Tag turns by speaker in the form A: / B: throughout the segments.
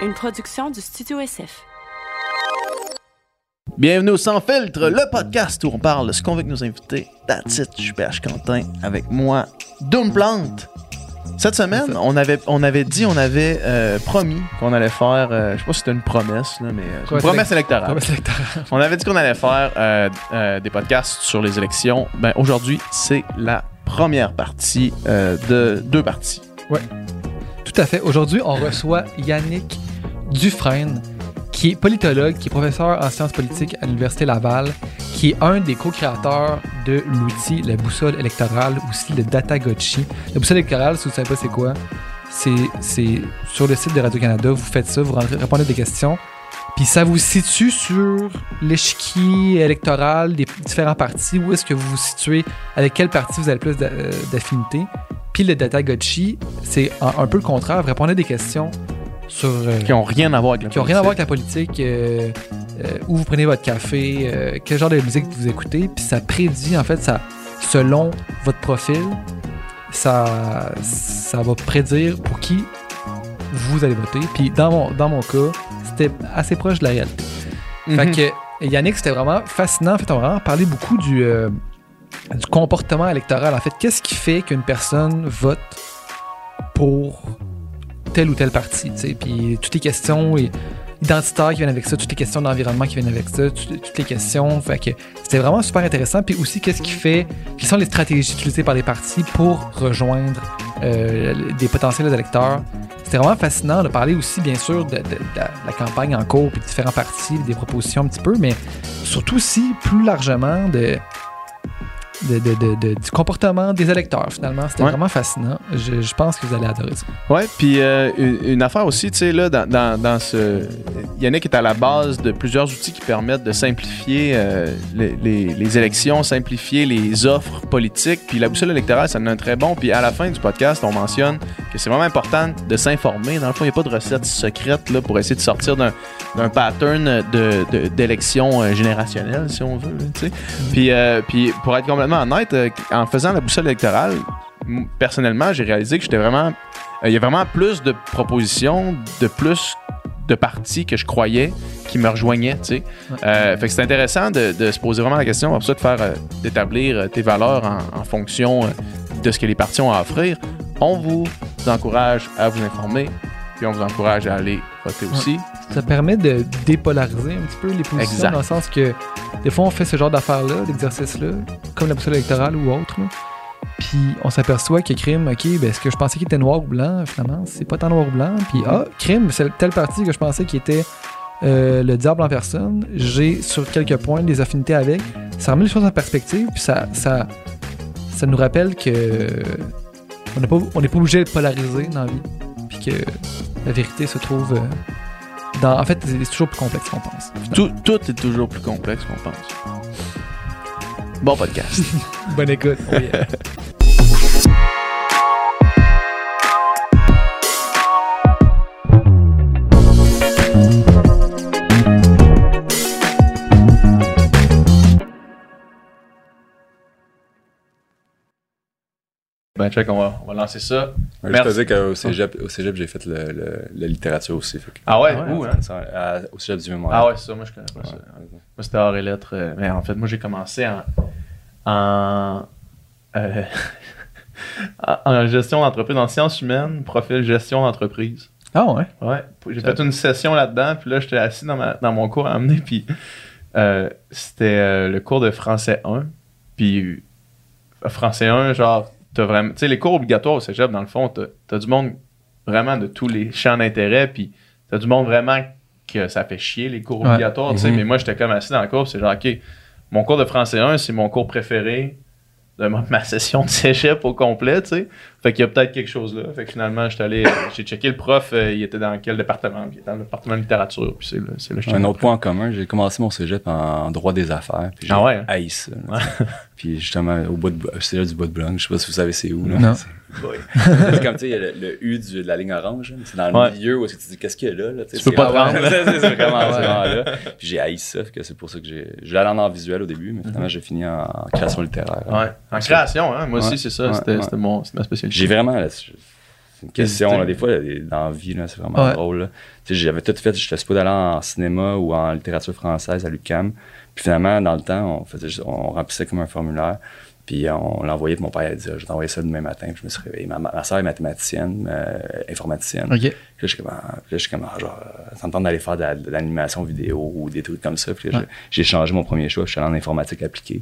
A: une production du Studio SF.
B: Bienvenue au Sans Filtre, le podcast où on parle de ce qu'on veut avec nos invités. That's it, je suis PH Quentin, avec moi, Doom Plante. Cette semaine, on avait, on avait dit, on avait euh, promis qu'on allait faire, euh, je sais pas si c'était une promesse, là, mais euh, une promesse électorale.
C: Promesse électorale.
B: On avait dit qu'on allait faire euh, euh, des podcasts sur les élections. Ben, aujourd'hui, c'est la première partie euh, de deux parties.
C: Tout à fait. Aujourd'hui, on reçoit Yannick Dufresne, qui est politologue, qui est professeur en sciences politiques à l'Université Laval, qui est un des co-créateurs de l'outil, la boussole électorale, aussi le Datagotchi. La boussole électorale, si vous ne savez pas c'est quoi, c'est, sur le site de Radio-Canada, vous faites ça, vous répondez des questions, puis ça vous situe sur l'échiquier électoral des différents partis, où est-ce que vous vous situez, avec quel parti vous avez le plus euh, d'affinité. Puis le Datagotchi, c'est un, peu le contraire, vous répondez des questions sur... euh,
B: Qui n'ont rien à voir avec la
C: qui n'ont rien à voir avec
B: politique.
C: la politique, euh, euh, où vous prenez votre café, euh, quel genre de musique vous écoutez, puis ça prédit, en fait, ça, selon votre profil, ça, ça va prédire pour qui vous allez voter. Puis dans mon, dans mon cas, c'était assez proche de la réalité. Fait
B: Mhm.
C: que Yannick, c'était vraiment fascinant. En fait, on a vraiment parlé beaucoup du, euh, du comportement électoral. En fait, qu'est-ce qui fait qu'une personne vote pour tel ou tel parti? tu sais? Puis toutes les questions identitaires qui viennent avec ça, toutes les questions d'environnement qui viennent avec ça, toutes, les questions. Que c'était vraiment super intéressant. Puis aussi, qu'est-ce qui fait, quelles sont les stratégies utilisées par les partis pour rejoindre euh, des potentiels électeurs? C'était vraiment fascinant de parler aussi, bien sûr, de, la, de la campagne en cours, puis différents partis, des propositions un petit peu, mais surtout aussi, plus largement, de, de- de- de- de- du comportement des électeurs, finalement. C'était
B: Ouais.
C: vraiment fascinant. Je, je pense que vous allez adorer ça.
B: Ouais, puis euh, une, une affaire aussi, tu sais, là, dans, dans, dans ce. Yannick est à la base de plusieurs outils qui permettent de simplifier euh, les, les- les élections, simplifier les offres politiques. Puis la boussole électorale, ça en est un très bon. Puis à la fin du podcast, on mentionne que c'est vraiment important de s'informer. Dans le fond, il n'y a pas de recette secrète là, pour essayer de sortir d'un d'un pattern d'élection euh, générationnelle, si on veut. sais. Puis, euh, puis pour être complètement honnête, euh, en faisant la boussole électorale, personnellement, j'ai réalisé que j'étais vraiment. euh, Il y a vraiment plus de propositions, de plus de partis que je croyais qui me rejoignaient, tu sais. Euh, fait que c'est intéressant de, de se poser vraiment la question, ça, de faire, d'établir tes valeurs en, en fonction de ce que les partis ont à offrir. On vous encourage à vous informer, puis on vous encourage à aller voter aussi.
C: Ça permet de dépolariser un petit peu les positions,
B: Exact.
C: dans le sens que des fois, on fait ce genre d'affaires-là, d'exercice-là, comme la boussole électorale ou autre. là. Puis on s'aperçoit que crime, ok, ben, ce que je pensais qu'il était noir ou blanc, finalement, c'est pas tant noir ou blanc. Puis ah, crime, c'est tel parti que je pensais qui était euh, le diable en personne. J'ai sur quelques points des affinités avec. Ça remet les choses en perspective, puis ça, ça, ça nous rappelle que on n'est pas, on pas obligé d'être polarisé dans la vie, puis que la vérité se trouve euh, dans. En fait, c'est toujours plus complexe qu'on pense.
B: Tout, tout est toujours plus complexe qu'on pense. Bon podcast.
C: Bonne écoute.
B: ben, check, on va, on va lancer ça.
D: Ouais,
B: Merci.
D: Je dire qu'au cégep, au cégep j'ai fait le, le- la littérature aussi. fait que-
B: Ah ouais,
C: Ah ouais,
B: où, hein?
D: À- au cégep du Mémoire.
B: Ah ouais, ça, moi je connais pas ça. Moi c'était art et lettres. euh, mais en fait, moi j'ai commencé en. en. euh, en gestion d'entreprise, en sciences humaines, profil gestion d'entreprise.
C: Ah ouais?
B: Ouais, j'ai fait une session là-dedans, puis là j'étais assis dans, ma- dans mon cours à amener, puis euh, c'était euh, le cours de français 1. Puis euh, français 1, genre, t'as vraiment. Tu sais, les cours obligatoires au cégep, dans le fond, t'as as du monde vraiment de tous les champs d'intérêt, puis t'as du monde vraiment que ça fait chier, les cours
C: Ouais.
B: obligatoires, tu sais.
D: Mhm.
B: Mais moi, j'étais comme assis dans le cours, puis c'est genre, OK, mon cours de français 1, c'est mon cours préféré de ma, ma session de cégep au complet, tu sais. Fait qu'il y a peut-être quelque chose là. Fait que finalement, j'étais allé, euh, j'ai checké le prof, euh, il était dans quel département, puis il était dans le département de littérature, puis c'est là, c'est là je
D: Un autre point en commun, j'ai commencé mon cégep en droit des affaires. Puis j'ai
B: Ah ouais, hein?
D: haï ça. là, puis justement, au bout de, au cégep du bois de Boulogne, je sais pas si vous savez c'est où. Là.
C: Non.
D: C'est c'est comme, tu sais, il y a le, le U du- de la ligne orange. là, C'est dans le
B: Ouais.
D: milieu où est-ce que tu dis, qu'est-ce qu'il y a là? là tu
B: peux
D: c'est-
B: pas te rendre, là.
D: c'est c'est vraiment, c'est
C: Ouais.
D: vraiment là. Puis j'ai haï ça, fait que c'est pour ça que j'ai. J'allais en art visuel au début, mais finalement, j'ai fini en, en création littéraire.
B: Ouais. En création, hein? Moi aussi, c'est ça.
D: Ouais,
B: C'était
D: ouais.
B: c'était mon, c'était ma spécialité.
D: J'ai vraiment. je- c'est une question, là, des fois, dans la vie, c'est vraiment
C: Ouais.
D: drôle. j'avais tout fait, j'étais supposé aller en cinéma ou en littérature française à l'UQAM. Puis finalement, dans le temps, on, faisait, on remplissait comme un formulaire. Puis on l'envoyait, puis mon père a dit, je vais t'envoyer ça demain matin. Puis je me suis réveillé. Ma, ma soeur est mathématicienne, euh, informaticienne.
C: OK.
D: Puis là, je suis comme, ah, puis là, je suis comme, ah, genre, euh, ça me tente d'aller faire de, la- de l'animation vidéo ou des trucs comme ça. Puis
C: Ouais.
D: j'ai changé mon premier choix. Je suis allé en informatique appliquée.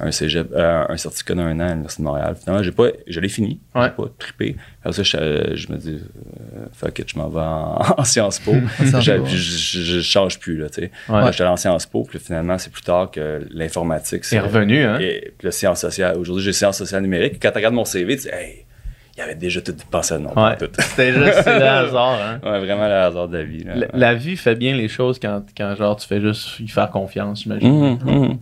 D: Un cégep, euh, un certificat d'un an à l'Université de Montréal. Finalement, j'ai pas, je l'ai fini.
B: Ouais.
D: J'ai pas trippé. Après ça, je, euh, je me dis, euh, fuck it, je m'en vais en, en Sciences Po. Je, je, change plus, là, tu sais.
B: Ouais.
D: J'étais allé en Sciences Po, puis finalement, c'est plus tard que l'informatique.
B: C'est revenu, hein?
D: Et puis le sciences sociales. Aujourd'hui, j'ai sciences sociales numériques. Quand tu regardes mon CV, tu dis, hey, il y avait déjà tout pensé à non.
B: Ouais. C'était juste le hasard, hein.
D: Ouais, vraiment le hasard de la vie. Là.
B: La, la vie fait bien les choses quand, quand genre tu fais juste y faire confiance, j'imagine.
D: Mhm, mhm.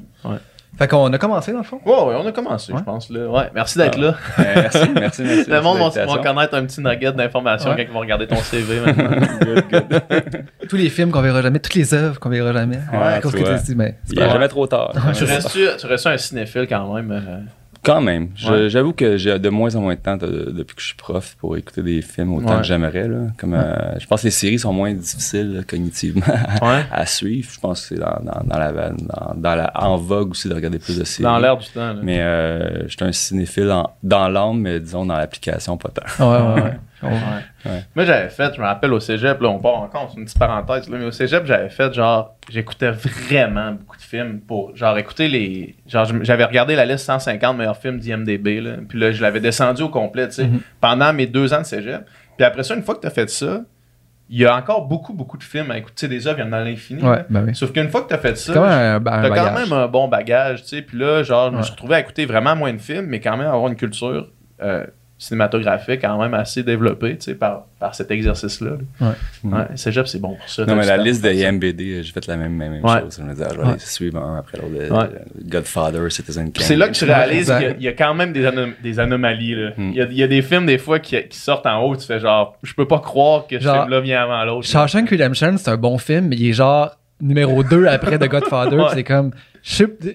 C: Fait qu'on a commencé, dans le fond?
B: Ouais, ouais, on a commencé,
C: Ouais.
B: je pense. Là. Ouais, merci d'être là.
D: Euh, merci, merci, merci.
B: Le monde va, connaître un petit nugget d'informations
C: Ouais.
B: quand ils vont regarder ton CV maintenant.
D: Good, good.
C: Tous les films qu'on verra jamais, toutes les œuvres qu'on verra jamais.
D: Ouais,
C: à cause que mais
D: Il n'est jamais trop tard.
B: tu restes-tu tu restes un cinéphile quand même? euh,
D: Quand même.
B: Ouais.
D: J'avoue que j'ai de moins en moins de temps de- depuis que je suis prof pour écouter des films autant
B: Ouais.
D: que j'aimerais. Comme, euh, je pense que les séries sont moins difficiles là, cognitivement
B: Ouais.
D: à suivre. Je pense que c'est dans, dans, dans la, dans, dans la, en vogue aussi de regarder plus de séries.
B: Dans l'air du temps. Là.
D: Mais euh, je suis un cinéphile en- dans l'âme, mais disons dans l'application, pas tant.
C: Ouais, ouais, ouais.
B: Moi, j'avais fait, je me rappelle au cégep, là, on part encore, c'est une petite parenthèse, là, mais au cégep, j'avais fait genre, j'écoutais vraiment beaucoup films pour, genre, écouter les. Genre, j'avais regardé la liste 150 meilleurs films d'IMDB, là, puis là, je l'avais descendu au complet, tu sais,
C: Mhm.
B: pendant mes deux ans de cégep. Puis après ça, une fois que tu as fait ça, il y a encore beaucoup, beaucoup de films à écouter, Tu sais, des œuvres, il y en a à l'infini.
C: Ouais, ben oui.
B: Sauf qu'une fois que tu as fait ça,
C: un
B: T'as quand même un bon bagage, tu sais. Puis là, genre, je me suis retrouvé à écouter vraiment moins de films, mais quand même avoir une culture euh, cinématographique quand même assez sais, par, par cet exercice-là. là.
C: Ouais.
B: Ouais, Cégep, c'est bon pour ça.
D: Non, mais la liste de. IMBD, j'ai fait la même, même,
B: Ouais.
D: chose. Je me disais, ah, je vais
C: Ouais.
D: les suivre un après l'autre. Le-
B: Ouais.
D: le Godfather, Citizen Kane.
B: c'est là que tu réalises qu'il y a- il y, a quand même des, anom- des anomalies. là.
D: Hmm.
B: Il, y a, il y a des films, des fois, qui, qui sortent en haut, tu fais genre, je peux pas croire que ce
C: Genre,
B: film-là vient avant l'autre.
C: Shawshank Redemption, c'est un bon film, mais il est genre numéro 2 après The Godfather. C'est comme,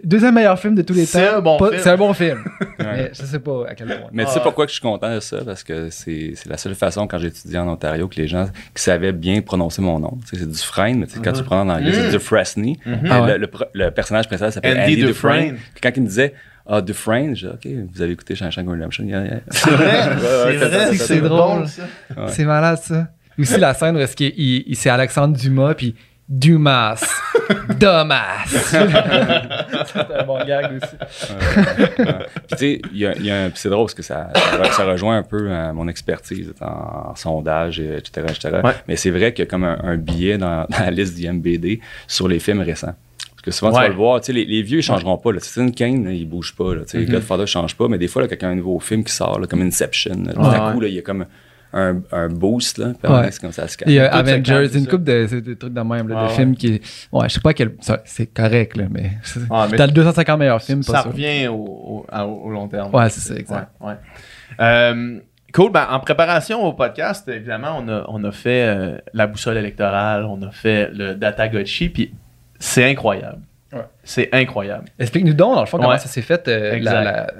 C: deuxième meilleur film de tous les temps.
B: C'est un bon
C: Pas-
B: film.
C: C'est un bon film.
D: Ouais.
C: mais je sais pas à quel point.
D: Mais tu
B: Ah
D: sais
B: ouais.
D: pourquoi que je suis content de ça? Parce que c'est c'est la seule façon, quand j'étudiais en Ontario, que les gens qui savaient bien prononcer mon nom. Tu sais, c'est Dufresne, mais quand tu prends en anglais, c'est
B: Mhm.
D: Dufresne.
B: Mhm.
D: Mais
C: Ah ouais.
D: le, le pro- le personnage principal s'appelle
B: Andy
D: Andy, Dufresne.
B: Dufresne.
D: Puis quand il me disait Ah, Dufresne, je dis OK, vous avez écouté Shawshank Redemption? Yeah, yeah.
B: C'est vrai,
D: Ouais,
B: c'est drôle,
C: drôle.
B: ça.
D: Ouais.
C: C'est malade, ça. Aussi, la scène où est-ce qu'il il- il- c'est Alexandre Dumas, puis Dumas. Dumas. c'est un bon gag aussi.
D: Ouais. Puis tu sais, il y a, y c'est drôle parce que ça, ça, re- ça rejoint un peu euh, mon expertise en, en sondage, et etc. etc.
B: Ouais.
D: Mais c'est vrai qu'il y a comme un, un billet dans, dans la liste d'IMBD sur les films récents. Parce que souvent, tu vas le voir, tu sais, les, les vieux, ils changeront pas. Là. Citizen Kane, là, il bouge pas. Là. Tu sais,
B: Mhm.
D: Godfather change pas, mais des fois, là, quand il y a un nouveau film qui sort, là, comme Inception, là, tout
B: Ouais,
D: à coup, il y a comme un, un boost. Là, puis
C: Ouais.
D: comme ça se calme.
C: Il y a
B: Tout se calme,
C: Avengers, une
B: ça.
C: couple de, de- trucs de même, là,
B: Ah
C: de
B: ouais.
C: films qui. Ouais, je sais pas quel. C'est correct, là, mais.
B: Ah, mais
C: T'as le 250 meilleurs films, pas
B: ça
C: sûr.
B: revient au, au- long terme.
C: Ouais, c'est ça, exact.
B: Ouais, ouais. Euh, cool. Ben, en préparation au podcast, évidemment, on a, on a fait euh, la boussole électorale, on a fait le Datagotchi, puis c'est incroyable.
C: Ouais.
B: C'est incroyable.
C: Explique-nous donc, dans le fond, comment
B: Ouais.
C: ça s'est fait. euh, la- la-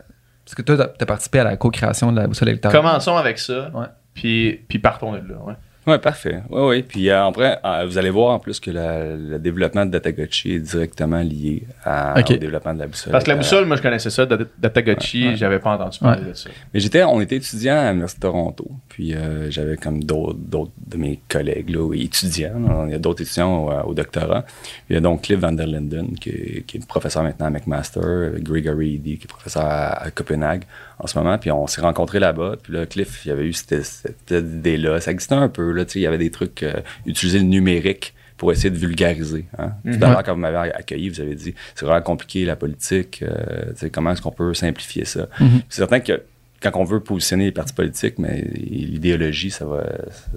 C: Parce que toi, t'as as participé à la co-création de la boussole électorale.
B: Commençons avec ça,
C: Ouais.
B: Puis, puis partons de là. ouais.
D: Oui, parfait. Oui, oui. Puis euh, après, euh, vous allez voir en plus que la- le développement de Datagotchi est directement lié à- au développement de la boussole.
B: Parce que la
D: Euh,
B: boussole, moi, je connaissais ça, Dat- Datagotchi,
D: Ouais, ouais.
B: j'avais pas entendu parler de ça.
D: Mais j'étais, on était étudiants à l'Université de Toronto. Puis euh, j'avais comme d'autres, d'autres de mes collègues là, étudiants. là. Il y a d'autres étudiants au, au doctorat. Il y a donc Cliff van der Linden, qui est, qui est professeur maintenant à McMaster, Gregory Eddy, qui est professeur à, à Copenhague en ce moment. Puis on s'est rencontrés là-bas. Puis là, Cliff, il y avait eu cette, cette idée-là. Ça existait un peu. Là, tu sais, il y avait des trucs, euh, utiliser le numérique pour essayer de vulgariser. Hein. Tout à l'heure, quand vous m'avez accueilli, vous avez dit c'est vraiment compliqué la politique. euh, tu sais, comment est-ce qu'on peut simplifier ça?
C: Mhm.
D: C'est certain que quand on veut positionner les partis politiques, mais l'idéologie, ça va,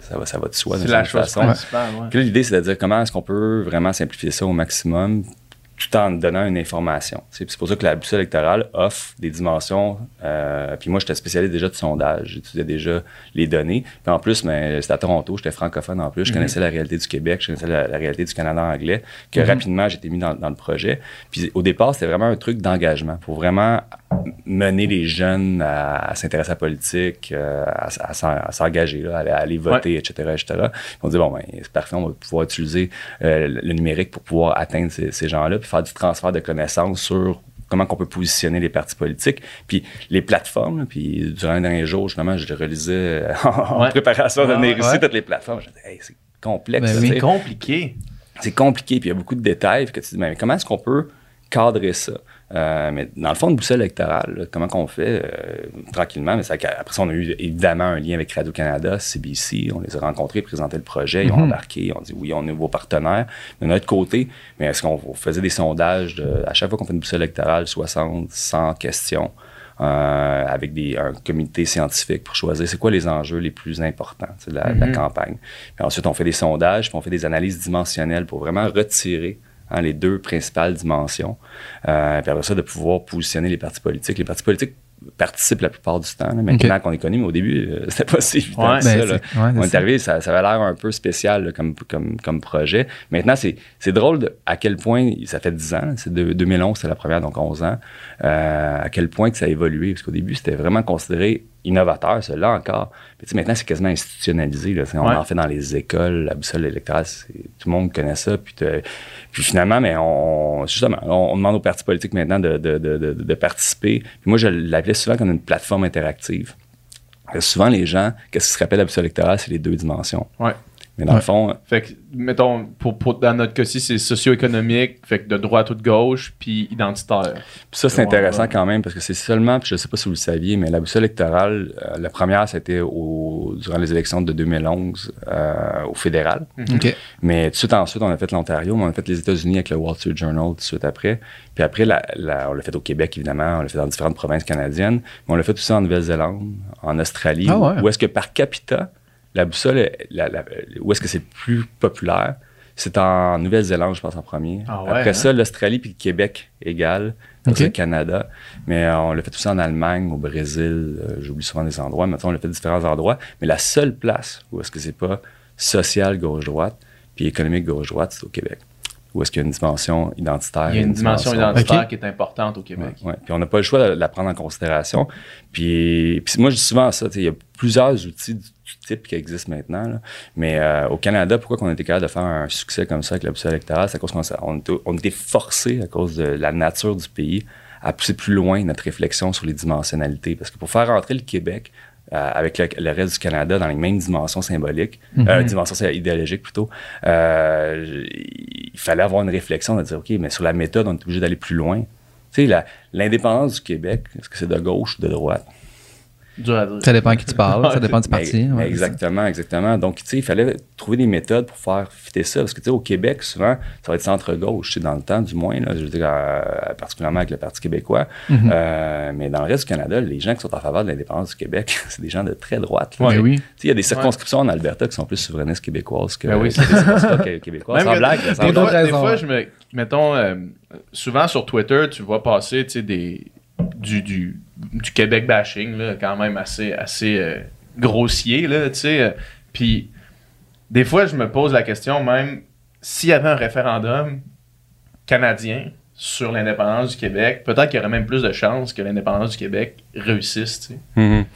D: ça va, ça va de soi.
B: C'est la chose
D: façon.
B: ouais.
D: L'idée, c'est de dire comment est-ce qu'on peut vraiment simplifier ça au maximum, tout en donnant une information. C'est pour ça que la boussole électorale offre des dimensions. euh, puis moi, j'étais spécialiste déjà de sondage. J'étudiais déjà les données. Puis en plus, mais c'était à Toronto, j'étais francophone en plus. Je connaissais la réalité du Québec, je connaissais la, la réalité du Canada anglais, que rapidement, j'ai été mis dans, dans le projet. Puis au départ, c'était vraiment un truc d'engagement pour vraiment mener les jeunes à, à s'intéresser à la politique, euh, à, s'engager, à, aller- voter, etc., etc. Puis on dit, bon, ben, c'est parfait, on va pouvoir utiliser euh, le le numérique pour pouvoir atteindre ces, ces gens-là, puis faire du transfert de connaissances sur comment qu'on peut positionner les partis politiques, puis les plateformes. là, puis durant les derniers jours, justement, je relisais euh, en
B: Ouais.
D: préparation de
B: Ouais,
D: venir
C: ouais.
D: ici toutes les plateformes. Je disais, hey, c'est complexe.
C: Ben
D: tu sais.
B: compliqué.
D: c'est compliqué, puis il y a beaucoup de détails, puis que tu te dis, mais comment est-ce qu'on peut cadrer ça? Euh, mais dans le fond, une boussole électorale, là, comment qu'on fait euh, tranquillement? Mais ça, après ça, on a eu évidemment un lien avec Radio-Canada, CBC, on les a rencontrés, présenté le projet, ils ont
C: Mhm.
D: embarqué, on dit oui, on est vos partenaires. De notre côté, mais est-ce qu'on faisait des sondages de- à chaque fois qu'on fait une boussole électorale, 60, 100 questions? euh, avec des, un comité scientifique pour choisir c'est quoi les enjeux les plus importants de la, de la
B: Mhm.
D: campagne. Puis ensuite, on fait des sondages, puis on fait des analyses dimensionnelles pour vraiment retirer hein, les deux principales dimensions. Euh, puis après ça, de pouvoir positionner les partis politiques. Les partis politiques participent la plupart du temps, là, maintenant qu'on est connu, mais au début, euh, c'était pas si évident
B: Ouais.
D: que ça.
C: Ben,
D: là.
C: c'est- ouais,
D: On
C: c'est
D: est arrivé, ça, ça avait l'air un peu spécial là, comme, comme, comme projet. Maintenant, c'est c'est drôle de- à quel point, ça fait 10 ans, c'est de 2011, c'était la première, donc 11 ans, euh, à quel point que ça a évolué. Parce qu'au début, c'était vraiment considéré innovateur, cela encore. Puis, tu sais, maintenant, c'est quasiment institutionnalisé. Là. On
B: Ouais.
D: en fait dans les écoles, la boussole électorale, tout le monde connaît ça. Puis, finalement, mais on, justement, on, on demande aux partis politiques maintenant de, de, de, de, de participer. Puis moi, je l'appelais souvent comme une plateforme interactive. Souvent, les gens, qu'est-ce qui se rappelle la boussole électorale, c'est les deux dimensions.
B: Ouais.
D: Mais dans
C: Ouais.
D: le fond,
B: Fait que, mettons, pour, pour- dans notre cas-ci, c'est socio-économique, fait que de droite ou de gauche, puis identitaire.
D: Puis ça, c'est intéressant
B: ouais.
D: quand même parce que c'est seulement, puis je ne sais pas si vous le saviez, mais la boussole électorale, euh, la première, c'était au, durant les élections de 2011 euh, au fédéral.
C: OK.
D: Mais tout de suite ensuite, on a fait l'Ontario, mais on a fait les États-Unis avec le Wall Street Journal tout de suite après. Puis après, la- la- on l'a fait au Québec, évidemment, on l'a fait dans différentes provinces canadiennes, mais on l'a fait aussi en Nouvelle-Zélande, en Australie,
C: Ah
D: où- où est-ce que par capita, la boussole, la- la- où est-ce que c'est plus populaire? C'est en Nouvelle-Zélande, je pense, en premier.
B: Ah ouais,
D: Après
B: hein?
D: ça, l'Australie puis le Québec égal. Après ça,
C: Ok.
D: le Canada. Mais euh, on l'a fait aussi en Allemagne, au Brésil. euh, J'oublie souvent des endroits. Maintenant, on l'a fait à différents endroits. Mais la seule place où est-ce que c'est pas social gauche-droite puis économique gauche-droite, c'est au Québec. Où est-ce qu'il y a une dimension identitaire.
B: Il y a une dimension
D: dimension-
B: identitaire qui est importante au Québec.
D: Ouais, ouais. Puis on n'a pas le choix de la prendre en considération. Puis, puis moi, je dis souvent ça. tu sais, Il y a plusieurs outils type qui existent maintenant. là. Mais euh, au Canada, pourquoi on a été capable de faire un succès comme ça avec boussole électorale? C'est à cause qu'on on, était- on était forcé à cause de la nature du pays à pousser plus loin notre réflexion sur les dimensionnalités. Parce que pour faire rentrer le Québec euh, avec le, le reste du Canada dans les mêmes dimensions symboliques, euh, dimensions idéologiques plutôt, euh, il fallait avoir une réflexion de dire, OK, mais sur la méthode, on est obligé d'aller plus loin. Tu sais, l'indépendance du Québec, est-ce que c'est de gauche ou de droite?
B: Dur à dire.
C: Ça dépend à qui tu parles, ça dépend du
D: Mais-
C: parti.
D: mais
C: ouais,
D: exactement, exactement. Donc, tu sais, il fallait trouver des méthodes pour faire fitter ça. Parce que, tu sais, au Québec, souvent, ça va être centre-gauche, tu sais, dans le temps, du moins, là, je veux dire, euh, particulièrement avec le Parti québécois.
C: Mhm.
D: Euh, mais dans le reste du Canada, les gens qui sont en faveur de l'indépendance du Québec, c'est des gens de très droite. là.
C: Mais oui.
D: Tu sais, il y a des circonscriptions en Alberta qui sont plus souverainistes québécoises que,
B: Ben oui,
D: des circonscriptions québécoises.
B: Même
D: Sans
B: que-
D: blague, sans
B: Des fois, des je me. Mettons, euh, souvent sur Twitter, tu vois passer tu sais, des, du, Québec bashing, là, quand même assez, euh, grossier. Tu euh, Puis, des fois, je me pose la question, même s'il y avait un référendum canadien sur l'indépendance du Québec, peut-être qu'il y aurait même plus de chances que l'indépendance du Québec réussisse.
D: Mhm.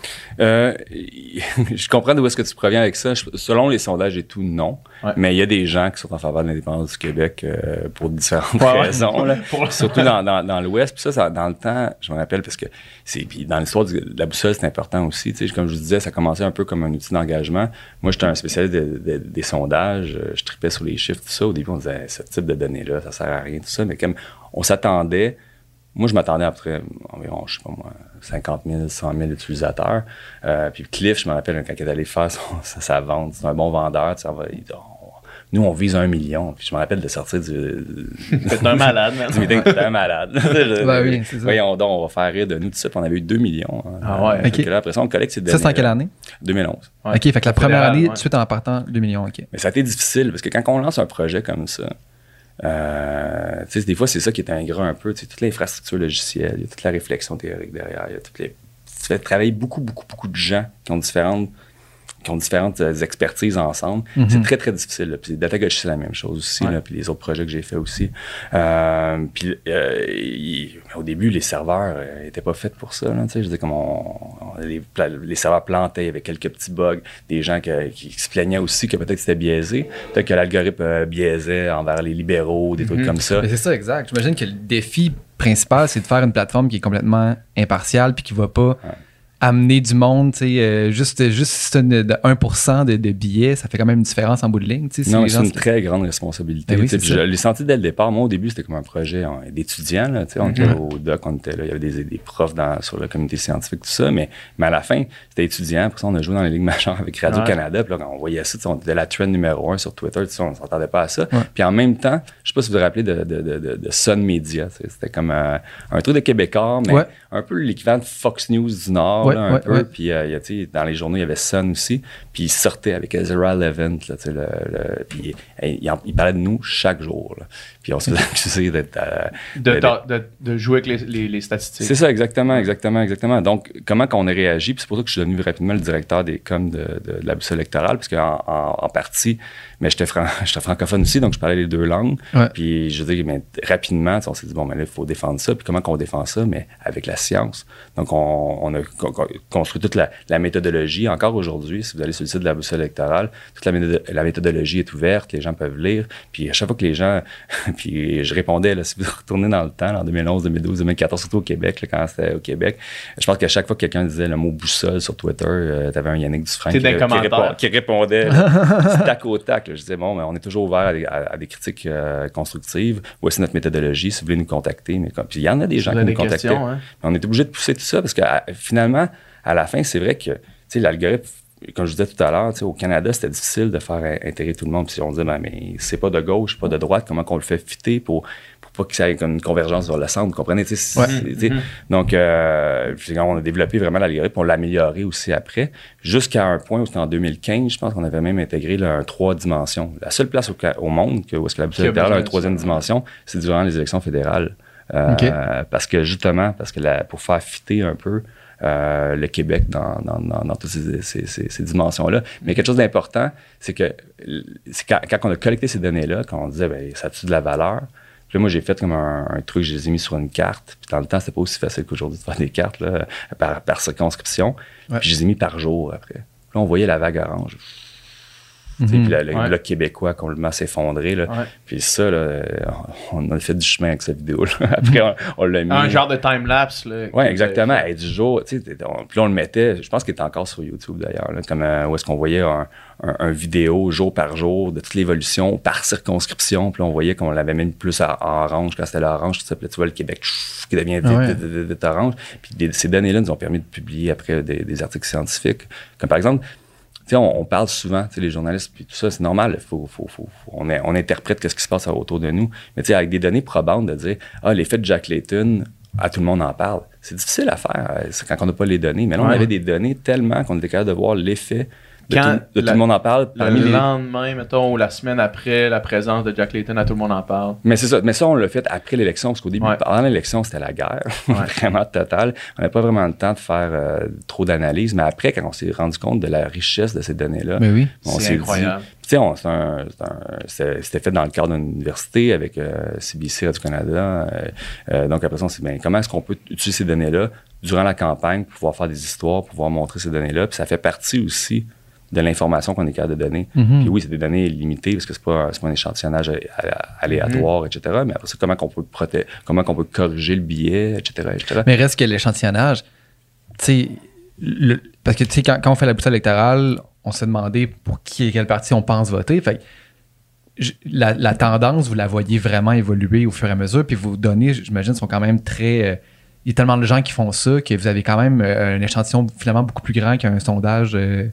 D: Euh, je comprends d'où est-ce que tu proviens avec ça. Selon les sondages et tout, non.
B: Ouais.
D: Mais il y a des gens qui sont en faveur de l'indépendance du Québec euh, pour différentes
B: Ouais,
D: raisons. là.
B: Pour-
D: Surtout dans, dans, dans l'Ouest. Puis ça, ça, dans le temps, je me rappelle parce que c'est puis dans l'histoire de la boussole, c'est important aussi. Tu sais, comme je vous disais, ça commençait un peu comme un outil d'engagement. Moi, j'étais un spécialiste de- de- des sondages. Je tripais sur les chiffres, tout ça. Au début, on disait ce type de données-là, ça sert à rien, tout ça. Mais comme on s'attendait, moi, je m'attendais après environ, je sais pas moi, 50 000, 100 000 utilisateurs. Euh, puis Cliff, je me rappelle quand il est allé faire son- sa, sa vente, c'est un bon vendeur. tu sais, on va- il dit, On- nous, on vise un million. Puis je me rappelle de sortir du,
B: T'es un malade, man.
D: du meeting, t'es un malade.
C: Ben oui, c'est ça.
D: Voyons donc, on va faire rire de nous tout ça. Puis on avait eu 2 millions. hein.
B: Ah ouais.
D: Fait que
C: Ok.
D: là, après ça, on collecte ces
C: Ça, c'est en quelle année?
D: 2011.
B: Ouais.
C: OK, fait que la première année,
B: ouais.
C: tout de suite en partant, 2 millions, OK.
D: Mais ça a été difficile parce que quand on lance un projet comme ça, Euh, tu sais, des fois, c'est ça qui est ingrat un peu. Tu sais, toute l'infrastructure logicielle, il y a toute la réflexion théorique derrière, il y a toutes les. Tu fais travailler beaucoup, beaucoup, beaucoup de gens qui ont différentes qui ont différentes euh, expertises ensemble.
C: Mhm.
D: C'est très, très difficile. là. Puis c'est la même chose aussi.
B: Ouais.
D: là, puis les autres projets que j'ai fait aussi. Euh, puis euh, il- au début, les serveurs n'étaient pas faits pour ça. Là, je veux dire, comme on, on- les, serveurs plantaient, il y avait quelques petits bugs. Des gens que- qui se plaignaient aussi que peut-être c'était biaisé. Peut-être que l'algorithme biaisait envers les libéraux, des trucs
B: Mhm.
D: comme ça.
C: C'est ça, exact. J'imagine que le défi principal, c'est de faire une plateforme qui est complètement impartiale puis qui va pas amener du monde, tu sais, euh, juste, juste si c'est de 1% de, de billets, ça fait quand même une différence en bout de ligne, tu sais. si
D: Non, c'est une très grande responsabilité.
C: Ben oui,
D: je l'ai senti dès le départ. Moi, au début, c'était comme un projet hein, d'étudiants. là, tu sais, On était
C: Mhm.
D: au doc, on était là, il y avait des, des profs dans, sur la communauté scientifique, tout ça. Mais, mais à la fin, c'était étudiant. Pour ça, on a joué dans les ligues majeures avec Radio-Canada. Puis là, quand on voyait ça, on était la trend numéro un sur Twitter. tu sais, On ne s'entendait pas à ça.
C: Ouais.
D: Puis en même temps, je sais pas si vous vous rappelez de, de, de, de, de Sun Media. C'était comme euh, un truc de Québécois, mais
C: Ouais.
D: un peu l'équivalent de Fox News du Nord,
C: Ouais,
D: là, un
C: ouais,
D: peu. Puis euh, dans les journaux, il y avait Sun aussi. Puis il sortait avec Ezra Levant. Là, le, le- puis il, il parlait de nous chaque jour. là. Puis on se faisait accuser d'être. euh,
B: De,
D: de-
B: jouer avec les, les, les statistiques.
D: c'est ça, exactement, exactement, exactement. Donc, comment qu'on a réagi, puis c'est pour ça que je suis devenu rapidement le directeur des coms de, de, de la boussole électorale, puisque en, en, en partie, mais j'étais fran- francophone aussi, donc je parlais les deux langues.
C: Ouais.
D: Puis je dire, mais rapidement, on s'est dit, bon, mais là, il faut défendre ça. Puis comment qu'on défend ça? Mais avec la science. Donc, on, on a co- co- construit toute la, la méthodologie. Encore aujourd'hui, si vous allez sur le site de la boussole électorale, toute la, la méthodologie est ouverte, les gens peuvent lire. Puis à chaque fois que les gens, puis je répondais, là, si vous retournez dans le temps, là, en 2011, 2012, 2014, surtout au Québec, là, quand c'était au Québec, je pense qu'à chaque fois que quelqu'un disait le mot boussole sur Twitter, euh, t'avais un Yannick Dufresne qui, qui qui répondait là, tac au tac. là. Je disais, bon, mais on est toujours ouvert à des, à- à des critiques euh, constructives. Voici notre méthodologie, si vous voulez nous contacter. Mais comme, puis il y en a des gens qui nous contactaient.
B: hein?
D: On est obligé de pousser tout ça parce que à- finalement, à la fin, c'est vrai que l'algorithme, comme je disais tout à l'heure, au Canada, c'était difficile de faire in- intégrer tout le monde. Puis on disait, ben, mais c'est pas de gauche, pas de droite, comment qu'on le fait fitter pour, pour pas que ça ait comme une convergence vers le centre, vous comprenez?
C: Ouais.
D: sais, Donc, euh, on a développé vraiment l'algorithme, on l'a amélioré aussi après, jusqu'à un point où c'était en 2015, je pense qu'on avait même intégré là, un trois dimensions. La seule place au, monde que, où est-ce que la
B: Qui a
D: une troisième dimension, c'est durant les élections fédérales. Euh. Parce que justement, parce que la- pour faire fitter un peu euh, le Québec dans, dans, dans, dans toutes ces, ces- ces- ces dimensions-là. Mais quelque chose d'important, c'est que quand, quand on a collecté ces données-là, quand on disait, ben, ça a-tu de la valeur? Puis là, moi, j'ai fait comme un, un truc, je les ai mis sur une carte. Puis dans le temps, c'était pas aussi facile qu'aujourd'hui de faire des cartes là, par, par circonscription.
C: Ouais.
D: Puis je les ai mis par jour après. Puis là, on voyait la vague orange.
C: Mhm.
D: Puis là, le
B: Ouais.
D: bloc québécois complètement s'effondré. Là.
B: Ouais.
D: Puis ça, là, on a fait du chemin avec cette vidéo-là. Après, on, on l'a mis.
B: Un genre de time-lapse. là,
D: Oui, exactement. Hey, du jour, tu sais, on- puis là, on le mettait, je pense qu'il était encore sur YouTube d'ailleurs, là, comme euh, où est-ce qu'on voyait un, un- un vidéo jour par jour de toute l'évolution par circonscription. Puis là, on voyait qu'on l'avait mis plus à- en orange quand c'était l'orange, tout ça. Puis là, tu vois le Québec qui devient
C: Ah ouais.
D: orange. Puis des- ces données-là nous ont permis de publier après des, des articles scientifiques. Comme par exemple, on, on parle souvent, tu sais, les journalistes, puis tout ça, c'est normal. Faut, faut, faut, faut- on, interprète qu'est-ce qui se passe autour de nous. Mais tu sais, avec des données probantes, de dire, ah, l'effet de Jack Layton, à tout le monde en parle. C'est difficile à faire euh, c'est quand on n'a pas les données. Mais là, on
B: Ouais.
D: avait des données tellement qu'on était capable de voir l'effet de,
B: Quand
D: tout, de tout
B: la-
D: le monde en parle. parmi
B: Le
D: les-
B: lendemain, mettons, ou la semaine après la présence de Jack Layton, à tout le monde en parle.
D: Mais c'est ça. Mais ça, on l'a fait après l'élection, parce qu'au début,
B: Ouais.
D: pendant l'élection, c'était la guerre, vraiment totale. On n'avait pas vraiment le temps de faire euh, trop d'analyse. Mais après, quand on s'est rendu compte de la richesse de ces données-là,
C: Mais oui.
D: on
B: C'est
D: s'est dit-
B: incroyable.
D: C'est- c'était fait dans le cadre d'une université avec euh, CBC Radio-Canada. euh, euh, donc, après ça, on s'est dit, ben, comment est-ce qu'on peut utiliser ces données-là durant la campagne pour pouvoir faire des histoires, pour pouvoir montrer ces données-là? Puis ça fait partie aussi de l'information qu'on est capable de donner.
C: Mhm.
D: Puis oui, c'est des données limitées parce que c'est pas, pas un échantillonnage aléatoire, etc. Mais après ça, comment qu'on peut comment qu'on peut corriger le billet, etc., etc.
C: Mais reste que l'échantillonnage, tu sais, le- parce que tu sais, quand, quand on fait la boussole électorale, on s'est demandé pour qui et quel parti on pense voter. Fait la, la tendance, vous la voyez vraiment évoluer au fur et à mesure, puis vos données, j'imagine, sont quand même très. euh, il y a tellement de gens qui font ça que vous avez quand même euh, un échantillon finalement beaucoup plus grand qu'un sondage euh,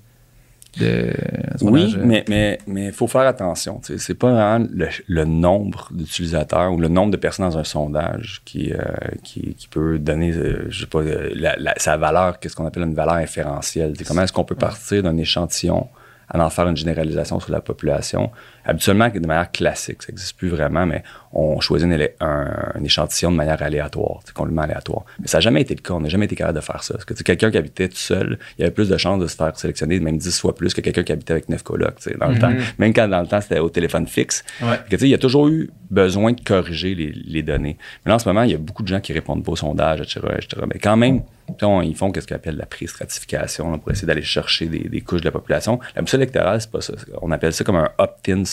C: de.
D: Oui, mais mais mais faut faire attention. C'est pas vraiment le, le nombre d'utilisateurs ou le nombre de personnes dans un sondage qui euh, qui, qui peut donner, euh, je sais pas, euh, la- la- sa valeur, qu'est-ce qu'on appelle une valeur inférentielle. Comment est-ce qu'on peut partir d'un échantillon à en faire une généralisation sur la population? Habituellement, de manière classique, ça n'existe plus vraiment, mais on choisit un, échantillon de manière aléatoire, complètement aléatoire. Mais ça n'a jamais été le cas, on n'a jamais été capable de faire ça. Parce que quelqu'un qui habitait tout seul, il y avait plus de chances de se faire sélectionner, même 10 fois plus que quelqu'un qui habitait avec neuf colocs, dans le temps. Même quand dans le temps, c'était au téléphone fixe.
B: Ouais.
D: Que, il y a toujours eu besoin de corriger les, les données. Mais là, en ce moment, il y a beaucoup de gens qui répondent pas au sondage, etc. etc. Mais quand même, on- ils font ce qu'on appelle la pré-stratification pour essayer d'aller chercher des, des couches de la population. La boussole électorale, c'est pas ça. On appelle ça comme un opt-in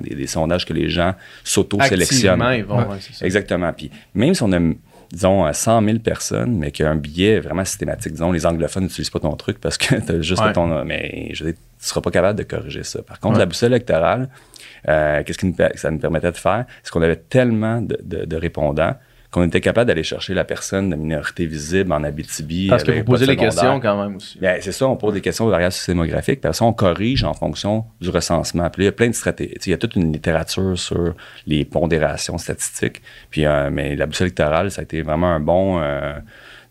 D: des, des sondages que les gens s'auto-sélectionnent.
B: Activement, ils vont.
C: Ouais.
B: ouais.
D: Exactement. Puis même si on a, disons, euh, 100 000 personnes, mais qu'il y a un billet vraiment systématique, disons, les anglophones n'utilisent pas ton truc parce que tu as juste
B: Ouais.
D: ton. Mais je veux dire, tu seras pas capable de corriger ça. Par contre, la boussole électorale, euh, qu'est-ce que ça nous permettait de faire? C'est qu'on avait tellement de, de- de répondants qu'on était capable d'aller chercher la personne de minorité visible en Abitibi.
B: Parce que vous
D: de
B: posez les questions quand même aussi.
D: Bien, c'est ça, on pose des questions aux variables démographiques, puis ça, on corrige en fonction du recensement. Puis là, il y a plein de stratégies. Il y a toute une littérature sur les pondérations statistiques. Puis, euh, mais la boussole électorale, ça a été vraiment un bon. euh,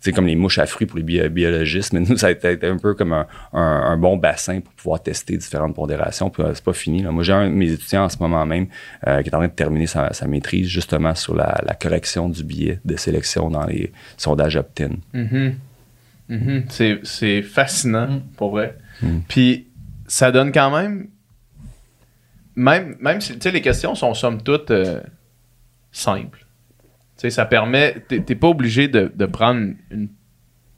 D: sais, comme les mouches à fruits pour les bio- biologistes, mais nous, ça a été un peu comme un, un- un bon bassin pour pouvoir tester différentes pondérations. Puis euh, c'est pas fini. là. Moi, j'ai un de mes étudiants en ce moment même euh, qui est en train de terminer sa, sa maîtrise justement sur la, la correction du biais de sélection dans les sondages opt-in.
B: Mhm. Mhm. C'est, c'est fascinant,
C: Mm.
B: pour vrai.
D: Mm.
B: Puis, ça donne quand même. Même, même si tu sais, les questions sont somme toute euh, simples. Tu sais, ça permet. T'es, pas obligé de, de prendre une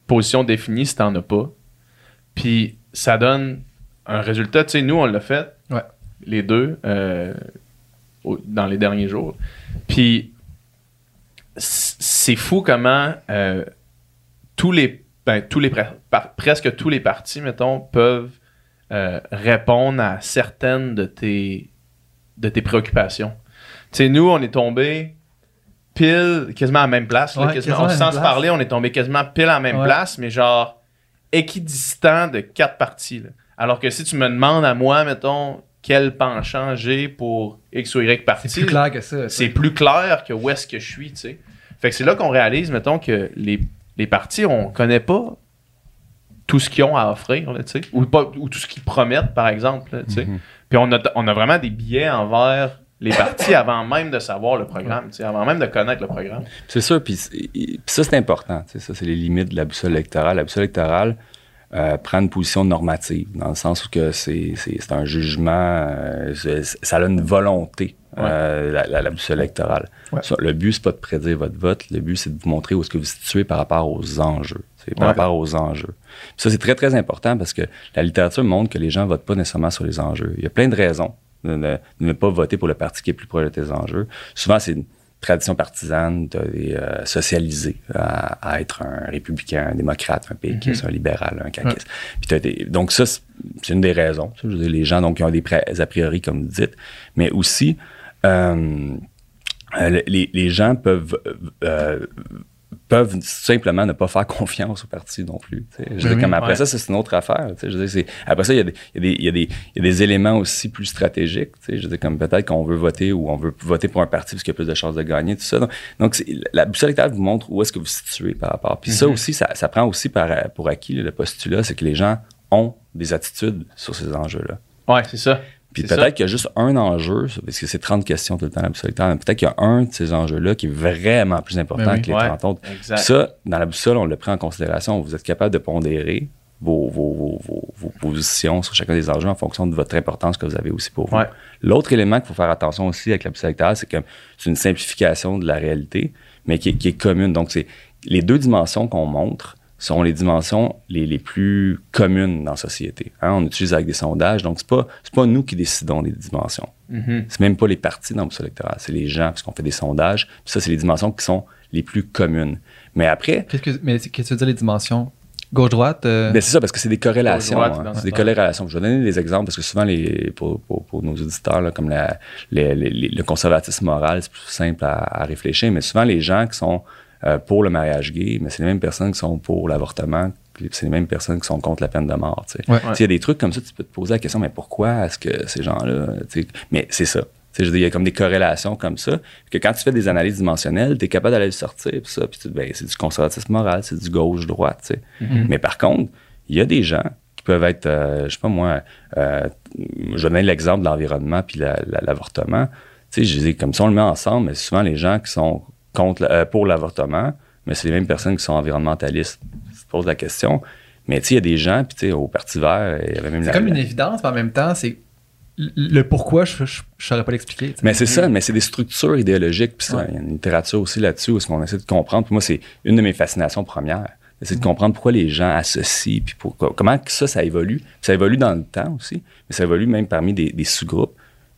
B: position définie si t'en as pas. Puis, ça donne un résultat. Tu sais, nous, on l'a fait.
C: Ouais.
B: Les deux. euh, au- dans les derniers jours. Puis, c'est fou comment euh, tous les, ben, tous les par- presque tous les partis, mettons, peuvent euh, répondre à certaines de tes, de tes préoccupations. Tu sais, nous, on est tombé pile, quasiment à la même place. là,
C: Ouais,
B: quasiment-
C: quasiment à la
B: sans se
C: place.
B: parler, on est tombé quasiment pile à la même
C: Ouais.
B: place, mais genre équidistant de quatre partis. là. Alors que si tu me demandes à moi, mettons, quel penchant j'ai pour X ou Y parti,
C: C'est plus clair que ça.
B: c'est plus clair que où est-ce que je suis, tu sais. Fait que c'est là qu'on réalise, mettons, que les, les partis, on connaît pas tout ce qu'ils ont à offrir, là, tu sais. Ou, pas- ou tout ce qu'ils promettent, par exemple, là, tu sais.
D: Mhm.
B: Puis on a, on a vraiment des billets envers les partis avant même de savoir le programme, avant même de connaître le programme.
D: C'est sûr, puis ça, c'est important. Ça, c'est les limites de la boussole électorale. La boussole électorale euh, prend une position normative, dans le sens où que c'est, un jugement, euh, ça a une volonté, euh, la, la- la boussole électorale.
C: Ouais.
D: Ça, le but, c'est pas de prédire votre vote. Le but, c'est de vous montrer où est-ce que vous vous situez par rapport aux enjeux. C'est par
B: Ouais.
D: rapport aux enjeux. Puis ça, c'est très, très important parce que la littérature montre que les gens votent pas nécessairement sur les enjeux. Il y a plein de raisons de ne, de ne pas voter pour le parti qui est plus proche de tes enjeux. Souvent, c'est une tradition partisane, des, euh, socialisé à, à être un républicain, un démocrate, un péquiste, un libéral, un caquiste. Puis t'as des- donc ça, c'est une des raisons. Je veux dire, les gens donc, qui ont des a priori, comme vous dites, mais aussi, euh, euh, les, les gens peuvent... euh, peuvent simplement ne pas faire confiance au parti non plus. Je
C: Oui,
D: comme après
B: ouais.
D: ça, c'est une autre affaire. Je après ça, il y, a des, y y y a éléments aussi plus stratégiques. Je dire, comme peut-être qu'on veut voter ou on veut voter pour un parti parce qu'il y a plus de chances de gagner, tout ça. Donc, la boussole électorale vous montre où est-ce que vous vous situez par rapport. Puis ça
B: Mhm.
D: aussi, ça, ça prend aussi par, pour acquis le postulat, c'est que les gens ont des attitudes sur ces enjeux-là.
B: Ouais, c'est ça.
D: Puis peut-être qu'il y a juste un enjeu, parce que c'est 30 questions tout le temps la boussole peut-être qu'il y a un de ces enjeux-là qui est vraiment plus important
C: oui.
D: que les
B: Ouais.
D: 30 autres.
B: Exact.
D: Ça, dans la boussole, on le prend en considération. Vous êtes capable de pondérer vos, vos, vos, positions sur chacun des enjeux en fonction de votre importance que vous avez aussi pour vous.
B: Ouais.
D: L'autre élément qu'il faut faire attention aussi avec la boussole c'est que c'est une simplification de la réalité, mais qui est commune. Donc, c'est les deux dimensions qu'on montre sont les dimensions les, les plus communes dans la société. Hein, on utilise avec des sondages, donc c'est pas c'est pas nous qui décidons des dimensions.
B: Mhm.
D: C'est même pas les partis dans la boussole électorale, c'est les gens, parce qu'on fait des sondages. Puis ça, c'est les dimensions qui sont les plus communes. Mais après,
C: Qu'est-ce que, mais qu'est-ce que tu veux dire les dimensions? Gauche-droite euh,
D: ben, c'est ça, parce que c'est des corrélations. Hein. C'est
B: ce
D: des corrélations. Je vais donner des exemples parce que souvent, les, pour, pour- pour nos auditeurs, là, comme la- les- les- les- le conservatisme moral, c'est plus simple à, à réfléchir, mais souvent, les gens qui sont euh, pour le mariage gay, mais c'est les mêmes personnes qui sont pour l'avortement, c'est les mêmes personnes qui sont contre la peine de mort. tu sais.
C: Ouais.
D: Il y a des trucs comme ça, tu peux te poser la question, mais pourquoi est-ce que ces gens-là. tu sais, Mais c'est ça. Tu sais, Il y a comme des corrélations comme ça, que quand tu fais des analyses dimensionnelles, tu es capable d'aller le sortir, puis ça, puis tu- ben, c'est du conservatisme moral, c'est du gauche-droite. tu sais.
C: Mhm.
D: Mais par contre, il y a des gens qui peuvent être, euh, je sais pas moi, euh, je donne l'exemple de l'environnement puis la- la- l'avortement. Tu sais, je dis comme ça, on le met ensemble, mais souvent les gens qui sont contre, euh, pour l'avortement, mais c'est les mêmes personnes qui sont environnementalistes. Tu te poses la question. Mais tu sais, il y a des gens, puis tu sais, au Parti vert, il y avait même
C: C'est
D: la-
C: comme une évidence, mais en même temps, c'est le- pourquoi, je ne saurais pas l'expliquer.
D: Mais c'est ça, mais c'est des structures idéologiques. Puis
C: Ouais.
D: il y a une littérature aussi là-dessus où est-ce qu'on essaie de comprendre. Puis moi, c'est une de mes fascinations premières. D'essayer de comprendre pourquoi les gens associent, puis pourquoi, comment ça, ça évolue. Puis ça évolue dans le temps aussi, mais ça évolue même parmi des, des sous-groupes.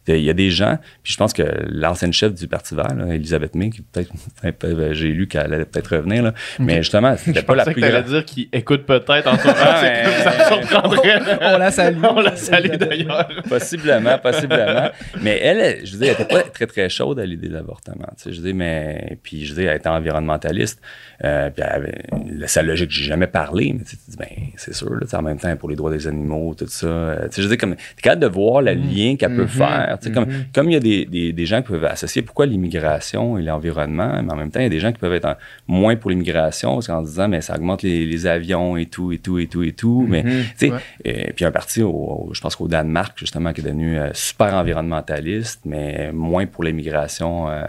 D: Il y a des gens, puis je pense que l'ancienne chef du Parti vert, là, Elisabeth May, qui peut-être, peut-être- j'ai lu qu'elle allait peut-être revenir, là, mais justement, c'était pas la plus
B: que
D: grande.
B: dire qu'il écoute peut-être en ce moment. C'est
D: mais-
B: comme ça me surprendrait.
C: On la salue.
B: On la salue d'ailleurs.
D: Possiblement, possiblement. mais elle, je veux dire, elle était pas très, très chaude à l'idée de l'avortement. Tu sais, je veux dire, mais, puis je veux dire, elle était environnementaliste. Euh, puis elle avait, sa logique, j'ai jamais parlé, mais tu dis, ben, c'est sûr, là, en même temps, pour les droits des animaux, tout ça. euh, tu sais, je veux dire, comme, t'es capable de voir le lien qu'elle peut faire. Sais, comme, comme il y a des, des, des gens qui peuvent associer pourquoi l'immigration et l'environnement, mais en même temps, il y a des gens qui peuvent être en- moins pour l'immigration, parce qu'en disant, mais ça augmente les, les avions et tout, et tout, et tout, et tout. Mais, tu sais,
C: Ouais.
D: et puis un parti, au, au- je pense qu'au Danemark, justement, qui est devenu euh, super environnementaliste, mais moins pour l'immigration euh,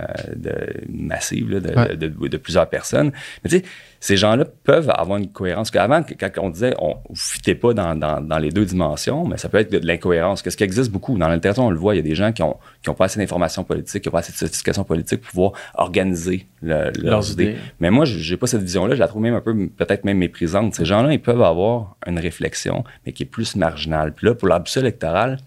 D: massive là, de,
C: Ouais.
D: de, de- de plusieurs personnes. Mais tu sais, ces gens-là peuvent avoir une cohérence. Qu'avant, quand on disait on ne fitait pas dans, dans, dans les deux dimensions, mais ça peut être de, de l'incohérence. Qu'est-ce qui existe beaucoup? Dans la littérature, on le voit, il y a des gens qui ont, qui ont pas assez d'informations politiques, qui n'ont pas assez de sophistication politique pour pouvoir organiser le- leurs,
B: Leurs
D: idées.
B: idées.
D: Mais moi, je n'ai pas cette vision-là. Je la trouve même un peu, peut-être même méprisante. Ces gens-là, ils peuvent avoir une réflexion, mais qui est plus marginale. Puis là, pour la boussole électorale,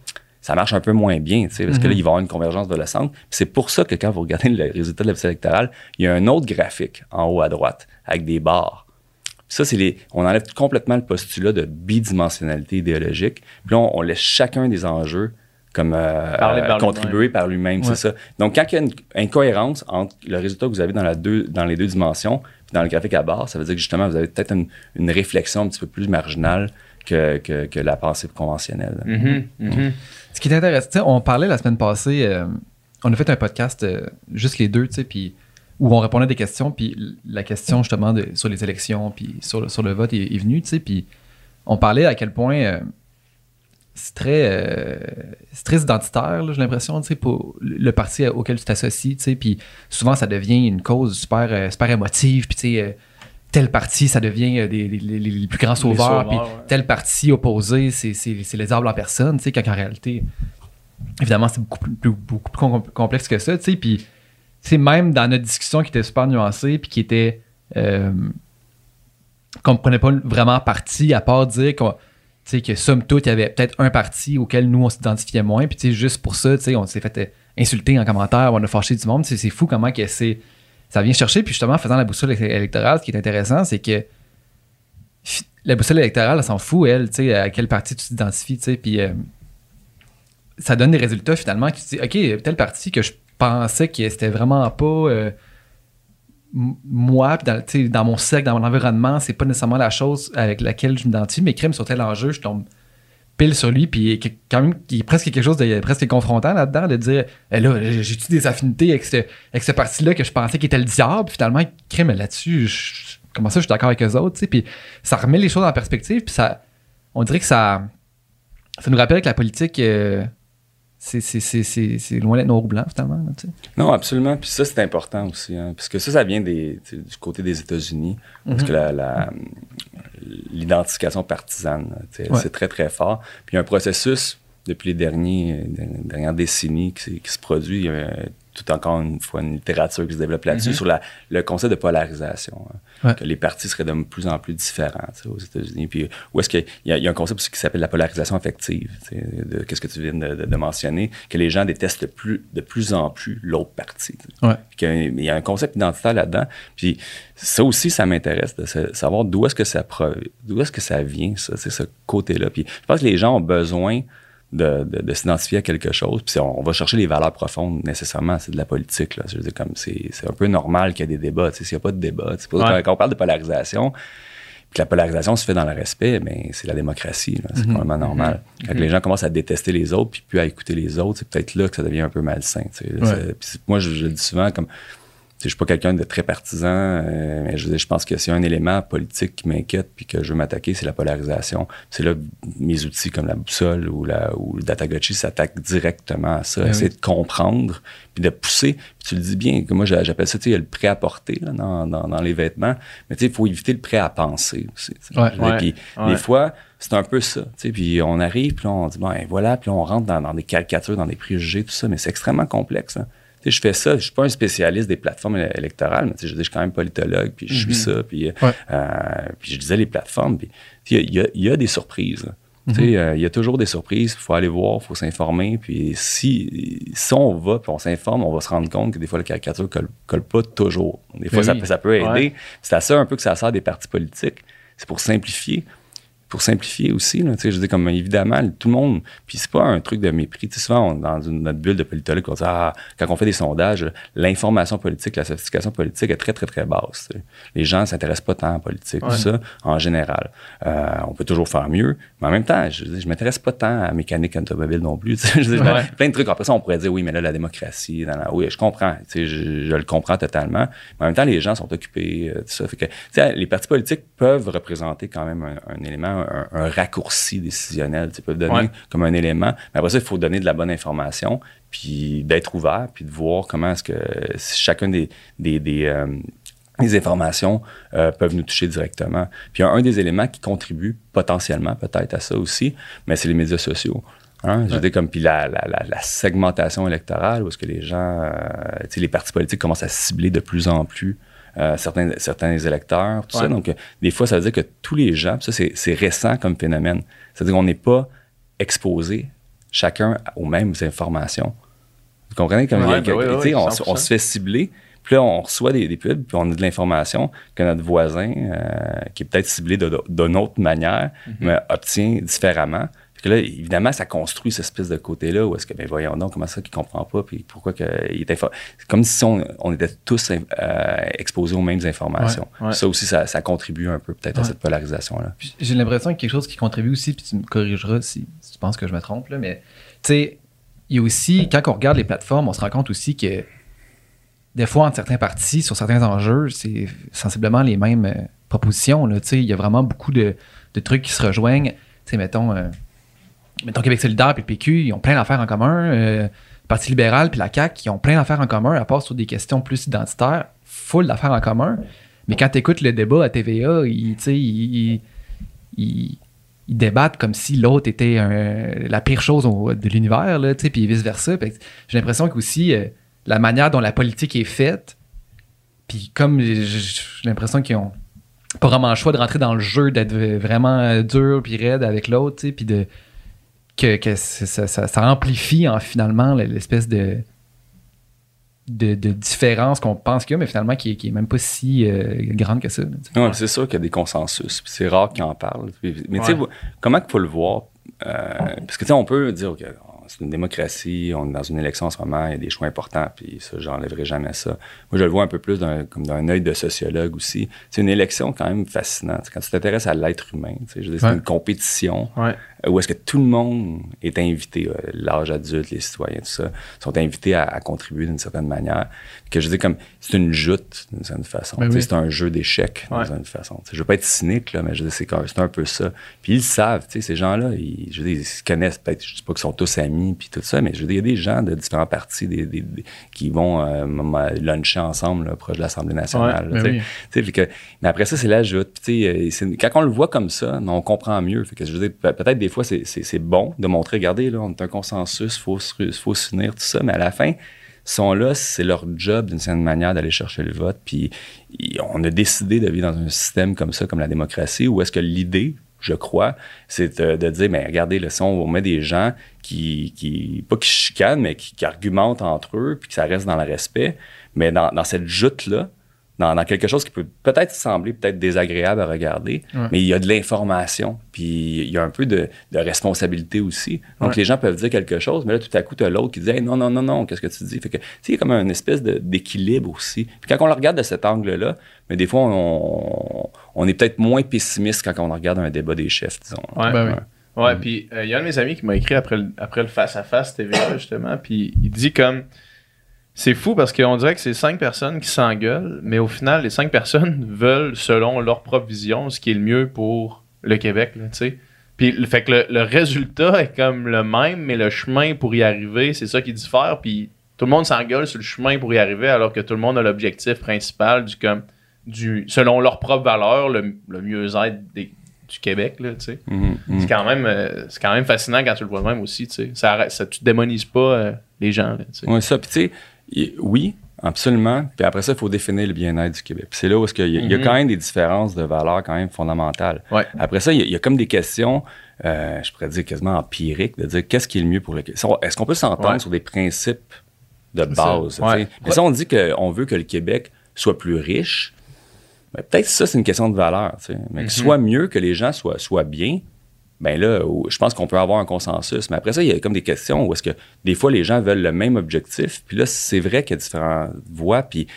D: ça marche un peu moins bien, tu sais, parce que là, il va y avoir une convergence de le centre. Puis c'est pour ça que quand vous regardez le résultat de la électorale, il y a un autre graphique en haut à droite, avec des barres. Puis ça, c'est les. On enlève complètement le postulat de bidimensionnalité idéologique. Puis là, on, on laisse chacun des enjeux comme euh,
B: Parler par
D: contribuer par lui-même,
C: Ouais.
D: c'est ça. Donc, quand il y a une incohérence entre le résultat que vous avez dans, la deux, dans les deux dimensions, puis dans le graphique à barre, ça veut dire que justement, vous avez peut-être une, une réflexion un petit peu plus marginale que, que, que la pensée conventionnelle.
B: Mhm, mhm.
C: Ce qui est intéressant, on parlait la semaine passée, euh, on a fait un podcast, euh, juste les deux, puis où on répondait à des questions, puis la question justement sur les élections, puis sur le, vote est, venue, puis on parlait à quel point euh, c'est très, très identitaire, j'ai l'impression, tu sais, pour le parti auquel tu t'associes, puis souvent ça devient une cause super, super émotive, puis tu euh, tel parti, ça devient euh, des, les, plus grands sauveurs, puis
B: ouais.
C: tel parti opposé, c'est, c'est, c'est les diables en personne, tu sais, quand en réalité, évidemment, c'est beaucoup plus, plus- beaucoup plus com- complexe que ça, tu sais, puis, tu sais, même dans notre discussion qui était super nuancée, puis qui était, euh, qu'on ne prenait pas vraiment parti, à part dire qu'on, que somme toute, il y avait peut-être un parti auquel nous, on s'identifiait moins, puis, juste pour ça, on s'est fait euh, insulter en commentaire, on a fâché du monde, c'est fou comment que c'est, ça vient chercher, puis justement, en faisant la boussole éle- électorale, ce qui est intéressant, c'est que la boussole électorale, elle s'en fout, elle, tu sais, à quel parti tu t'identifies, tu sais, puis euh, ça donne des résultats finalement qui te disent, OK, tel parti que je pensais que c'était vraiment pas euh, moi, puis dans, tu dans mon cercle, dans mon environnement, c'est pas nécessairement la chose avec laquelle je m'identifie, mais crime sur tel enjeu, je tombe pile sur lui, puis quand même, il y a presque quelque chose de presque confrontant là-dedans, de dire, Eh là, j'ai- j'ai-tu des affinités avec ce, avec ce parti-là que je pensais qu'il était le diable, puis finalement, crime là-dessus, je- comment ça, je suis d'accord avec eux autres, tu sais, puis ça remet les choses en perspective, puis ça, on dirait que ça, ça nous rappelle que la politique, euh, c'est- loin d'être noir ou blanc, finalement, là, tu sais?
D: Non, absolument. Puis ça, c'est important aussi. Hein, parce que ça, ça vient des, du côté des États-Unis. Parce que la- la- l'identification partisane,
C: Ouais.
D: c'est très, très fort. Puis il y a un processus depuis les derniers, les dernières décennies qui se produit. Il y a tout encore une fois une littérature qui se développe là-dessus sur la, le concept de polarisation. hein.
C: Ouais.
D: Que les partis seraient de plus en plus différents aux États-Unis. Puis où est-ce qu'il y, a- il y a un concept aussi qui s'appelle la polarisation affective. de Qu'est-ce que tu viens de, de- de mentionner? Que les gens détestent de plus, de plus en plus l'autre parti.
C: Ouais.
D: Qu'il y a un concept identitaire là-dedans. Puis ça aussi, ça m'intéresse de sa- savoir d'où est-ce que ça d'où est-ce que ça vient, ça, ce côté-là. Puis je pense que les gens ont besoin de, de- de s'identifier à quelque chose. Puis on, on va chercher les valeurs profondes nécessairement, c'est de la politique. Là. Je veux dire, comme c'est, un peu normal qu'il y ait des débats. S'il n'y a pas de débat, pour-
B: Ouais.
D: quand, quand on parle de polarisation, puis que la polarisation se fait dans le respect, mais c'est la démocratie. C'est complètement normal. Quand les gens commencent à détester les autres puis plus à écouter les autres, c'est peut-être là que ça devient un peu malsain.
C: Ouais.
D: Puis moi, je, je le dis souvent comme je suis pas quelqu'un de très partisan, euh, mais je, je pense que c'est un élément politique qui m'inquiète puis que je veux m'attaquer, c'est la polarisation. C'est là mes outils comme la boussole ou, la, ou le Datagotchi s'attaquent directement à ça,
C: Ben
D: essayer de comprendre puis de pousser. Puis tu le dis bien, que moi j'appelle ça, tu sais, le prêt à porter là, dans, dans, dans, les vêtements, mais tu sais, il faut éviter le prêt à penser aussi.
C: Ouais,
B: ouais,
D: puis
B: ouais.
D: des fois, c'est un peu ça. Tu sais, puis on arrive, puis là, on dit, bon, voilà, puis là, on rentre dans, dans des caricatures, dans des préjugés, tout ça, mais c'est extrêmement complexe. Hein. Sais, je fais ça, je suis pas un spécialiste des plateformes électorales, mais tu sais, je, dis, je suis quand même politologue, puis je suis ça, puis,
C: Ouais.
D: euh, puis je disais les plateformes, puis il y, a- il y a des surprises. sais, euh, il y a toujours des surprises, il faut aller voir, il faut s'informer, puis si, si on va, puis on s'informe, on va se rendre compte que des fois, la caricature colle, colle pas toujours. Des fois, ça, ça peut aider.
B: Ouais.
D: C'est à ça un peu que ça sert des partis politiques. C'est pour simplifier. Pour simplifier aussi, là, tu sais, je dis comme évidemment, tout le monde, puis c'est pas un truc de mépris. Tu sais, souvent, on- dans une, notre bulle de politologue, on dit, ah, quand on fait des sondages, l'information politique, la sophistication politique est très, très, très basse. tu sais. Les gens ne s'intéressent pas tant à la politique, tout ça, en général. Euh, on peut toujours faire mieux, mais en même temps, je, je m'intéresse pas tant à la mécanique automobile non plus. Je dis,
C: Ouais.
D: plein de trucs. Après ça, on pourrait dire, oui, mais là, la démocratie, dans la- oui, je comprends. Tu sais, je, je le comprends totalement. Mais en même temps, les gens sont occupés, euh, tout ça. Fait que, les partis politiques peuvent représenter quand même un, un élément, un, un raccourci décisionnel. Tu peuvent donner
B: Ouais.
D: comme un élément. Mais après ça, il faut donner de la bonne information, puis d'être ouvert, puis de voir comment est-ce que si chacun des, des, des, euh, informations euh, peuvent nous toucher directement. Puis un, un des éléments qui contribue potentiellement peut-être à ça aussi, mais c'est les médias sociaux. Hein? Je dire, comme puis la, la, la, la segmentation électorale, où est-ce que les gens, euh, les partis politiques commencent à cibler de plus en plus euh, certains, certains électeurs, tout ça. Donc, euh, des fois, ça veut dire que tous les gens, ça, c'est, c'est récent comme phénomène. C'est-à-dire qu'on n'est pas exposé chacun aux mêmes informations. Vous comprenez? Comme
B: Ouais, ben oui, oui,
D: on,
B: 100%.
D: on se fait cibler, puis là, on reçoit des, des pubs, puis on a de l'information que notre voisin, euh, qui est peut-être ciblé de- de- d'une autre manière,
B: Mhm.
D: mais obtient différemment. Puis que là, évidemment, ça construit cette espèce de côté-là où est-ce que, ben voyons donc, comment ça qu'il comprend pas, puis pourquoi que, il est C'est comme si on, on était tous euh, exposés aux mêmes informations.
B: Ouais, ouais.
D: Ça aussi, ça, ça contribue un peu peut-être à cette polarisation-là.
C: J'ai l'impression que quelque chose qui contribue aussi, puis tu me corrigeras si, si tu penses que je me trompe, là, mais tu sais, il y a aussi, quand on regarde les plateformes, on se rend compte aussi que des fois, entre certains partis, sur certains enjeux, c'est sensiblement les mêmes euh, propositions. là, tu sais. Il y a vraiment beaucoup de, de trucs qui se rejoignent. Tu sais, mettons, euh, mettons Québec solidaire puis le PQ, ils ont plein d'affaires en commun. euh, le Parti libéral puis la CAQ, ils ont plein d'affaires en commun, à part sur des questions plus identitaires, full d'affaires en commun. Mais quand tu écoutes le débat à TVA, ils, ils, ils- ils- débattent comme si l'autre était la pire chose de l'univers, puis vice-versa. J'ai l'impression qu'aussi, euh, la manière dont la politique est faite, puis comme j'ai l'impression qu'ils ont pas vraiment le choix de rentrer dans le jeu, d'être vraiment euh, dur puis raide avec l'autre, puis de que, que ça, ça- ça- ça amplifie en, finalement l'espèce de, de, de différence qu'on pense qu'il y a, mais finalement qui est, qui est même pas si euh, grande que ça.
D: Ouais, C'est sûr qu'il y a des consensus. puis C'est rare qu'ils en parlent. Mais tu sais, comment il faut le voir? Euh, parce que tu sais, on peut dire, OK, c'est une démocratie, on est dans une élection en ce moment, il y a des choix importants, puis ça, j'enlèverai jamais ça. Moi, je le vois un peu plus d'un, comme d'un œil de sociologue aussi. C'est une élection quand même fascinante. Quand tu t'intéresses à l'être humain, tu sais, je veux dire, c'est
C: Ouais.
D: une compétition
B: Ouais.
D: Où est-ce que tout le monde est invité, euh, l'âge adulte, les citoyens, tout ça, sont invités à, à contribuer d'une certaine manière. Que je dis comme, c'est une joute d'une certaine façon.
C: Ben oui.
D: C'est un jeu d'échecs d'une
B: Ouais.
D: certaine façon. Je veux pas être cynique, là, mais je dis, c'est, c'est un peu ça. Puis ils le savent, tu sais, ces gens-là, ils, je veux dire, ils se connaissent peut-être, je dis pas qu'ils sont tous amis, puis tout ça, mais je veux dire, il y a des gens de différents partis des, des- des- qui vont euh, luncher ensemble, là, proche de l'Assemblée nationale.
C: Ouais,
D: là,
C: ben oui.
D: Que- mais après ça, c'est la joute. Puis, euh, quand on le voit comme ça, on comprend mieux. Fait que je veux dire, peut-être des fois, c'est- bon de montrer, regardez, on est un consensus, il faut, faut s'unir, tout ça, mais à la fin, sont là, c'est leur job d'une certaine manière d'aller chercher le vote. Puis on a décidé de vivre dans un système comme ça, comme la démocratie, où est-ce que l'idée, je crois, c'est de, dire, mais regardez, là, si on met des gens qui, qui pas qui chicanent, mais qui, qui argumentent entre eux, puis que ça reste dans le respect, mais dans, dans cette joute-là, dans, dans quelque chose qui peut peut-être sembler peut-être désagréable à regarder,
C: Ouais.
D: mais il y a de l'information, puis il y a un peu de, de responsabilité aussi. Donc
B: Ouais.
D: les gens peuvent dire quelque chose, mais là tout à coup tu as l'autre qui dit Hey, non non non non, qu'est-ce que tu dis? Fait que tu sais il y a comme une espèce de- d'équilibre aussi. Puis quand on le regarde de cet angle-là, mais des fois on, on est peut-être moins pessimiste quand on regarde un débat des chefs, disons.
B: Ouais.
C: Ben oui.
B: Ouais, puis euh, il y a un de mes amis qui m'a écrit après le, après le face-à-face TVA, justement, puis il dit comme C'est fou parce qu'on dirait que c'est cinq personnes qui s'engueulent, mais au final, les cinq personnes veulent, selon leur propre vision, ce qui est le mieux pour le Québec, tu sais. Puis le fait que le, le résultat est comme le même, mais le chemin pour y arriver, c'est ça qui diffère. Puis tout le monde s'engueule sur le chemin pour y arriver, alors que tout le monde a l'objectif principal du comme du selon leurs propres valeurs, le, le mieux-être du Québec, là, tu sais.
D: Mhm, mhm.
B: C'est quand même euh, c'est quand même fascinant quand tu le vois de même aussi, tu sais. Ça, ça tu démonises pas euh, les gens, là, tu sais.
D: Ouais, ça. Puis, tu sais, oui, absolument. Puis après ça, il faut définir le bien-être du Québec. C'est là où est-ce qu'il y, a- il y a
B: Mhm.
D: quand même des différences de valeurs quand même fondamentales.
B: Ouais.
D: Après ça, il y, a- il y a comme des questions, euh, je pourrais dire quasiment empiriques, de dire qu'est-ce qui est le mieux pour le Québec. Est-ce qu'on peut s'entendre
B: Ouais.
D: sur des principes de
C: ça.
D: base?
B: Ouais.
D: Mais ça, on dit qu'on veut que le Québec soit plus riche. Mais peut-être que ça, c'est une question de valeur. Mais
B: Mhm.
D: que soit mieux, que les gens soient, soient bien, ben là, je pense qu'on peut avoir un consensus. Mais après ça, il y a comme des questions où est-ce que des fois les gens veulent le même objectif. Puis là, c'est vrai qu'il y a différentes voies. Puis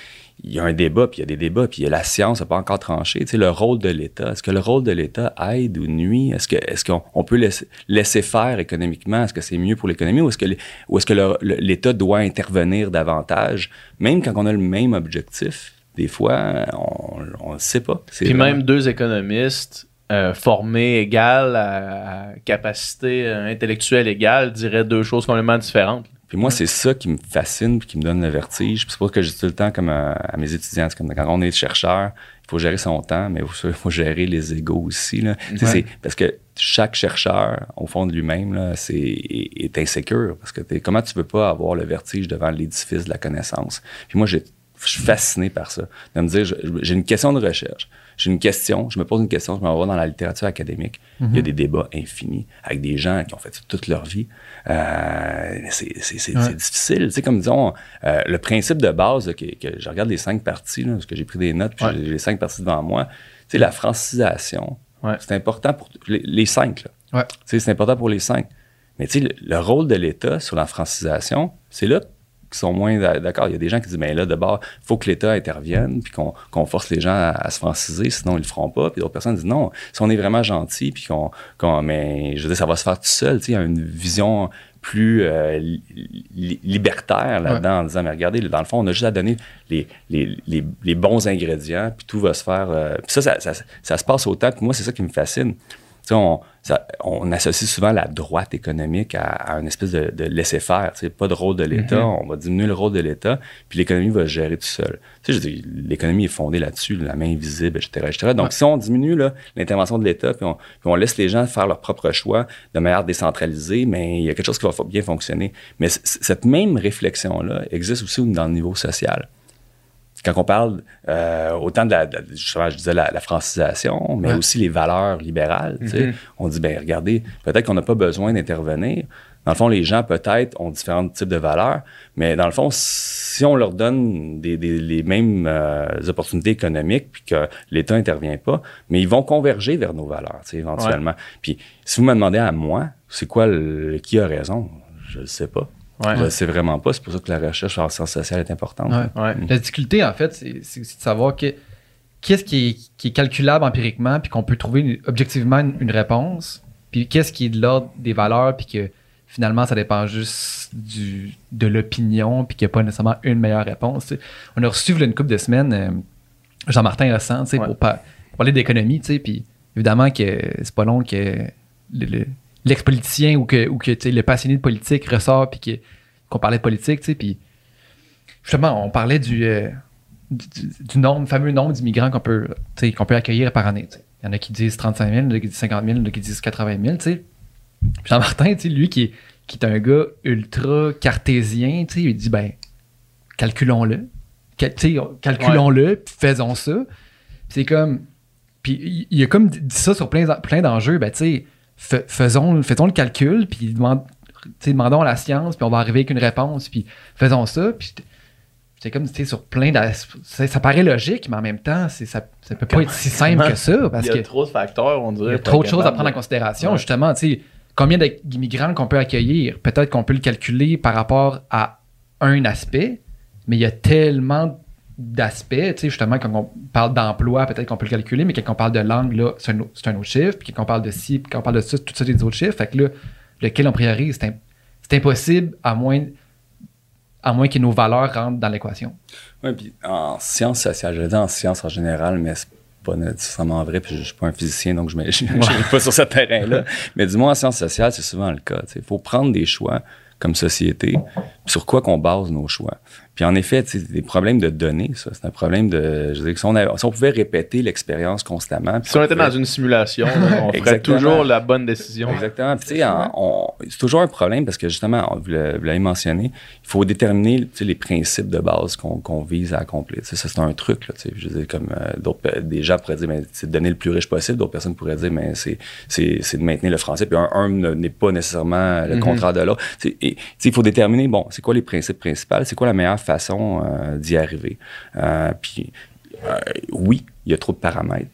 D: il y a un débat, puis il y a des débats, puis la science n'a pas encore tranché. Tu sais, le rôle de l'État. Est-ce que le rôle de l'État aide ou nuit? Est-ce que est-ce qu'on on peut laisser, laisser faire économiquement? Est-ce que c'est mieux pour l'économie? Ou est-ce que, ou est-ce l'État doit intervenir davantage? Même quand on a le même objectif, des fois, on ne sait pas.
B: Puis
D: vraiment-
B: même deux économistes euh, formés égales à, à capacité euh, intellectuelle égale diraient deux choses complètement différentes.
D: Puis moi, c'est ça qui me fascine puis qui me donne le vertige. Puis c'est pour ça que je dis tout le temps comme à, à mes étudiants, comme quand on est chercheur, il faut gérer son temps, mais il faut, gérer les égaux aussi. Là.
B: Ouais.
D: Parce que chaque chercheur, au fond de lui-même, c'est, est, est insécure. Parce que t'es- comment tu veux pas avoir le vertige devant l'édifice de la connaissance? Puis moi, j'ai- je suis fasciné par ça. De me dire, j'ai une question de recherche. J'ai une question, je me pose une question, je m'en vais dans la littérature académique. Il y a des débats infinis avec des gens qui ont fait ça toute leur vie. Euh, c'est c'est- c'est-
C: Ouais.
D: c'est difficile. Tu sais, comme disons, euh, le principe de base, là, que, que je regarde les cinq parties, là, parce que j'ai pris des notes, puis
B: Ouais.
D: j'ai les cinq parties devant moi. Tu sais, la francisation,
B: Ouais.
D: c'est important pour les, les cinq. C'est important pour les cinq. Mais tu sais, le, le rôle de l'État sur la francisation, c'est là qu'ils sont moins d'a- d'accord. Il y a des gens qui disent, ben là, d'abord, il faut que l'État intervienne, puis qu'on force les gens à, à se franciser, sinon ils le feront pas. Puis d'autres personnes disent, non, si on est vraiment gentil, puis qu'on, mais je veux dire, ça va se faire tout seul. Tu sais, il y a une vision plus euh, li- li- libertaire là-dedans, en disant, mais regardez, dans le fond, on a juste à donner les, les, les, les bons ingrédients, puis tout va se faire. euh, puis ça, ça, ça, ça se passe autant. Puis moi, c'est ça qui me fascine. Tu on, ça- on associe souvent la droite économique à, à une espèce de, de laisser-faire. Pas de rôle de l'État, on va diminuer le rôle de l'État, puis l'économie va se gérer tout seul. Je dis, l'économie est fondée là-dessus, la main invisible, etc. etc. Donc, si on diminue là, l'intervention de l'État, puis on, puis on laisse les gens faire leur propre choix de manière décentralisée, mais il y a quelque chose qui va bien fonctionner. Mais c- cette même réflexion-là existe aussi dans le niveau social quand on parle euh, autant de la, de justement, je disais la, la francisation, mais
C: Ouais.
D: aussi les valeurs libérales,
B: Mhm.
D: on dit, ben regardez, peut-être qu'on n'a pas besoin d'intervenir. Dans le fond, les gens, peut-être, ont différents types de valeurs, mais dans le fond, si on leur donne des, des- les mêmes euh, opportunités économiques, puis que l'État intervient pas, mais ils vont converger vers nos valeurs, tu sais, éventuellement. Puis, si vous me demandez à moi, c'est quoi le, qui a raison, je ne sais pas.
B: Ouais.
D: Sais vraiment pas. C'est pour ça que la recherche en sciences sociales est importante.
C: Ouais.
B: Ouais.
C: La difficulté, en fait, c'est c'est- c'est de savoir que- qu'est-ce qui est, qui est calculable empiriquement, puis qu'on peut trouver une- objectivement une, une réponse, puis qu'est-ce qui est de l'ordre des valeurs, puis que finalement, ça dépend juste du, de l'opinion, puis qu'il n'y a pas nécessairement une meilleure réponse. On a reçu, il y a une couple de semaines, euh, Jean-Martin Ressent, pour, par- pour parler d'économie, puis évidemment que c'est pas long que le- le- l'ex-politicien ou que, ou que tu sais, le passionné de politique ressort, puis qu'on parlait de politique, tu sais, puis justement, on parlait du, euh, du, nombre, fameux nombre d'immigrants qu'on peut, tu sais, qu'on peut accueillir par année. tu sais. Il y en a qui disent 35 000, il y en a qui disent 50 000, il y en a qui disent 80 000. tu sais. Jean-Martin, tu sais, lui qui est, qui est un gars ultra cartésien, tu sais, il dit ben, calculons-le. Cal- tu sais, calculons-le, faisons ça. C'est comme. Puis il- il a comme dit ça sur plein, plein d'enjeux, ben, tu sais, faisons, faisons le calcul, puis demandons à la science, puis on va arriver avec une réponse, puis faisons ça. Puis c'est comme, tu sais, sur plein d'aspects. Ça, ça paraît logique, mais en même temps, ça, ça peut pas être si simple que ça, parce
B: Il y a
C: que
B: trop de facteurs, on dirait.
C: il y a trop de choses à prendre en
B: de-
C: considération.
B: Ouais.
C: Justement, tu sais, combien d'immigrants qu'on peut accueillir, peut-être qu'on peut le calculer par rapport à un aspect, mais il y a tellement d'aspects, tu sais, justement, quand on parle d'emploi, peut-être qu'on peut le calculer, mais quand on parle de langue, là, c'est un, un autre chiffre, puis quand on parle de ci, puis quand on parle de ça, tout ça, c'est des autres chiffres. Fait que là, lequel on priorise, c'est, im- c'est impossible à moins à moins que nos valeurs rentrent dans l'équation.
D: Oui, puis en sciences sociales, je dire en sciences en général, mais c'est pas nécessairement vrai, puis je, suis pas un physicien, donc je ne suis pas sur ce terrain-là. Mais du moins, en sciences sociales, c'est souvent le cas. Il faut prendre des choix comme société, sur quoi qu'on base nos choix. Puis en effet, c'est des problèmes de données, ça. C'est un problème de. Je veux dire, si on, si on pouvait répéter l'expérience constamment.
B: Si on était dans une simulation, on ferait toujours la bonne décision.
D: Exactement. Tu sais, c'est toujours un problème parce que justement, vous l'avez mentionné, il faut déterminer les principes de base qu'on vise à accomplir. ça, c'est un truc. Là, je veux dire, comme euh, d'autres, des gens pourraient dire, mais c'est de donner le plus riche possible. D'autres personnes pourraient dire, mais c'est de maintenir le français. Puis un, n'est pas nécessairement le mm-hmm. contraire de l'autre. Il faut déterminer, bon, c'est quoi les principes principaux, c'est quoi la meilleure façon euh, d'y arriver. Euh, puis, euh, oui, il y a trop de paramètres.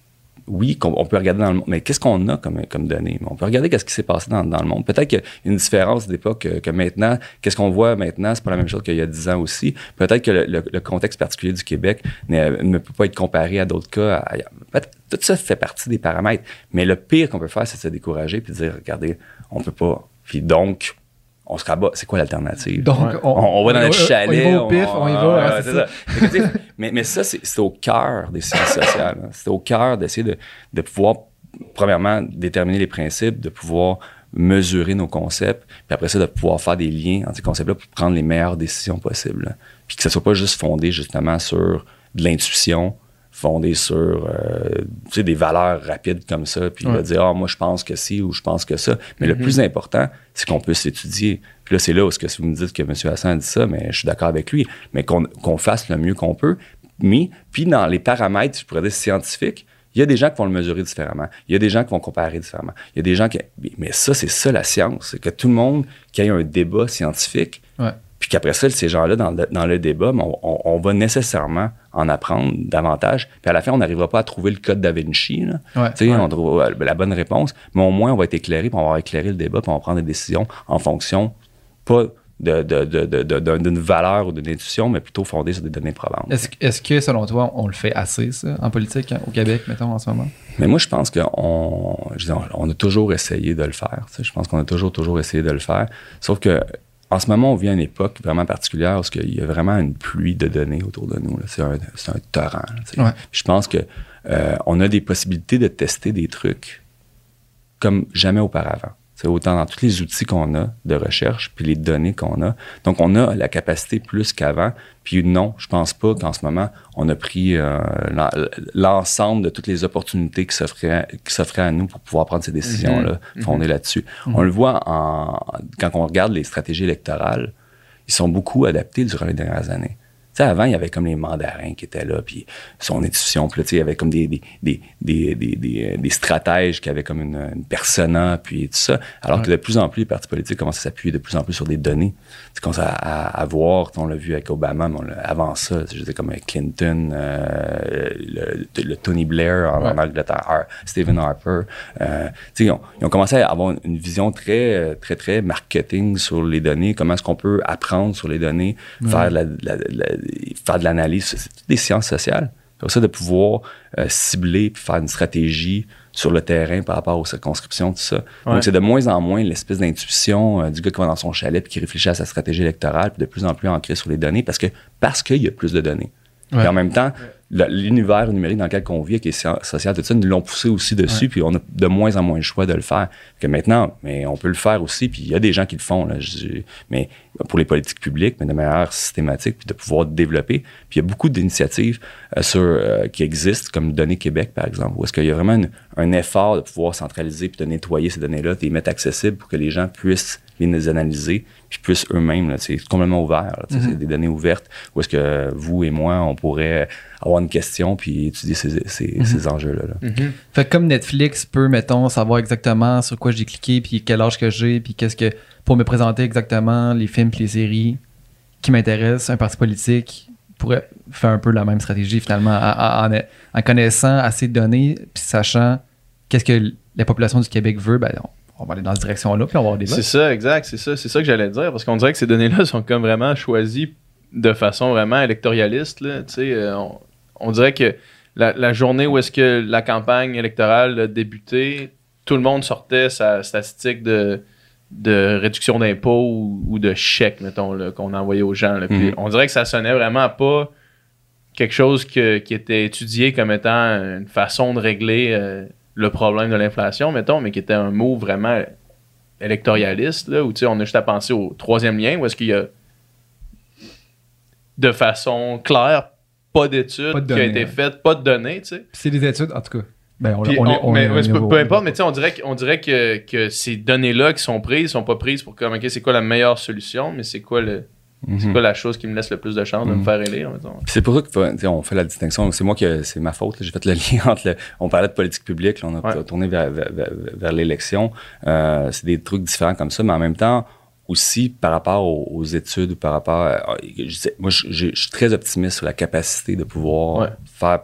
D: Oui, on, peut regarder dans le monde, mais qu'est-ce qu'on a comme, comme données? On peut regarder qu'est-ce qui s'est passé dans, le monde. Peut-être qu'il y a une différence d'époque que, maintenant, qu'est-ce qu'on voit maintenant, c'est pas la même chose qu'il y a 10 ans aussi. Peut-être que le, contexte particulier du Québec ne peut pas être comparé à d'autres cas. tout ça fait partie des paramètres. Mais le pire qu'on peut faire, c'est se décourager puis de dire, regardez, on peut pas. Puis donc, on se rabat. C'est quoi l'alternative?
C: Donc,
D: on, va dans notre chalet.
C: On y va au pif, on, y va. ça.
D: mais, mais ça, c'est au cœur des sciences sociales. C'est au cœur d'essayer de, de pouvoir, premièrement, déterminer les principes, de pouvoir mesurer nos concepts, puis après ça, de pouvoir faire des liens entre ces concepts-là pour prendre les meilleures décisions possibles. Puis que ça soit pas juste fondé justement sur de l'intuition, fondé sur euh, des valeurs rapides comme ça, puis il va dire, ah, moi, je pense que si ou je pense que ça. Mais le mm-hmm. plus important, c'est qu'on puisse étudier. Puis là, c'est là où ce que si vous me dites que M. Hassan a dit ça, mais je suis d'accord avec lui, mais qu'on fasse le mieux qu'on peut. Mais, puis dans les paramètres, je pourrais dire scientifiques, il y a des gens qui vont le mesurer différemment. Il y a des gens qui vont comparer différemment. Il y a des gens qui. Mais ça, c'est ça la science. C'est que tout le monde qui ait un débat scientifique, puis qu'après ça, ces gens-là, dans, le, débat, on, va nécessairement en apprendre davantage. Puis à la fin, on n'arrivera pas à trouver le code Da Vinci. Là. On trouve euh, la bonne réponse, mais au moins, on va être éclairé, puis on va éclairer le débat, puis on va prendre des décisions en fonction, pas d'une valeur ou d'une intuition, mais plutôt fondée sur des données probantes.
C: Est-ce, que, selon toi, on le fait assez, ça, en politique, hein, au Québec, mettons, en ce moment?
D: Mais moi, je pense qu'on on a toujours essayé de le faire. Je pense qu'on a toujours, toujours essayé de le faire. Sauf que en ce moment, on vit à une époque vraiment particulière parce qu'il y a vraiment une pluie de données autour de nous. C'est un, un, torrent. Je pense que euh, on a des possibilités de tester des trucs comme jamais auparavant. C'est autant dans tous les outils qu'on a de recherche, puis les données qu'on a. Donc, on a la capacité plus qu'avant. Puis non, je pense pas qu'en ce moment, on a pris euh, l'ensemble de toutes les opportunités qui s'offraient à nous pour pouvoir prendre ces décisions-là, mm-hmm. fondées mm-hmm. là-dessus. Mm-hmm. On le voit en, quand on regarde les stratégies électorales, ils sont beaucoup adaptés durant les dernières années avant, il y avait comme les mandarins qui étaient là, puis son institution, puis il y avait comme des, des, des, des, des, des stratèges qui avaient comme une, une persona, puis tout ça. Alors que de plus en plus, les partis politiques commencent à s'appuyer de plus en plus sur des données. Tu commences à, à, voir, on l'a vu avec Obama, mais avant ça, je disais comme Clinton, euh, le, Tony Blair en, Angleterre, Stephen Harper. Euh, ils, ont, ils ont commencé à avoir une vision très, très, très marketing sur les données, comment est-ce qu'on peut apprendre sur les données, faire la, la, la faire de l'analyse, c'est des sciences sociales. C'est ça de pouvoir euh, cibler puis faire une stratégie sur le terrain par rapport aux circonscriptions, tout ça. Donc, c'est de moins en moins l'espèce d'intuition euh, du gars qui va dans son chalet puis qui réfléchit à sa stratégie électorale, puis de plus en plus ancré sur les données parce que parce qu'il y a plus de données. Et en même temps, l'univers numérique dans lequel on vit, qui est social, tout ça, nous l'ont poussé aussi dessus, puis on a de moins en moins le choix de le faire. Que maintenant, mais on peut le faire aussi, puis il y a des gens qui le font, là, mais pour les politiques publiques, mais de manière systématique, puis de pouvoir développer. Puis il y a beaucoup d'initiatives euh, sur, euh, qui existent, comme Données Québec, par exemple, où est-ce qu'il y a vraiment un effort de pouvoir centraliser, puis de nettoyer ces données-là, de les mettre accessibles pour que les gens puissent les analyser, puis plus eux-mêmes. C'est complètement ouvert. C'est mm-hmm. des données ouvertes où est-ce que vous et moi, on pourrait avoir une question puis étudier ces, mm-hmm. enjeux-là.
C: Mm-hmm. Fait comme Netflix peut, mettons, savoir exactement sur quoi j'ai cliqué, puis quel âge que j'ai, puis qu'est-ce que... pour me présenter exactement les films puis les séries qui m'intéressent, un parti politique pourrait faire un peu la même stratégie finalement en, en connaissant assez de données puis sachant qu'est-ce que la population du Québec veut, ben, on va aller dans cette direction-là, puis on va avoir des
B: C'est ça, exact, c'est ça. C'est ça que j'allais dire, parce qu'on dirait que ces données-là sont comme vraiment choisies de façon vraiment électoraliste. Là, euh, on, on, dirait que la, journée où est-ce que la campagne électorale a débuté, tout le monde sortait sa statistique de, de réduction d'impôts ou, ou de chèques, mettons, qu'on envoyait aux gens. là. Puis
D: Mhm.
B: on dirait que ça sonnait vraiment pas quelque chose que- qui était étudié comme étant une façon de régler euh, le problème de l'inflation, mettons, mais qui était un mot vraiment électoraliste, là, où tu sais, on a juste à penser au troisième lien, où est-ce qu'il y a de façon claire pas d'études qui a
C: données,
B: été
C: ouais.
B: faite, pas de données, tu sais.
C: C'est des études, en tout cas. Ben, on, on,
B: on- mais, ouais, peu, peu importe, mais tu sais, on dirait, que- on dirait que, que ces données-là qui sont prises sont pas prises pour comme, OK, c'est quoi la meilleure solution, mais c'est quoi, le, c'est
D: Mhm.
B: quoi la chose qui me laisse le plus de chance de me
D: Mhm.
B: faire élire, mettons.
D: C'est pour ça qu'on fait la distinction. C'est moi que c'est ma faute. là. J'ai fait le lien entre le. On parlait de politique publique, là, on a
B: Ouais.
D: tourné vers, vers, vers- vers l'élection. Euh, c'est des trucs différents comme ça, mais en même temps aussi par rapport aux, aux études ou par rapport. à- je sais- moi, je, je- je suis très optimiste sur la capacité de pouvoir
B: Ouais.
D: faire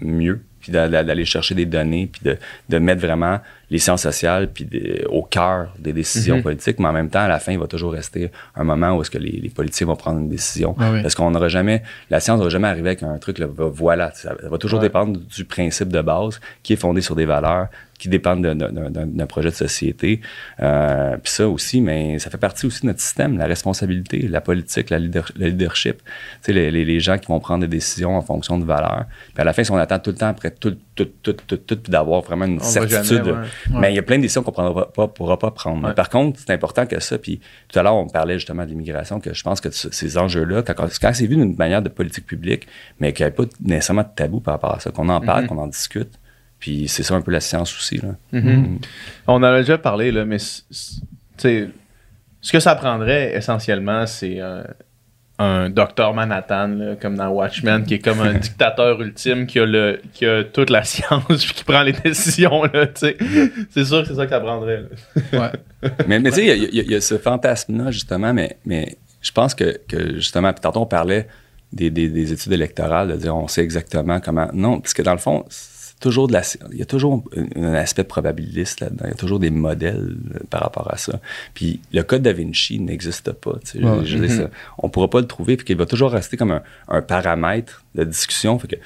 D: mieux, puis d'a- d'a- d'aller chercher des données, puis de, de mettre vraiment les sciences sociales puis de- au cœur des décisions
B: Mhm.
D: politiques. Mais en même temps, à la fin, il va toujours rester un moment où est-ce que les, les politiciens vont prendre une décision.
C: Ah oui.
D: Parce qu'on n'aura jamais, la science n'aura jamais arrivé avec un truc, là, voilà, ça, ça va toujours
B: Ouais.
D: dépendre du principe de base qui est fondé sur des valeurs, qui dépendent d'un- projet de société. Euh, Puis ça aussi, mais ça fait partie aussi de notre système, la responsabilité, la politique, la leader- le leadership. Tu sais, les, les- les gens qui vont prendre des décisions en fonction de valeurs. Puis à la fin, si on attend tout le temps après tout, tout, tout, tout, tout, puis d'avoir vraiment une
B: On
D: certitude,
B: jamais, ouais.
D: mais il y a plein de décisions qu'on ne pourra pas, pourra pas prendre. Mais. Par contre, c'est important que ça. Puis tout à l'heure, on parlait justement de l'immigration, que je pense que ce- ces enjeux-là, quand, quand c'est vu d'une manière de politique publique, mais qu'il n'y ait pas nécessairement de tabou par rapport à ça, qu'on en parle,
B: Mhm.
D: qu'on en discute. Puis c'est ça un peu la science aussi. Là.
B: Mhm. On en a déjà parlé, là, mais ce que ça prendrait essentiellement, c'est un, un docteur Manhattan, là, comme dans Watchmen, qui est comme un dictateur ultime qui a, le, qui a toute la science puis qui prend les décisions. Là, tu sais. c'est sûr que c'est ça que ça prendrait. là.
C: Ouais.
D: mais mais tu sais, il y a- y, y ce fantasme-là, justement, mais, mais je pense que, que justement, puis tantôt on parlait des, des- des études électorales, de dire on sait exactement comment. Non, parce que dans le fond, toujours de la. Il y a toujours un, un aspect probabiliste là-dedans. Il y a toujours des modèles euh, par rapport à ça. Puis le code da Vinci n'existe pas. tu sais.
C: Ouais.
D: Je veux dire,
B: Mhm.
D: ça, on ne pourra pas le trouver, puis qu'il va toujours rester comme un, un paramètre de discussion. Fait que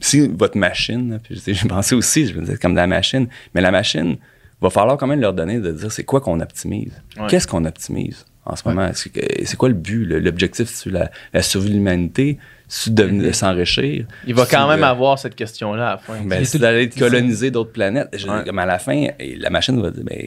D: si votre machine, là, puis je sais, j'ai pensé aussi, je veux dire, comme de la machine, mais la machine, va falloir quand même leur donner de dire c'est quoi qu'on optimise.
B: Ouais.
D: Qu'est-ce qu'on optimise en ce moment? C'est quoi le but? L'objectif, c'est la, la survie de l'humanité? De, s'enrichir?
B: Il va quand même
D: de-
B: avoir cette question-là à la fin.
D: ben, d'aller coloniser d'autres planètes. Je-
B: Ouais.
D: comme à la fin, la machine va dire, ben,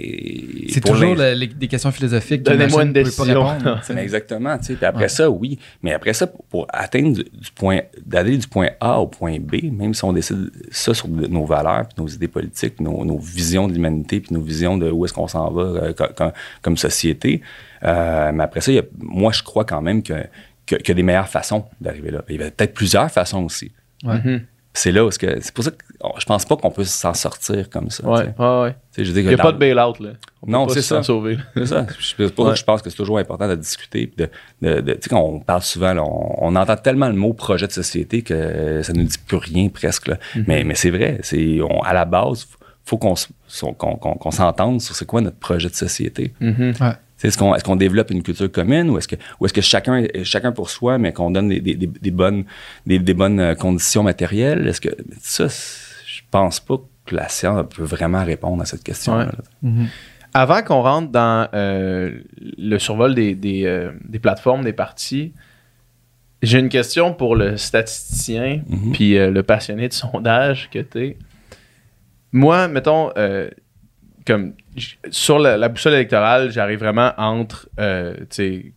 C: C'est toujours des questions philosophiques. que
B: Donnez-moi une
C: pas
B: décision.
C: répondre,
D: exactement, tu sais. Puis après
C: Ouais.
D: ça, oui. Mais après ça, pour, pour atteindre du, du point, d'aller du point A au point B, même si on décide ça sur nos valeurs, puis nos idées politiques, puis nos, nos visions de l'humanité, puis nos visions de où est-ce qu'on s'en va euh, co- co- comme, société. euh, mais après ça, il y a- moi, je crois quand même que- qu'il y a des meilleures façons d'arriver là. Il y a peut-être plusieurs façons aussi.
C: Ouais.
B: Mhm.
D: C'est là où que. C'est pour ça que oh, je pense pas qu'on peut s'en sortir comme ça.
B: Ouais, ouais,
D: je
B: Il n'y a
D: dans-
B: pas de bail-out. Là. On
D: Non, c'est
B: s'en
D: ça.
B: sauver.
D: C'est ça. C'est pour ça que je pense que c'est toujours important de discuter. puis De, de- de- tu sais, quand on parle souvent, là, on, on entend tellement le mot projet de société que ça ne nous dit plus rien presque. là.
B: Mhm.
D: mais, mais c'est vrai. C'est, on- à la base, il faut qu'on, s- son- qu'on, qu'on- qu'on s'entende sur c'est quoi notre projet de société.
B: Mhm.
C: Ouais.
D: Est-ce qu'on, développe une culture commune ou est-ce que, ou est-ce que chacun, chacun pour soi, mais qu'on donne des, des- des- des bonnes, des, des bonnes euh, conditions matérielles? Est-ce que ça, je pense pas que la science peut vraiment répondre à cette question-là.
B: Ouais.
D: là.
C: Mhm.
B: Avant qu'on rentre dans euh, le survol des, des, euh, des plateformes, des partis, j'ai une question pour le statisticien
D: Mhm.
B: puis euh, le passionné de sondage que. Moi, mettons, comme sur la, la boussole électorale, j'arrive vraiment entre euh,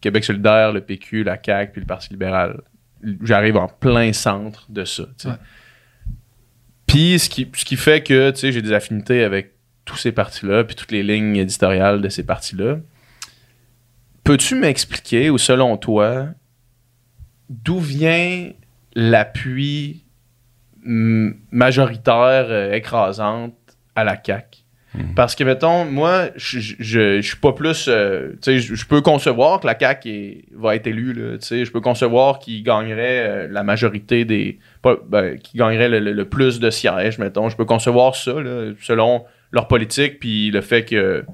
B: Québec solidaire, le PQ, la CAQ puis le Parti libéral. J'arrive en plein centre de ça. Puis ce qui, ce qui fait que tu sais, j'ai des affinités avec tous ces partis-là, puis toutes les lignes éditoriales de ces partis-là. Peux-tu m'expliquer, ou selon toi, d'où vient l'appui majoritaire euh, écrasante à la CAQ?
D: Mhm.
B: Parce que, mettons, moi, je je- je- je suis pas plus. euh, tu sais, je peux concevoir que la CAQ va être élue. tu sais. Je peux concevoir qu'ils gagneraient euh, la majorité des. Ben, qu'ils gagneraient le, le- le plus de sièges, mettons. Je peux concevoir ça, là, selon leur politique, puis le fait qu'ils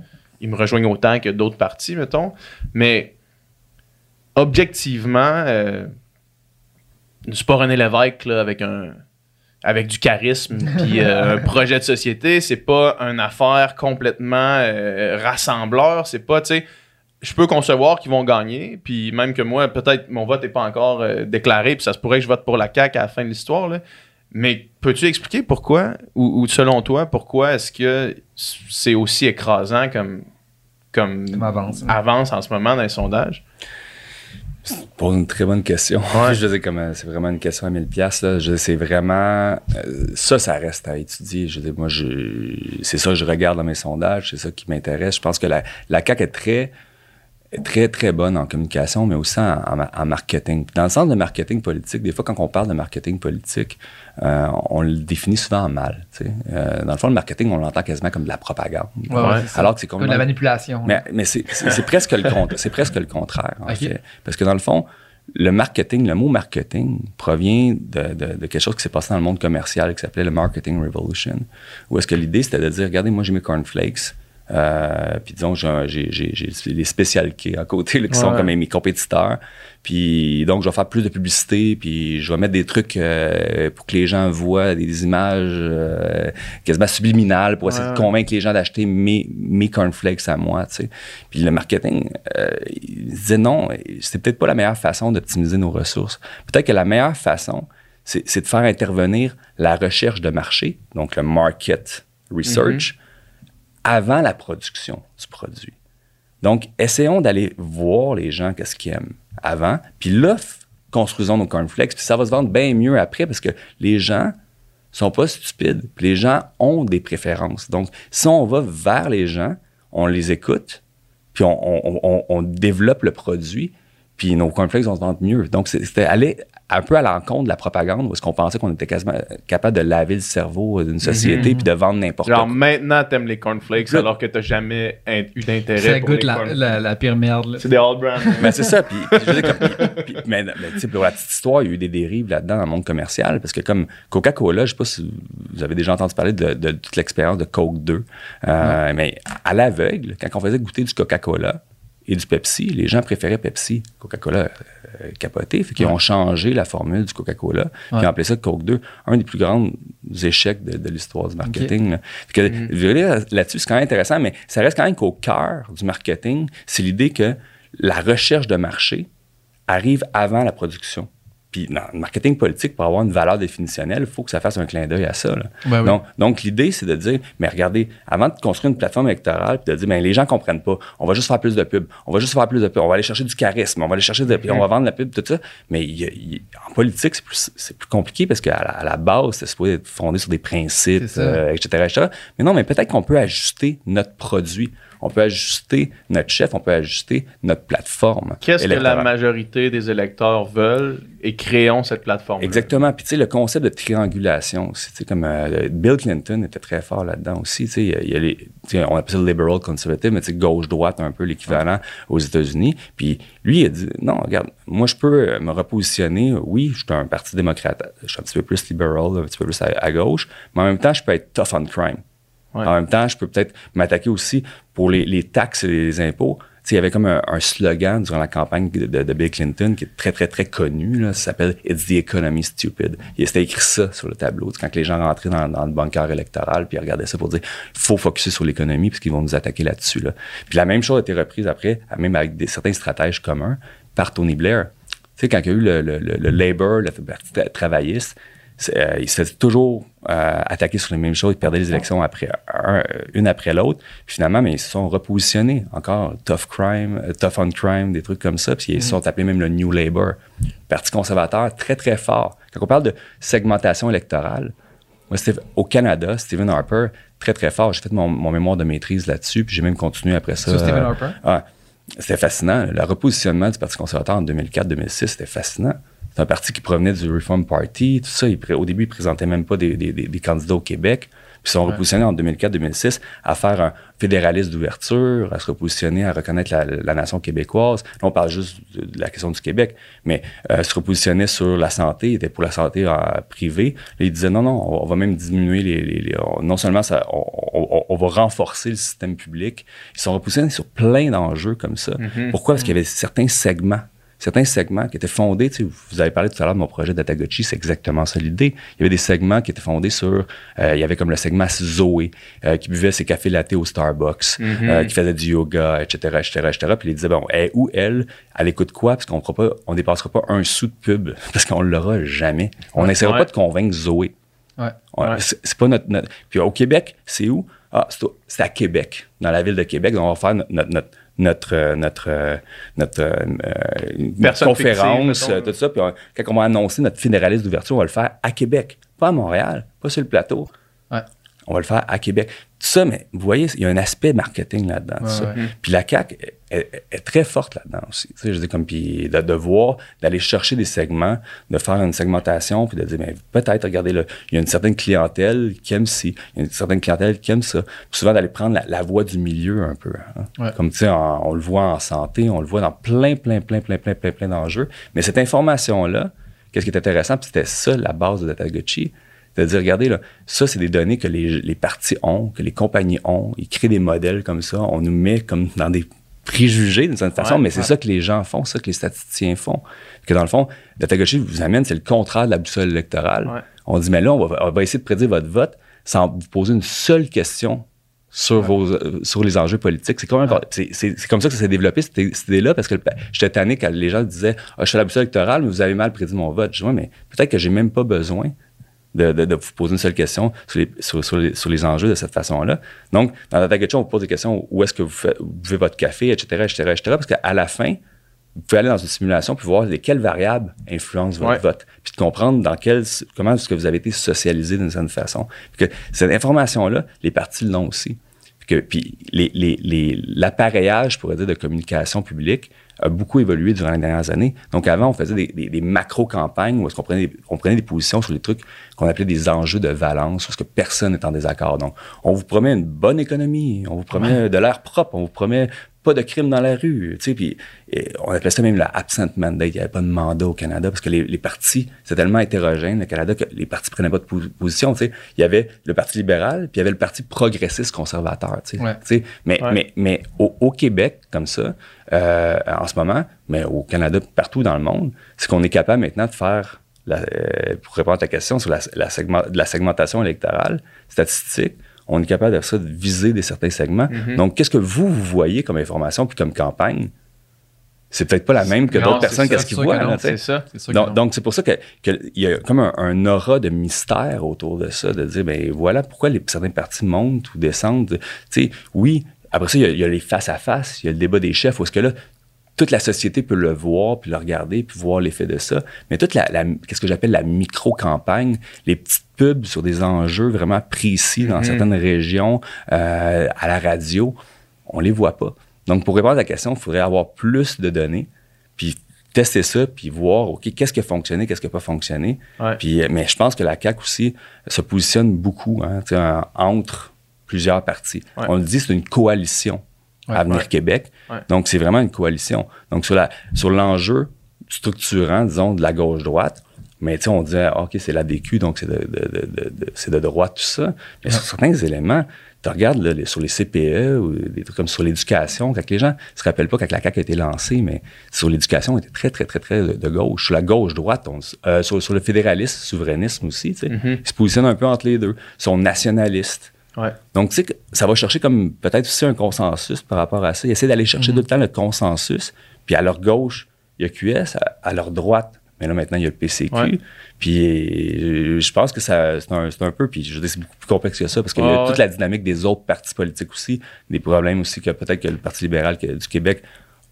B: me rejoignent autant que d'autres partis, mettons. Mais, objectivement, euh, c'est pas René Lévesque là, avec un avec du charisme puis euh, un projet de société. C'est pas une affaire complètement euh, rassembleur. C'est pas, tu sais, je peux concevoir qu'ils vont gagner. Puis même que moi, peut-être mon vote n'est pas encore euh, déclaré. Puis ça se pourrait que je vote pour la CAQ à la fin de l'histoire. là. Mais peux-tu expliquer pourquoi, ou, ou selon toi, pourquoi est-ce que c'est aussi écrasant comme, comme
C: avance.
B: avance en ce moment dans les sondages?
D: Pose une très bonne question.
B: Ouais.
D: je dis comme euh, c'est vraiment une question à 1000 pièces là. Je c'est vraiment euh, ça ça reste à étudier. Je dis moi je c'est ça que je regarde dans mes sondages, c'est ça qui m'intéresse. Je pense que la la CAQ est très très très bonne en communication mais aussi en, en ma- en marketing. Dans le sens de marketing politique, des fois quand on parle de marketing politique, euh, on le définit souvent en mal. Euh, dans le fond le marketing on l'entend quasiment comme de la propagande.
C: Ouais, ouais.
D: Alors que c'est
C: Comme de la manipulation.
D: mais, mais c'est, presque le. C'est presque le contraire, en fait. Parce que dans le fond, le marketing, le mot marketing provient de, de- de quelque chose qui s'est passé dans le monde commercial qui s'appelait le Marketing Revolution. Où est-ce que l'idée, c'était de dire, regardez, moi, j'ai mes cornflakes. Euh, puis disons, j'ai, les Special K à côté, là, qui sont
B: Ouais.
D: comme mes, compétiteurs. Puis donc, je vais faire plus de publicité, puis je vais mettre des trucs euh, pour que les gens voient des images euh, quasiment subliminales pour essayer
B: Ouais.
D: de convaincre les gens d'acheter mes, mes cornflakes à moi, tu sais. Puis le marketing, il disait non, c'est peut-être pas la meilleure façon d'optimiser nos ressources. Peut-être que la meilleure façon, c'est c'est de faire intervenir la recherche de marché, donc le market research, avant la production du produit. Donc, essayons d'aller voir les gens qu'est-ce qu'ils aiment avant, puis là, construisons nos cornflakes, puis ça va se vendre bien mieux après parce que les gens sont pas stupides, puis les gens ont des préférences. Donc, si on va vers les gens, on les écoute, puis on, on- développe le produit, puis nos cornflakes vont se vendre mieux. Donc, c'était aller un peu à l'encontre de la propagande, où est-ce qu'on pensait qu'on était quasiment capable de laver le cerveau d'une société, puis de vendre n'importe
B: Genre,
D: quoi.
B: maintenant, t'aimes les cornflakes alors que t'as jamais eu d'intérêt
C: Ça
B: pour
C: goûte
B: les
C: la,
B: cornflakes.
C: la, la pire merde.
B: C'est des all brand.
D: Mais c'est ça. Puis, puis je veux dire, comme- puis- puis- mais, mais, tu sais, pour la petite histoire, il y a eu des dérives là-dedans dans le monde commercial. Parce que comme Coca-Cola, je sais pas si vous avez déjà entendu parler de, de toute l'expérience de Coke 2. Euh, Mais à l'aveugle, quand on faisait goûter du Coca-Cola et du Pepsi, les gens préféraient Pepsi. Coca-Cola euh, capoté. Fait qu'ils ont changé la formule du Coca-Cola. Puis ils
C: Ouais.
D: ont appelé ça Coke 2. Un des plus grands échecs de, de l'histoire du marketing. là. Fait que, dire, Là-dessus, c'est quand même intéressant, mais ça reste quand même qu'au cœur du marketing, c'est l'idée que la recherche de marché arrive avant la production. Puis dans le marketing politique, pour avoir une valeur définitionnelle, il faut que ça fasse un clin d'œil à ça. là.
C: Ben oui.
D: Donc, donc l'idée, c'est de dire, mais regardez, avant de construire une plateforme électorale, puis de dire, ben, les gens comprennent pas, on va juste faire plus de pub, on va juste faire plus de pub, on va aller chercher du charisme, on va aller chercher de, puis on va vendre la pub, tout ça. Mais il il- en politique, c'est plus, plus compliqué parce qu'à la, à la base, c'est supposé être fondé sur des principes,
C: ça.
D: euh, etc., etc. Mais non, mais peut-être qu'on peut ajuster notre produit, on peut ajuster notre chef, on peut ajuster notre plateforme.
B: Qu'est-ce que la majorité des électeurs veulent et créons cette plateforme.
D: Exactement. Puis tu sais, le concept de triangulation aussi, tu sais, comme euh, Bill Clinton était très fort là-dedans aussi. Tu sais, il y a- il y a les, tu sais, on appelle ça le liberal conservative, mais tu sais, gauche-droite, un peu l'équivalent aux États-Unis. Puis lui, il a dit, non, regarde, moi, je peux me repositionner. Oui, je suis un parti démocrate, je suis un petit peu plus libéral, un petit peu plus à, à gauche, mais en même temps, je peux être tough on crime. En même temps, je peux peut-être m'attaquer aussi pour les, taxes et les impôts. Tu sais, il y avait comme un, slogan durant la campagne de, Bill Clinton qui est très, très, très connu. Là, ça s'appelle It's the economy stupid. Il c'était écrit ça sur le tableau. Quand les gens rentraient dans, le bunker électoral, puis ils regardaient ça pour dire faut focuser sur l'économie, puisqu'ils vont nous attaquer là-dessus. Là. Puis la même chose a été reprise après, même avec des, certains stratèges communs, par Tony Blair. Tu sais, quand il y a eu le, le, le, le Labour, le parti tra- travailliste, euh, il se faisait toujours euh, attaquer sur les mêmes choses. Ils perdaient les élections après un- une après l'autre. Finalement, mais ils se sont repositionnés encore. Tough crime, euh, tough on crime, des trucs comme ça. Puis ils se sont appelés même le New Labour. Parti conservateur très, très fort. Quand on parle de segmentation électorale, moi, au Canada, Stephen Harper, très, très fort. J'ai fait mon, mon mémoire de maîtrise là-dessus, puis j'ai même continué après ça.
C: Sur Stephen
D: euh,
C: Harper?
D: Ouais. C'était fascinant. Le repositionnement du Parti conservateur en 2004-2006, c'était fascinant. C'est un parti qui provenait du Reform Party, tout ça. Il au début, il présentait même pas des, des- des- des candidats au Québec. Puis ils sont repositionnés en 2004-2006 à faire un fédéralisme d'ouverture, à se repositionner, à reconnaître la, la nation québécoise. Là, on parle juste de, de la question du Québec, mais euh, se repositionner sur la santé, était pour la santé euh, privée. Là, il disait non, non, on, on va même diminuer les. les- les- on- non seulement ça, on, va renforcer le système public. Ils sont repositionnés sur plein d'enjeux comme ça. Pourquoi? Parce qu'il y avait certains segments certains segments qui étaient fondés, tu sais, vous avez parlé tout à l'heure de mon projet Datagotchi, c'est exactement ça l'idée. Il y avait des segments qui étaient fondés sur, euh, il y avait comme le segment Zoé, euh, qui buvait ses cafés latte au Starbucks, euh, qui faisait du yoga, etc., etc., etc. Puis il disait, bon, elle, où elle, elle écoute quoi? Parce qu'on on dépassera pas un sou de pub, parce qu'on l'aura jamais. On n'essaiera
B: Ouais.
D: pas de convaincre Zoé.
C: Ouais.
D: C'est pas notre, notre- Puis au Québec, c'est où? Ah, c'est à Québec, dans la ville de Québec. Donc, on va faire notre, notre, notre, notre, euh, notre, euh, notre, euh, notre conférence,
B: fictive,
D: tout ça. Puis on- quand on va annoncer notre fédéraliste d'ouverture, on va le faire à Québec, pas à Montréal, pas sur le plateau.
C: Ouais.
D: On va le faire à Québec. Tout ça, mais vous voyez, il y a un aspect marketing là-dedans.
C: Ouais.
D: Puis la CAQ est, très forte là-dedans aussi. Tu sais, je dis comme, puis de, de voir, d'aller chercher des segments, de faire une segmentation, puis de dire, ben, peut-être, regardez, là, il y a une certaine clientèle qui aime ci, il y a une certaine clientèle qui aime ça. Puis souvent, d'aller prendre la, la voie du milieu un peu. hein.
C: Ouais.
D: Comme, tu sais, on le voit en santé, on le voit dans plein, plein, plein, plein, plein, plein, plein d'enjeux. Mais cette information-là, qu'est-ce qui est intéressant, puis c'était ça la base de Datagotchi, c'est-à-dire, regardez, là, ça, c'est des données que les, les partis ont, que les compagnies ont. Ils créent des modèles comme ça. On nous met comme dans des préjugés d'une certaine façon,
B: Ouais,
D: mais c'est ça que les gens font, c'est ça que les statisticiens font. Que dans le fond, Datagotchi vous amène, c'est le contraire de la boussole électorale.
B: Ouais.
D: On dit, mais là, on va, on va essayer de prédire votre vote sans vous poser une seule question sur, vos, euh, sur les enjeux politiques. C'est comme ça que ça s'est développé, cette, cette idée-là, parce que j'étais tanné quand les gens disaient ah, Je suis à la boussole électorale, mais vous avez mal prédit mon vote. Je dis Ouais, mais peut-être que j'ai même pas besoin de, de- de vous poser une seule question sur les, sur, sur les, sur les enjeux de cette façon-là. Donc, dans la Datagotchi, on vous pose des questions où est-ce que vous, faites, vous buvez votre café, etc., etc., etc., parce qu'à la fin, vous pouvez aller dans une simulation puis voir lesquelles variables influencent votre
B: Ouais.
D: vote, puis de comprendre dans quel, comment est-ce que vous avez été socialisé d'une certaine façon. Puis que cette information-là, les partis l'ont aussi. Puis, que, puis les, les, les- l'appareillage, je pourrais dire, de communication publique a beaucoup évolué durant les dernières années. Donc avant, on faisait des, des- des macro-campagnes où est-ce qu'on prenait, des- on prenait des positions sur les trucs qu'on appelait des enjeux de valence, parce que personne n'est en désaccord. Donc, on vous promet une bonne économie, on vous promet de l'air propre, on vous promet pas de crimes dans la rue. Tu sais, puis on appelait ça même la absent mandate. Il n'y avait pas de mandat au Canada parce que les, les partis, c'est tellement hétérogène, le Canada, que les partis prenaient pas de po- position. Tu sais. Il y avait le Parti libéral, puis il y avait le Parti progressiste conservateur. Tu sais.
C: Ouais.
D: Tu sais, mais,
B: Ouais.
D: mais, mais au, au Québec, comme ça, euh, en ce moment, mais au Canada, partout dans le monde, c'est qu'on est capable maintenant de faire, la- euh, pour répondre à ta question sur la, la, segment- de la segmentation électorale, statistique, on est capable de ça, de viser des certains segments.
B: Mhm.
D: Donc, qu'est-ce que vous, vous voyez comme information puis comme campagne? C'est peut-être pas la même que d'autres personnes, qu'est-ce qu'ils voient.
B: C'est ça.
C: C'est sûr
D: Donc, donc, c'est pour ça que- que y a comme un, un aura de mystère autour de ça, de dire, ben voilà pourquoi les, certains partis montent ou descendent. Tu sais, oui, après ça, il y, a, il y a les face-à-face, il y a le débat des chefs, où est-ce que là, toute la société peut le voir, puis le regarder, puis voir l'effet de ça. Mais toute la, la- qu'est-ce que j'appelle la micro-campagne, les petites pubs sur des enjeux vraiment précis dans
B: Mhm.
D: certaines régions, euh, à la radio, on les voit pas. Donc, pour répondre à la question, il faudrait avoir plus de données, puis tester ça, puis voir, OK, qu'est-ce qui a fonctionné, qu'est-ce qui n'a pas fonctionné.
B: Ouais.
D: Puis, euh, mais je pense que la CAQ aussi se positionne beaucoup hein, entre plusieurs partis.
B: Ouais.
D: On le dit, c'est une coalition
C: Ouais,
D: Avenir
B: ouais.
D: Québec. Donc, c'est vraiment une coalition. Donc, sur, la, sur l'enjeu structurant, disons, de la gauche-droite, mais tu sais, on disait, ah, OK, c'est la DQ, donc c'est de, de- de- c'est de droite, tout ça. Mais sur certains éléments, tu regardes là, sur les CPE ou des trucs comme sur l'éducation, quand les gens se rappellent pas quand la CAQ a été lancée, mais sur l'éducation, on était très, très, très, très de, gauche. Sur la gauche-droite, on euh, sur, sur le fédéralisme, souverainisme aussi, tu sais,
B: Mhm.
D: ils se positionnent un peu entre les deux. Ils sont nationalistes.
B: Ouais.
D: Donc, tu sais, ça va chercher comme peut-être aussi un consensus par rapport à ça. Ils essaient d'aller chercher tout le temps le consensus. Puis à leur gauche, il y a QS, à, à leur droite, mais là maintenant, il y a le PCQ.
B: Ouais.
D: Puis euh, je pense que c'est un, peu, puis je veux dire, c'est beaucoup plus complexe que ça, parce qu'il y a toute
B: ouais.
D: la dynamique des autres partis politiques aussi, des problèmes aussi que peut-être que le Parti libéral que- du Québec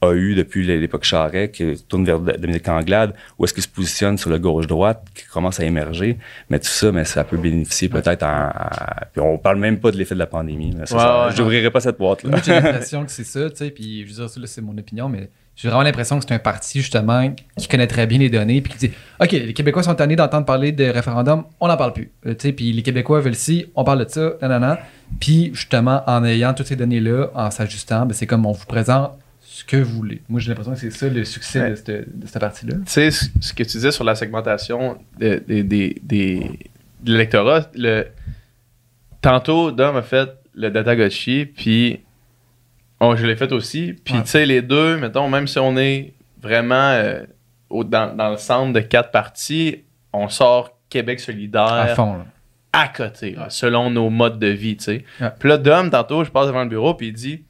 D: a eu depuis l'époque Charest, qui tourne vers Dominique Anglade, où est-ce qu'il se positionne sur le gauche-droite, qui commence à émerger. Mais tout ça, mais ça peut bénéficier peut-être en... en- Puis on parle même pas de l'effet de la pandémie. là. Ça,
B: Ouais,
D: ça-
B: ouais,
D: je n'ouvrirai pas cette boîte-là.
C: Moi, j'ai l'impression que c'est ça, tu sais, puis je veux dire, ça, c'est mon opinion, mais j'ai vraiment l'impression que c'est un parti, justement, qui connaît très bien les données, puis qui dit OK, les Québécois sont tannés d'entendre parler de référendum, on n'en parle plus. Euh, tu sais, puis les Québécois veulent ci, on parle de ça, nanana. Puis, justement, en ayant toutes ces données-là, en s'ajustant, ben, c'est comme on vous présente ce que vous voulez. Moi, j'ai l'impression que c'est ça le succès
B: Ouais.
C: de cette, de cette partie-là.
B: Tu sais, ce que tu disais sur la segmentation de- des- des- des- de l'électorat, le... tantôt, Dom a fait le Datagotchi, puis oh, je l'ai fait aussi. Puis,
C: Ouais.
B: tu sais, les deux, mettons, même si on est vraiment euh, au- dans, dans le centre de quatre partis, on sort Québec
C: À
B: solidaire
C: fond. là.
B: à côté, là, selon nos modes de vie, tu sais. Puis là, Dom, tantôt, je passe devant le bureau, puis il dit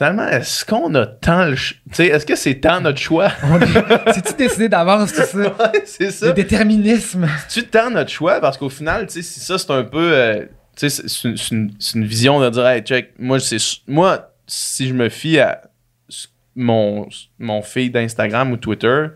B: Finalement, est-ce qu'on a tant le. Tu sais, est-ce que c'est tant notre choix?
C: C'est-tu décidé d'avance, tout ça?
B: Ouais, C'est ça.
C: Le déterminisme.
B: tu tant notre choix? Parce qu'au final, tu sais, si ça, c'est un peu. euh, tu sais, c'est- une, vision de dire, hey, check, moi, si je me fie à mon, mon feed d'Instagram ou Twitter,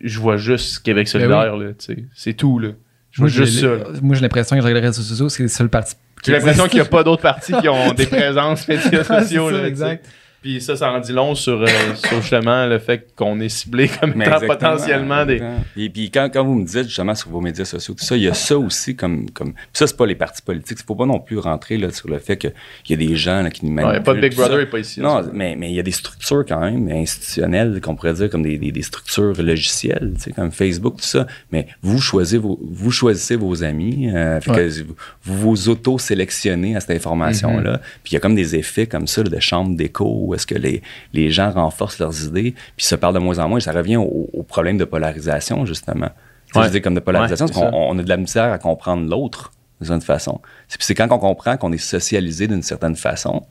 B: je vois juste Québec solidaire, là, tu sais. C'est tout, là. Je vois
C: Ben Moi,
B: juste ça. là.
C: Moi, j'ai l'impression que je regarde les réseaux sociaux, c'est le seul parti.
B: J'ai l'impression qu'il n'y a pas d'autres partis qui ont des présences médias sociaux, là, sais. Puis ça, ça en dit long sur, euh, sur justement le fait qu'on est ciblé comme
D: Mais
B: étant potentiellement des.
D: Et puis quand, quand vous me dites justement sur vos médias sociaux, tout ça, il y a ça aussi comme. comme puis ça, c'est pas les partis politiques. Il faut pas non plus rentrer là, sur le fait qu'il y a des gens là, qui nous
B: Il n'y a
D: manipulent.
B: pas de Big. Brother, il n'est pas ici.
D: Non, mais mais il y a des structures quand même institutionnelles qu'on pourrait dire comme des, des, des structures logicielles, tu sais, comme Facebook, tout ça. Mais vous choisissez vos, vous choisissez vos amis, euh, fait
C: Ouais.
D: que vous vous, auto-sélectionnez à cette information-là. Puis il y a comme des effets comme ça là, de chambre d'écho où est-ce que les, les gens renforcent leurs idées, puis se parlent de moins en moins. Ça revient au, au problème de polarisation, justement.
B: Ouais.
D: Je dis comme de polarisation,
B: Ouais,
D: parce qu'on on a de la misère à comprendre l'autre certaine façon. C'est quand on comprend qu'on est socialisé d'une certaine façon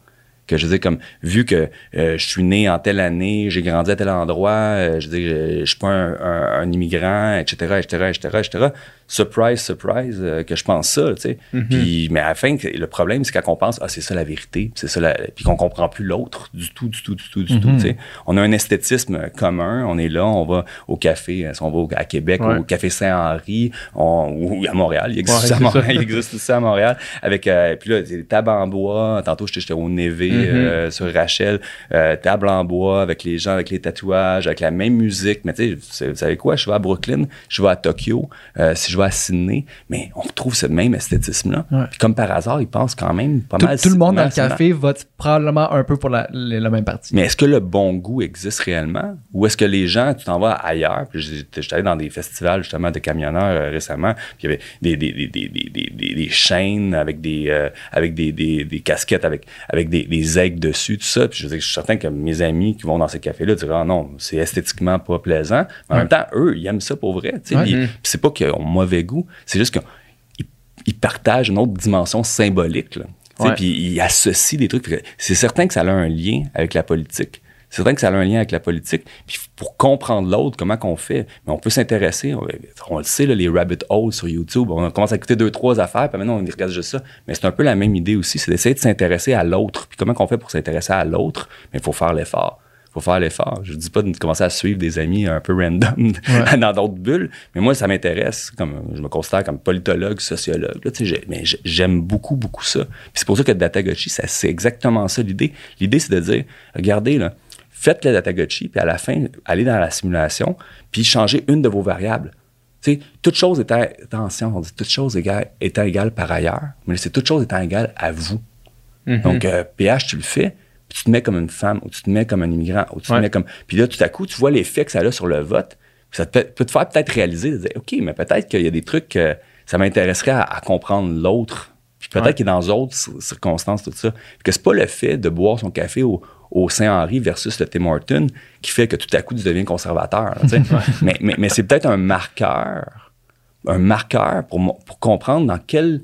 D: que je dire comme vu que euh, je suis né en telle année, j'ai grandi à tel endroit, euh, je dire je, je suis pas un, un- un immigrant, etc., etc., etc., etc. Surprise, surprise, euh, que je pense ça, tu sais. Puis mais à la fin, le problème c'est quand on pense ah c'est ça la vérité, c'est ça, la... puis qu'on comprend plus l'autre du tout, du tout, du tout, du tout. Tu sais, on a un esthétisme commun, on est là, on va au café, euh, si on va au- à Québec,
B: Ouais.
D: au café Saint-Henri, ou à Montréal, il existe
B: Ouais,
D: ça à. Montréal, il existe aussi à Montréal, avec euh, puis là des tables en bois. Tantôt j'étais au Névé euh, sur Rachel, euh, table en bois avec les gens avec les tatouages, avec la même musique. Mais tu sais, vous savez quoi Je vais à Brooklyn, je vais à Tokyo, euh, si je à Sydney, mais on retrouve ce même esthétisme-là.
C: Ouais.
D: Comme par hasard, ils pensent quand même pas
C: Tout,
D: mal.
C: tout le monde dans le café vote probablement un peu pour la, même parti.
D: Mais est-ce que le bon goût existe réellement? Ou est-ce que les gens, tu t'en vas ailleurs? Puis j'étais allé dans des festivals justement de camionneurs euh, récemment, puis il y avait des, chaînes avec des euh, avec des, casquettes avec, avec des, aigles dessus, tout ça. Puis je veux dire, je suis certain que mes amis qui vont dans ces cafés-là diront ah non, c'est esthétiquement pas plaisant. Mais en
C: Ouais.
D: même temps, eux, ils aiment ça pour vrai.
C: Ouais.
D: Puis-
B: Mm.
D: puis c'est pas qu'ils ont mauvais goût, c'est juste qu'ils ils partagent une autre dimension symbolique. Là.
B: Ouais.
D: Puis ils associent des trucs. C'est certain que ça a un lien avec la politique. C'est certain que ça a un lien avec la politique. Puis pour comprendre l'autre, comment qu'on fait, mais on peut s'intéresser. On, on le sait, là, les rabbit holes sur YouTube. On commence à écouter deux, trois affaires, puis maintenant on y regarde juste ça. Mais c'est un peu la même idée aussi, c'est d'essayer de s'intéresser à l'autre. Puis comment qu'on fait pour s'intéresser à l'autre? Mais il faut faire l'effort. Il faut faire l'effort. Je ne dis pas de commencer à suivre des amis un peu random dans d'autres bulles, mais moi, ça m'intéresse. Comme, je me considère comme politologue, sociologue. Là, tu sais, j'ai- mais j'ai- j'aime beaucoup, beaucoup ça. Puis c'est pour ça que Datagochi, ça, c'est exactement ça l'idée. L'idée, c'est de dire, regardez, là, faites le Datagochi, puis à la fin, allez dans la simulation, puis changez une de vos variables. Tu sais, toute chose étant, attention, on dit toute chose égale, étant égale par ailleurs, mais c'est toute chose étant égale à vous.
B: Mhm.
D: Donc, euh, PH, tu le fais, puis tu te mets comme une femme, ou tu te mets comme un immigrant, ou tu
B: Ouais.
D: te mets comme. Puis là, tout à coup, tu vois l'effet que ça a sur le vote. Puis ça te peut te faire peut-être réaliser, de dire, OK, mais peut-être qu'il y a des trucs que ça m'intéresserait à, à comprendre l'autre. Puis peut-être
B: Ouais.
D: qu'il est dans d'autres cir- circonstances, tout ça. Puis que c'est pas le fait de boire son café au, au Saint-Henri versus le Tim Horton qui fait que tout à coup, tu deviens conservateur. là, mais mais, mais c'est peut-être un marqueur, un marqueur pour, pour comprendre dans quel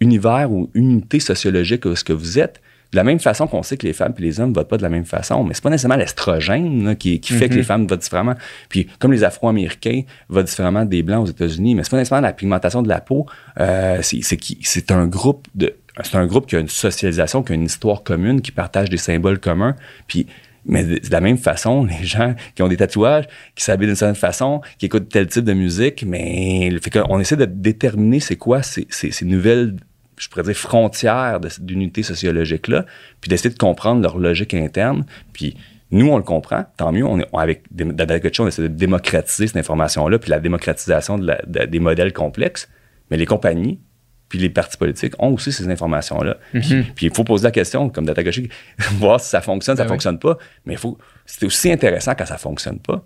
D: univers ou unité sociologique est-ce que vous êtes. De la même façon qu'on sait que les femmes et les hommes votent pas de la même façon, mais c'est pas nécessairement l'estrogène qui, qui fait que les femmes votent différemment. Puis comme les Afro-Américains votent différemment des Blancs aux États-Unis, mais c'est pas nécessairement la pigmentation de la peau. euh, c'est un groupe de c'est un groupe qui a une socialisation, qui a une histoire commune, qui partage des symboles communs. Puis mais de de la même façon, les gens qui ont des tatouages, qui s'habillent d'une certaine façon, qui écoutent tel type de musique, mais le fait qu'on essaie de déterminer c'est quoi ces, ces- ces nouvelles, je pourrais dire, frontières de- d'unité sociologique-là, puis d'essayer de comprendre leur logique interne. Puis nous, on le comprend, tant mieux. On est, on- avec Dadagochi, on essaie de démocratiser cette information-là, puis la démocratisation de la- de- des modèles complexes. Mais les compagnies, puis les partis politiques ont aussi ces informations-là. Puis- Puis il faut poser la question, comme Datagoshi, voir si ça fonctionne, ça
C: Ben oui.
D: fonctionne pas. Mais il faut, c'est aussi intéressant quand ça fonctionne pas.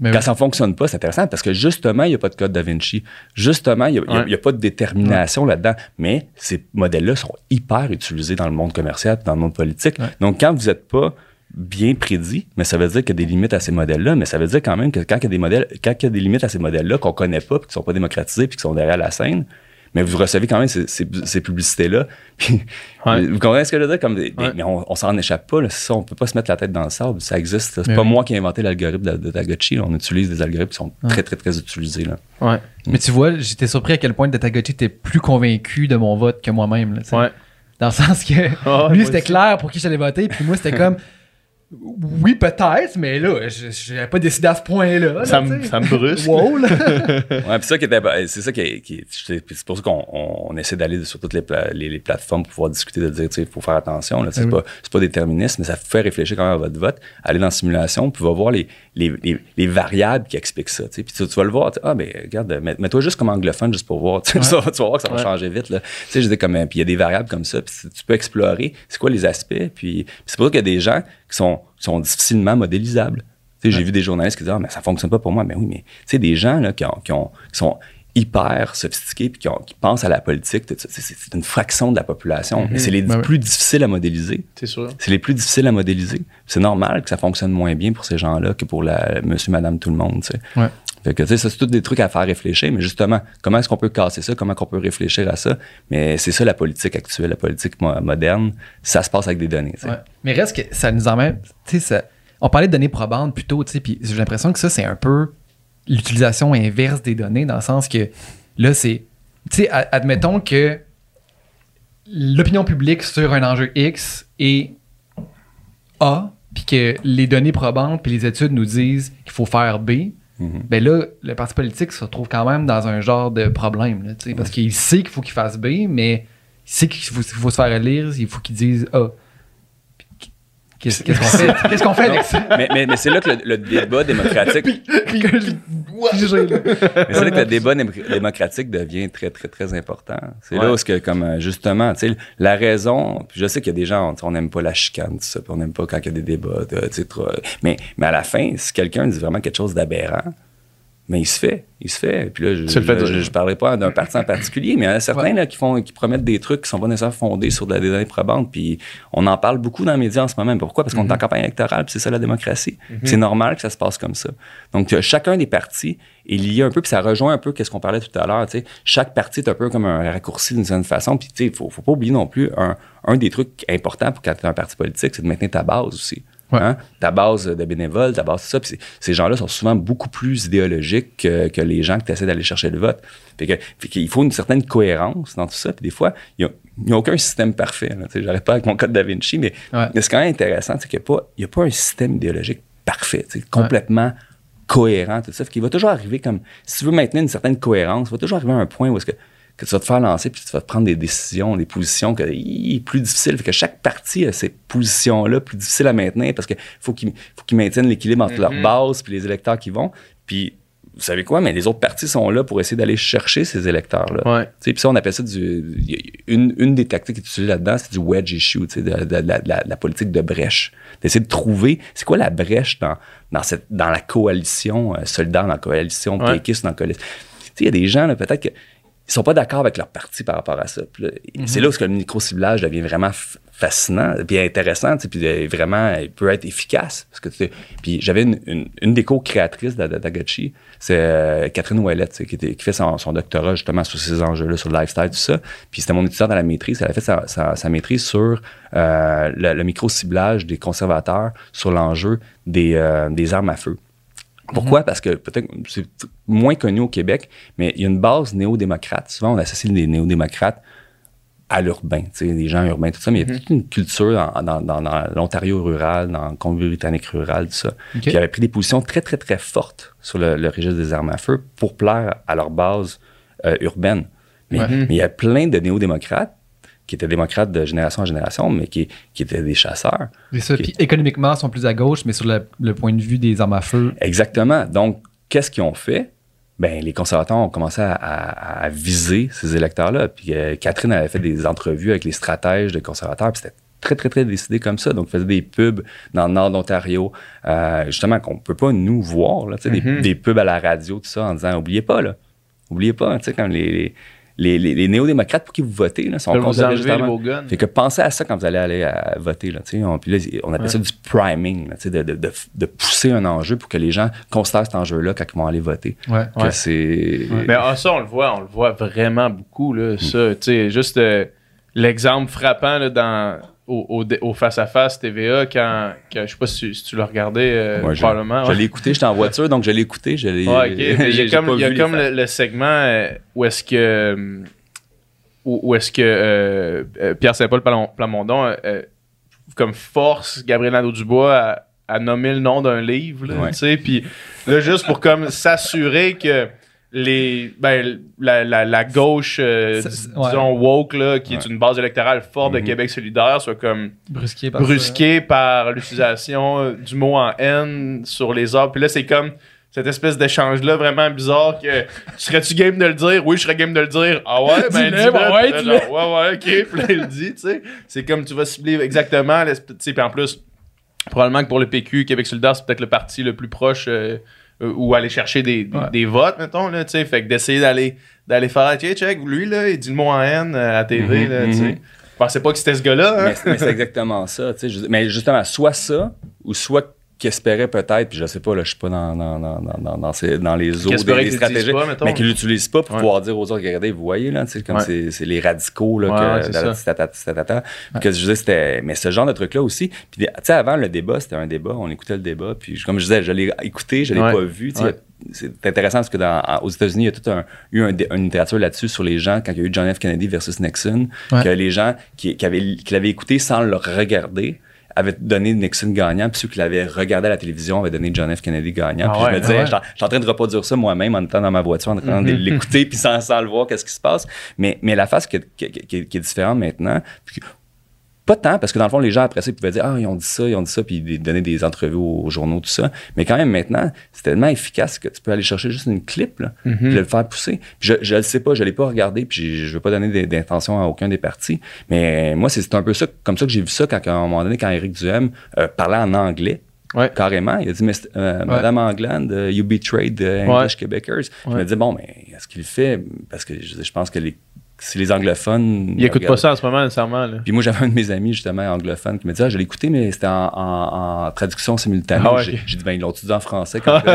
C: Mais
D: Quand
C: oui.
D: ça fonctionne pas, c'est intéressant parce que justement, il n'y a pas de code Da Vinci. Justement, il n'y a, pas de détermination là-dedans. Mais ces modèles-là sont hyper utilisés dans le monde commercial, dans le monde politique.
C: Ouais.
D: Donc, quand vous n'êtes pas bien prédit, mais ça veut dire qu'il y a des limites à ces modèles-là, mais ça veut dire quand même que quand il y a des modèles, quand il y a des limites à ces modèles-là qu'on connaît pas, puis qui sont pas démocratisés, puis qui sont derrière la scène, mais vous recevez quand même ces, ces- ces publicités-là. Puis,
B: Ouais.
D: Vous comprenez ce que je veux dire? Comme des- des-
B: Ouais.
D: mais on, on s'en échappe pas. là. C'est ça, on peut pas se mettre la tête dans le sable. Ça existe. C'est pas
C: oui.
D: moi qui ai inventé l'algorithme de, de Tagochi. On utilise des algorithmes qui sont très, très, très utilisés. Là.
B: Ouais.
C: Mais tu vois, j'étais surpris à quel point Datagotchi était plus convaincu de mon vote que moi-même. là. Dans le sens que
B: Ah,
C: lui, c'était clair pour qui j'allais voter, puis moi, c'était comme. Oui, peut-être, mais là, je n'avais pas décidé à ce point-là. là,
B: Ça me,
C: sais.
B: ça me brusque.
C: Wow, là.
D: Ouais, puis ça qui était, c'est ça qui, est- qui est- c'est c'est pour ça qu'on on, on essaie d'aller sur toutes les, pla- les, les plateformes pour pouvoir discuter, de dire, tu sais, il faut faire attention.
C: Ah
D: c'est
C: oui.
D: pas, c'est pas déterministe, mais ça fait réfléchir quand même à votre vote. Aller dans la simulation, puis va voir les, les, les, les variables qui expliquent ça. Puis tu, tu vas le voir, ah, ben, regarde, mets- mets-toi juste comme anglophone juste pour voir. tu vas voir que ça va
B: Ouais.
D: changer vite. Tu sais, je dis comme, euh, puis il y a des variables comme ça, puis tu peux explorer c'est quoi les aspects. Puis, puis c'est pour ça qu'il y a des gens qui sont, qui sont difficilement modélisables. Tu sais, J'ai vu des journalistes qui disent Ah, mais ça fonctionne pas pour moi. Mais oui, mais sais, des gens là, qui, ont, qui, ont- qui sont hyper sophistiqués puis qui, ont- qui pensent à la politique, c'est c'est une fraction de la population. Mais c'est les
C: Ben
D: plus difficiles à modéliser.
B: C'est sûr.
D: C'est les plus difficiles à modéliser. C'est normal que ça fonctionne moins bien pour ces gens-là que pour la monsieur, madame, tout le monde.
C: Ouais.
D: Fait que, ça, c'est tous des trucs à faire réfléchir, mais justement, comment est-ce qu'on peut casser ça? Comment on peut réfléchir à ça? Mais c'est ça la politique actuelle, la politique mo- moderne. Ça se passe avec des données.
C: Mais reste que ça nous emmène. On parlait de données probantes plus tôt, tu puis j'ai l'impression que ça, c'est un peu l'utilisation inverse des données, dans le sens que là, c'est. Tu sais, admettons que l'opinion publique sur un enjeu X est A, puis que les données probantes puis les études nous disent qu'il faut faire B.
D: Mhm.
C: Ben là, le parti politique se retrouve quand même dans un genre de problème, là, parce qu'il sait qu'il faut qu'il fasse B, mais il sait qu'il faut, faut se faire élire, il faut qu'il dise A. Qu'est-ce qu'on fait? Qu'est-ce qu'on fait avec ça?
D: mais mais, mais c'est là que le, le débat démocratique,
C: Puis Figé, là.
D: mais c'est là que le débat dém- démocratique devient très très très important. C'est là où ce que comme euh, justement, tu sais, la raison. Puis je sais qu'il y a des gens, tu sais, on n'aime pas la chicane, tout ça, puis on n'aime pas quand il y a des débats, de- tu sais, trop- mais mais à la fin, si quelqu'un dit vraiment quelque chose d'aberrant. Mais il se fait, il se fait. Puis là, je je parlerai pas d'un parti en particulier, mais il y en a certains
C: Ouais.
D: là, qui font, qui promettent des trucs qui sont pas nécessairement fondés sur de la- des données probantes. Puis on en parle beaucoup dans les médias en ce moment. Pourquoi? Parce qu'on est en campagne électorale, puis c'est ça la démocratie. Puis C'est normal que ça se passe comme ça. Donc chacun des partis est lié un peu, puis ça rejoint un peu qu'est-ce qu'on parlait tout à l'heure. Chaque parti est un peu comme un raccourci d'une certaine façon. Puis il faut, faut pas oublier non plus un, un des trucs importants pour quand tu es un parti politique, c'est de maintenir ta base aussi.
C: Ouais.
D: Hein? Ta base de bénévoles, ta base, tout ça. Puis c'est- ces gens-là sont souvent beaucoup plus idéologiques que, que les gens que tu essaies d'aller chercher le vote. Fait que, fait qu'il faut une certaine cohérence dans tout ça. Puis des fois, il n'y a, aucun système parfait. J'arrête pas avec mon code Da Vinci, mais,
C: Ouais.
D: mais c'est quand même intéressant c'est qu'il n'y a, pas- il y a pas un système idéologique parfait, complètement cohérent, tout ça. Fait qu'il va toujours arriver comme, si tu veux maintenir une certaine cohérence, il va toujours arriver à un point où est-ce que, que tu vas te faire lancer puis tu vas te prendre des décisions, des positions que, hi, plus difficiles. Fait que chaque parti a ces positions-là plus difficiles à maintenir parce qu'il faut qu'ils faut qu'ils maintiennent l'équilibre entre leur base puis les électeurs qui vont. Puis, vous savez quoi, mais les autres partis sont là pour essayer d'aller chercher ces électeurs-là.
B: Ouais.
D: Puis ça, on appelle ça du. Une, une des tactiques qui est utilisée là-dedans, c'est du wedge issue, de, de- de la, de politique de brèche. D'essayer de trouver c'est quoi la brèche dans, dans, cette, dans la coalition euh, solidaire, dans la coalition
B: Ouais.
D: péquiste, dans la coalition? Tu sais, il y a des gens, peut-être que. Ils sont pas d'accord avec leur parti par rapport à ça. Puis là, C'est là où ce que le micro-ciblage devient vraiment fascinant, puis intéressant, puis euh, vraiment, il peut être efficace. Parce que, puis j'avais une, une, une des co-créatrices Dagochi, c'est euh, Catherine Ouellette, qui, était- qui fait son, son doctorat justement sur ces enjeux-là, sur le lifestyle, tout ça. Puis c'était mon étudiante à la maîtrise. Elle a fait sa, sa- sa maîtrise sur euh, le, le micro-ciblage des conservateurs sur l'enjeu des, euh, des armes à feu. Pourquoi? Parce que peut-être c'est moins connu au Québec, mais il y a une base néo-démocrate. Souvent, on associe les néo-démocrates à l'urbain, tu sais, les gens urbains, tout ça, mais il y a toute une culture dans, dans- dans- dans l'Ontario rural, dans le Colombie-Britannique rural, tout ça, qui avait pris des positions très, très, très fortes sur le, le registre des armes à feu pour plaire à leur base euh, urbaine. Mais,
C: Ouais.
D: mais il y a plein de néo-démocrates qui étaient démocrates de génération en génération, mais qui, qui étaient des chasseurs.
C: C'est ça.
D: Ok.
C: Puis économiquement, ils sont plus à gauche, mais sur le, le point de vue des armes à feu.
D: Exactement. Donc, qu'est-ce qu'ils ont fait? Ben, les conservateurs ont commencé à, à- à viser ces électeurs-là. Puis euh, Catherine avait fait des entrevues avec les stratèges des conservateurs, puis c'était très, très, très décidé comme ça. Donc, ils faisaient des pubs dans le nord d'Ontario, euh, justement, qu'on peut pas nous voir, là, tu sais, des, des pubs à la radio, tout ça, en disant, oubliez pas, là, oubliez pas, tu sais, comme les, les, les, les, les néo-démocrates pour qui vous votez là, sont contre le fait que pensez à ça quand vous allez aller à voter. Là, tu sais. on, puis là, on appelle ça du priming, là, tu sais, de, de, de, de pousser un enjeu pour que les gens constatent cet enjeu-là quand ils vont aller voter.
C: Ouais.
D: Que
B: Ouais.
D: c'est.
B: Mais ah, ça, on le voit, on le voit vraiment beaucoup, là, ça. Tu sais, juste euh, l'exemple frappant là, dans, au, au, dé- au face-à-face TVA, quand, quand- je sais pas si, si tu l'as regardé, euh,
D: Ouais, je-
B: probablement.
D: Je
B: ouais.
D: l'ai écté, j'étais en voiture, donc je l'ai écouté. Je l'ai,
B: Ouais, ok. Mais Il y a comme, il y a le, le segment euh, où est-ce que euh, où, où est-ce que euh, Pierre Saint-Paul Plamon- Plamondon euh, comme force Gabriel Nadeau-Dubois à, à nommer le nom d'un livre, tu sais, puis là juste pour comme s'assurer que les ben, la, la, la gauche euh,
C: ouais.
B: disons woke là, qui est une base électorale forte de
D: Mhm.
B: Québec solidaire soit comme
C: Brusqué par ça.
B: brusqué par l'utilisation euh, du mot en haine sur les arbres. Puis là, c'est comme cette espèce d'échange-là vraiment bizarre que serais-tu game de le dire? Oui, je serais game de le dire. Ah ouais, ben
C: Dis-le,
B: dis-le.
C: ben ouais,
B: Puis là,
C: dis-le.
B: genre, ouais, ouais, ok. Puis là, il dit, tu sais. C'est comme tu vas cibler exactement. Tu sais, puis en plus, probablement que pour le PQ, Québec solidaire, c'est peut-être le parti le plus proche euh, euh, où aller chercher des, des,
C: Ouais.
B: des votes, mettons, là, tu sais. Fait que d'essayer d'aller d'aller faire, tiens, check, lui, là, il dit le mot en haine euh, à TV,
D: Mhm,
B: là, tu sais.
D: mhm.
B: Je pensais pas que c'était ce gars-là, hein.
D: mais, mais c'est exactement ça. tu sais, mais justement, soit ça, ou soit qu'il espérait peut-être, puis je sais pas, là, je suis pas dans, dans, dans, dans, ces- les eaux des, stratégies, mais qu'ils l'utilisent pas pour
B: Ouais.
D: pouvoir dire aux autres, regardez, vous voyez, là, comme
B: Ouais.
D: c'est, les radicaux, là, que, que je disais, c'était, mais ce genre de truc-là aussi. Puis, tu sais, avant, le débat, c'était un débat, on écoutait le débat, puis comme je disais, je l'ai écouté, je l'ai pas vu, tu sais,
B: Ouais.
D: c'est intéressant parce que dans, aux États-Unis, il y a tout un, eu un une littérature là-dessus sur les gens quand il y a eu John F. Kennedy versus Nixon,
C: Ouais.
D: que les gens qui, qui, avaient, qui l'avaient écouté sans le regarder avaient donné Nixon gagnant, puis ceux qui l'avaient regardé à la télévision avaient donné John F. Kennedy gagnant.
B: Ah
D: puis
B: ouais,
D: je me disais,
C: ah ouais.
D: je suis en- train de reproduire ça moi-même en étant dans ma voiture, en train de l'écouter, puis sans, sans le voir, qu'est-ce qui se passe. Mais, mais la face qui, est- qui, est- qui est- qui est différente maintenant, puis pas tant, parce que dans le fond, les gens après ça, ils pouvaient dire Ah, ils ont dit ça, ils ont dit ça, puis ils donnaient des entrevues aux, aux journaux, tout ça. Mais quand même, maintenant, c'est tellement efficace que tu peux aller chercher juste une clip, là, puis le faire pousser. Puis je, je le sais pas, je l'ai pas regardé, puis je, je veux pas donner d'intention à aucun des partis. Mais moi, c'est c'est un peu ça, comme ça que j'ai vu ça quand, à un moment donné, quand Éric Duhem euh, parlait en anglais.
B: Ouais.
D: Carrément, il a dit, mais, euh, Madame Angland, euh, you betrayed the English Quebecers. Je me dis, bon, mais est-ce qu'il le fait? Parce que je, je pense que les, si les anglophones.
B: Il écoute pas ça en ce moment, nécessairement. Là.
D: puis moi, j'avais un de mes amis, justement, anglophone, qui me disait, ah, je l'ai écouté, mais c'était en, en- en traduction simultanée.
B: Ah ouais,
D: J'ai dit, ben, ils l'ont dit en français. Quand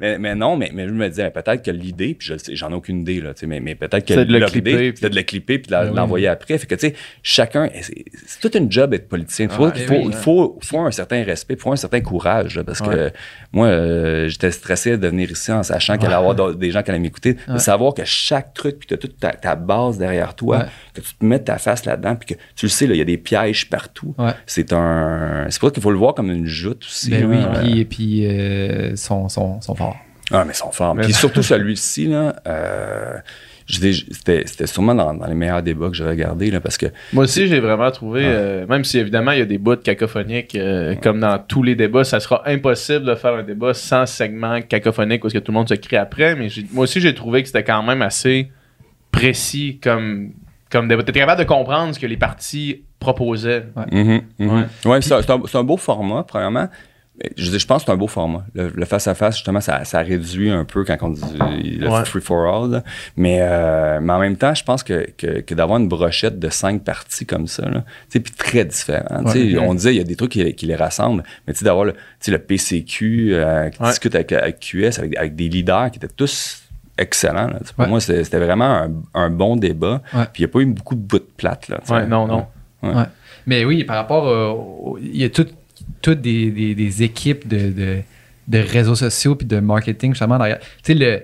D: mais, mais non, mais, mais je me disais, peut-être que l'idée, puis j'en ai aucune idée, là, tu sais, mais, mais peut-être que
B: C'est de le
D: leur
B: clipper,
D: idée,
B: puis-
D: c'était de le clipper puis de
C: oui.
D: l'envoyer après. Fait que, tu sais, chacun, c'est c'est toute une job d'être politicien. Il faut,
B: Ah,
D: il faut,
C: oui,
D: il
C: ouais.
D: faut, un certain respect, il faut un certain courage, là, parce que. Moi, euh, j'étais stressé de venir ici en sachant qu'il allait y avoir des gens qui allaient m'écouter, de
C: Ouais.
D: savoir que chaque truc, puis tu as toute ta, ta base derrière toi,
C: Ouais.
D: que tu te mets ta face là-dedans, puis que tu le sais, il y a des pièges partout.
C: Ouais.
D: C'est un. C'est pour ça qu'il faut le voir comme une joute aussi.
C: Ben oui,
D: Euh,
C: puis, puis euh, sont, sont, sont forts.
D: ah, mais ils sont forts.
B: Mais-
D: Puis surtout celui-ci, là, euh, c'était c'était sûrement dans, dans les meilleurs débats que j'ai regardés, là, parce que
B: Moi aussi, j'ai vraiment trouvé, euh, même si évidemment il y a des bouts cacophoniques, euh, comme dans tous les débats, ça sera impossible de faire un débat sans segment cacophonique où est-ce que tout le monde se crie après, mais j'ai- moi aussi j'ai trouvé que c'était quand même assez précis comme, comme débat. T'étais capable de comprendre ce que les partis proposaient. Ouais.
D: Ouais, c'est un, c'est un- c'est un beau format, premièrement. Je, dis- je pense que c'est un beau format. Le face-à-face, justement, ça, ça réduit un peu quand on dit le
B: Ouais.
D: free for all. là. Mais, euh, mais en même temps, je pense que, que, que d'avoir une brochette de cinq parties comme ça, puis très
C: Ouais.
D: On disait, il y a des trucs qui, qui les rassemblent, mais d'avoir le, le PCQ euh, qui discute avec, avec QS, avec, avec des leaders qui étaient tous excellents. là. Pour moi, c'était vraiment un, un bon débat. Puis il n'y a pas eu beaucoup de bouts de plate. Là,
B: non, non.
C: Mais oui, par rapport euh, Il y a tout- toutes des, des- des équipes de, de, de réseaux sociaux puis de marketing, justement, derrière. Tu sais, le.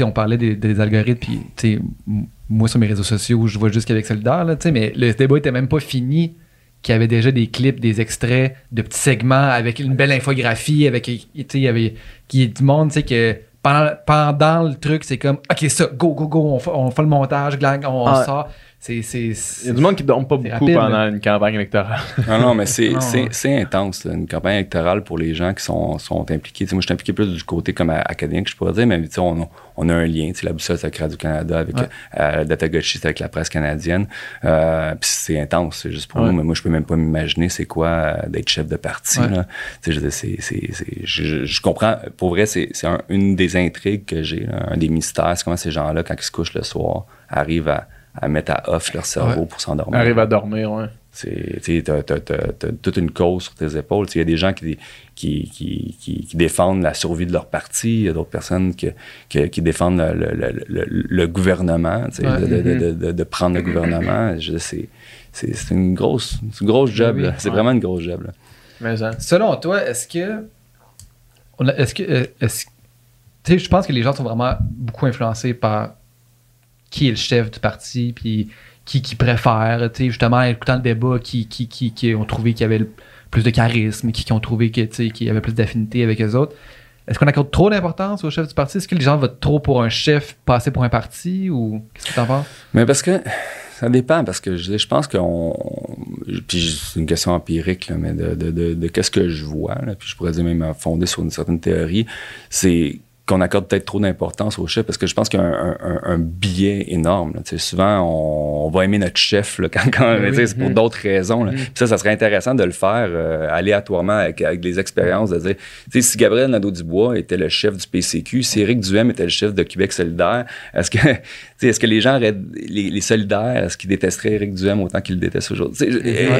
C: On parlait des, des algorithmes, puis, tu sais, m- moi, sur mes réseaux sociaux, je vois juste qu'avec Solidaire, là, tu sais, mais le débat était même pas fini, qu'il y avait déjà des clips, des extraits de petits segments avec une belle infographie, avec, tu sais, il y avait qui du monde, tu sais, que pendant, pendant le truc, c'est comme, OK, ça, go, go, go, on fait, on fait le montage, glang, on
B: Ah.
C: sort. C'est, c'est,
B: Il y a du monde qui ne dorme pas beaucoup
C: rapide,
B: pendant une campagne électorale.
D: Non, non, mais c'est,
C: Non,
D: c'est,
C: ouais.
D: c'est intense, là, une campagne électorale pour les gens qui sont, sont impliqués. Moi, je suis impliqué plus du côté comme académique, je pourrais dire, mais tu sais, on, a- on a un lien. Tu sais, la boussole, c'est avec Radio-Canada, avec
C: Ouais.
D: euh, Datagochi, c'est avec la presse canadienne. Euh, puis c'est intense, c'est juste pour
B: Ouais.
D: nous. Mais moi, je peux même pas m'imaginer c'est quoi euh, d'être chef de parti.
C: Ouais.
D: Là. Je, veux dire, c'est, c'est, c'est- je, je- je comprends. Pour vrai, c'est, c'est un- une des intrigues que j'ai, là, un des mystères. C'est comment ces gens-là, quand ils se couchent le soir, arrivent à, à mettre à off leur cerveau
C: Ouais.
D: pour s'endormir.
B: Arrive à dormir, ouais.
D: C'est, tu t'as toute une cause sur tes épaules. Il y a des gens qui, qui, qui, qui, défendent la survie de leur parti. Il y a d'autres personnes qui, qui, qui défendent le, le, le, le- gouvernement,
C: Ouais.
D: de, de, de, de- de- prendre le gouvernement. C'est, une grosse, une grosse job.
C: Oui.
D: C'est
B: ouais.
D: vraiment une grosse job. là.
B: Mais hein.
C: Selon toi, est-ce que. Est-ce que. euh, sais, je pense que les gens sont vraiment beaucoup influencés par qui est le chef du parti, puis qui, préfère, tu sais, justement, en écoutant le débat, qui, qui, qui, ont trouvé qu'il y avait le plus de charisme, qui, qui ont trouvé qu'il y avait plus d'affinité avec eux autres. Est-ce qu'on accorde trop d'importance au chef du parti? Est-ce que les gens votent trop pour un chef passé pour un parti ou qu'est-ce que t'en penses?
D: Mais parce que ça dépend, parce que je, je pense qu'on. Puis c'est une question empirique, mais de, de, de, qu'est-ce que je vois, puis je pourrais dire même fondé sur une certaine théorie, c'est qu'on accorde peut-être trop d'importance au chef parce que je pense qu'il y a un, un- un biais énorme. là. Tu sais, souvent, on, on va aimer notre chef là, quand, quand
C: Oui,
D: mais tu sais, c'est pour d'autres raisons. là. Puis ça, ça serait intéressant de le faire euh, aléatoirement avec, avec des expériences, de dire, si Gabriel Nadeau-Dubois était le chef du PCQ, si Éric Duhem était le chef de Québec solidaire, est-ce que, est-ce que les gens, auraient- les, les solidaires, est-ce qu'ils détesteraient Éric Duhem autant qu'ils le détestent aujourd'hui?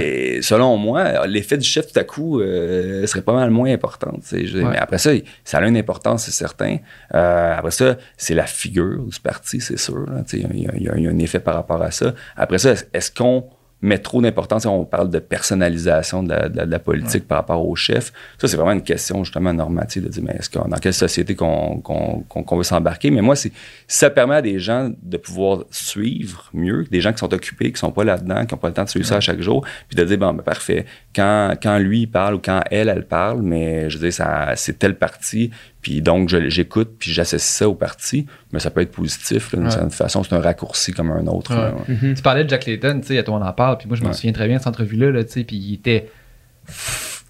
D: Et selon moi, l'effet du chef tout à coup euh, serait pas mal moins important. Je-
C: Ouais.
D: Mais après ça, ça a une importance, c'est certain. Euh, après ça, c'est la figure du parti, c'est sûr. Il y, y a- il y a un effet par rapport à ça. Après ça, est-ce qu'on met trop d'importance, on parle de personnalisation de la, de la- de la politique par rapport au chef. Ça, c'est vraiment une question justement normative de dire, mais est-ce qu'on, dans quelle société qu'on, qu'on, qu'on- qu'on veut s'embarquer? Mais moi, c'est, ça permet à des gens de pouvoir suivre mieux, des gens qui sont occupés, qui sont pas là-dedans, qui n'ont pas le temps de suivre ça à chaque jour, puis de dire, bon, ben, parfait, quand, quand lui il parle ou quand elle, elle parle, mais je veux dire, ça, c'est tel parti, puis donc j'écoute, puis j'associe ça au parti, mais ça peut être positif, d'une
C: Ouais.
D: certaine façon, c'est un raccourci comme un autre.
C: Ouais.
D: là, ouais.
C: Tu parlais de Jack Layton, tu sais, à toi on en parle, puis moi je me
D: Ouais.
C: souviens très bien de cette entrevue-là, là, tu sais, puis il était. Tu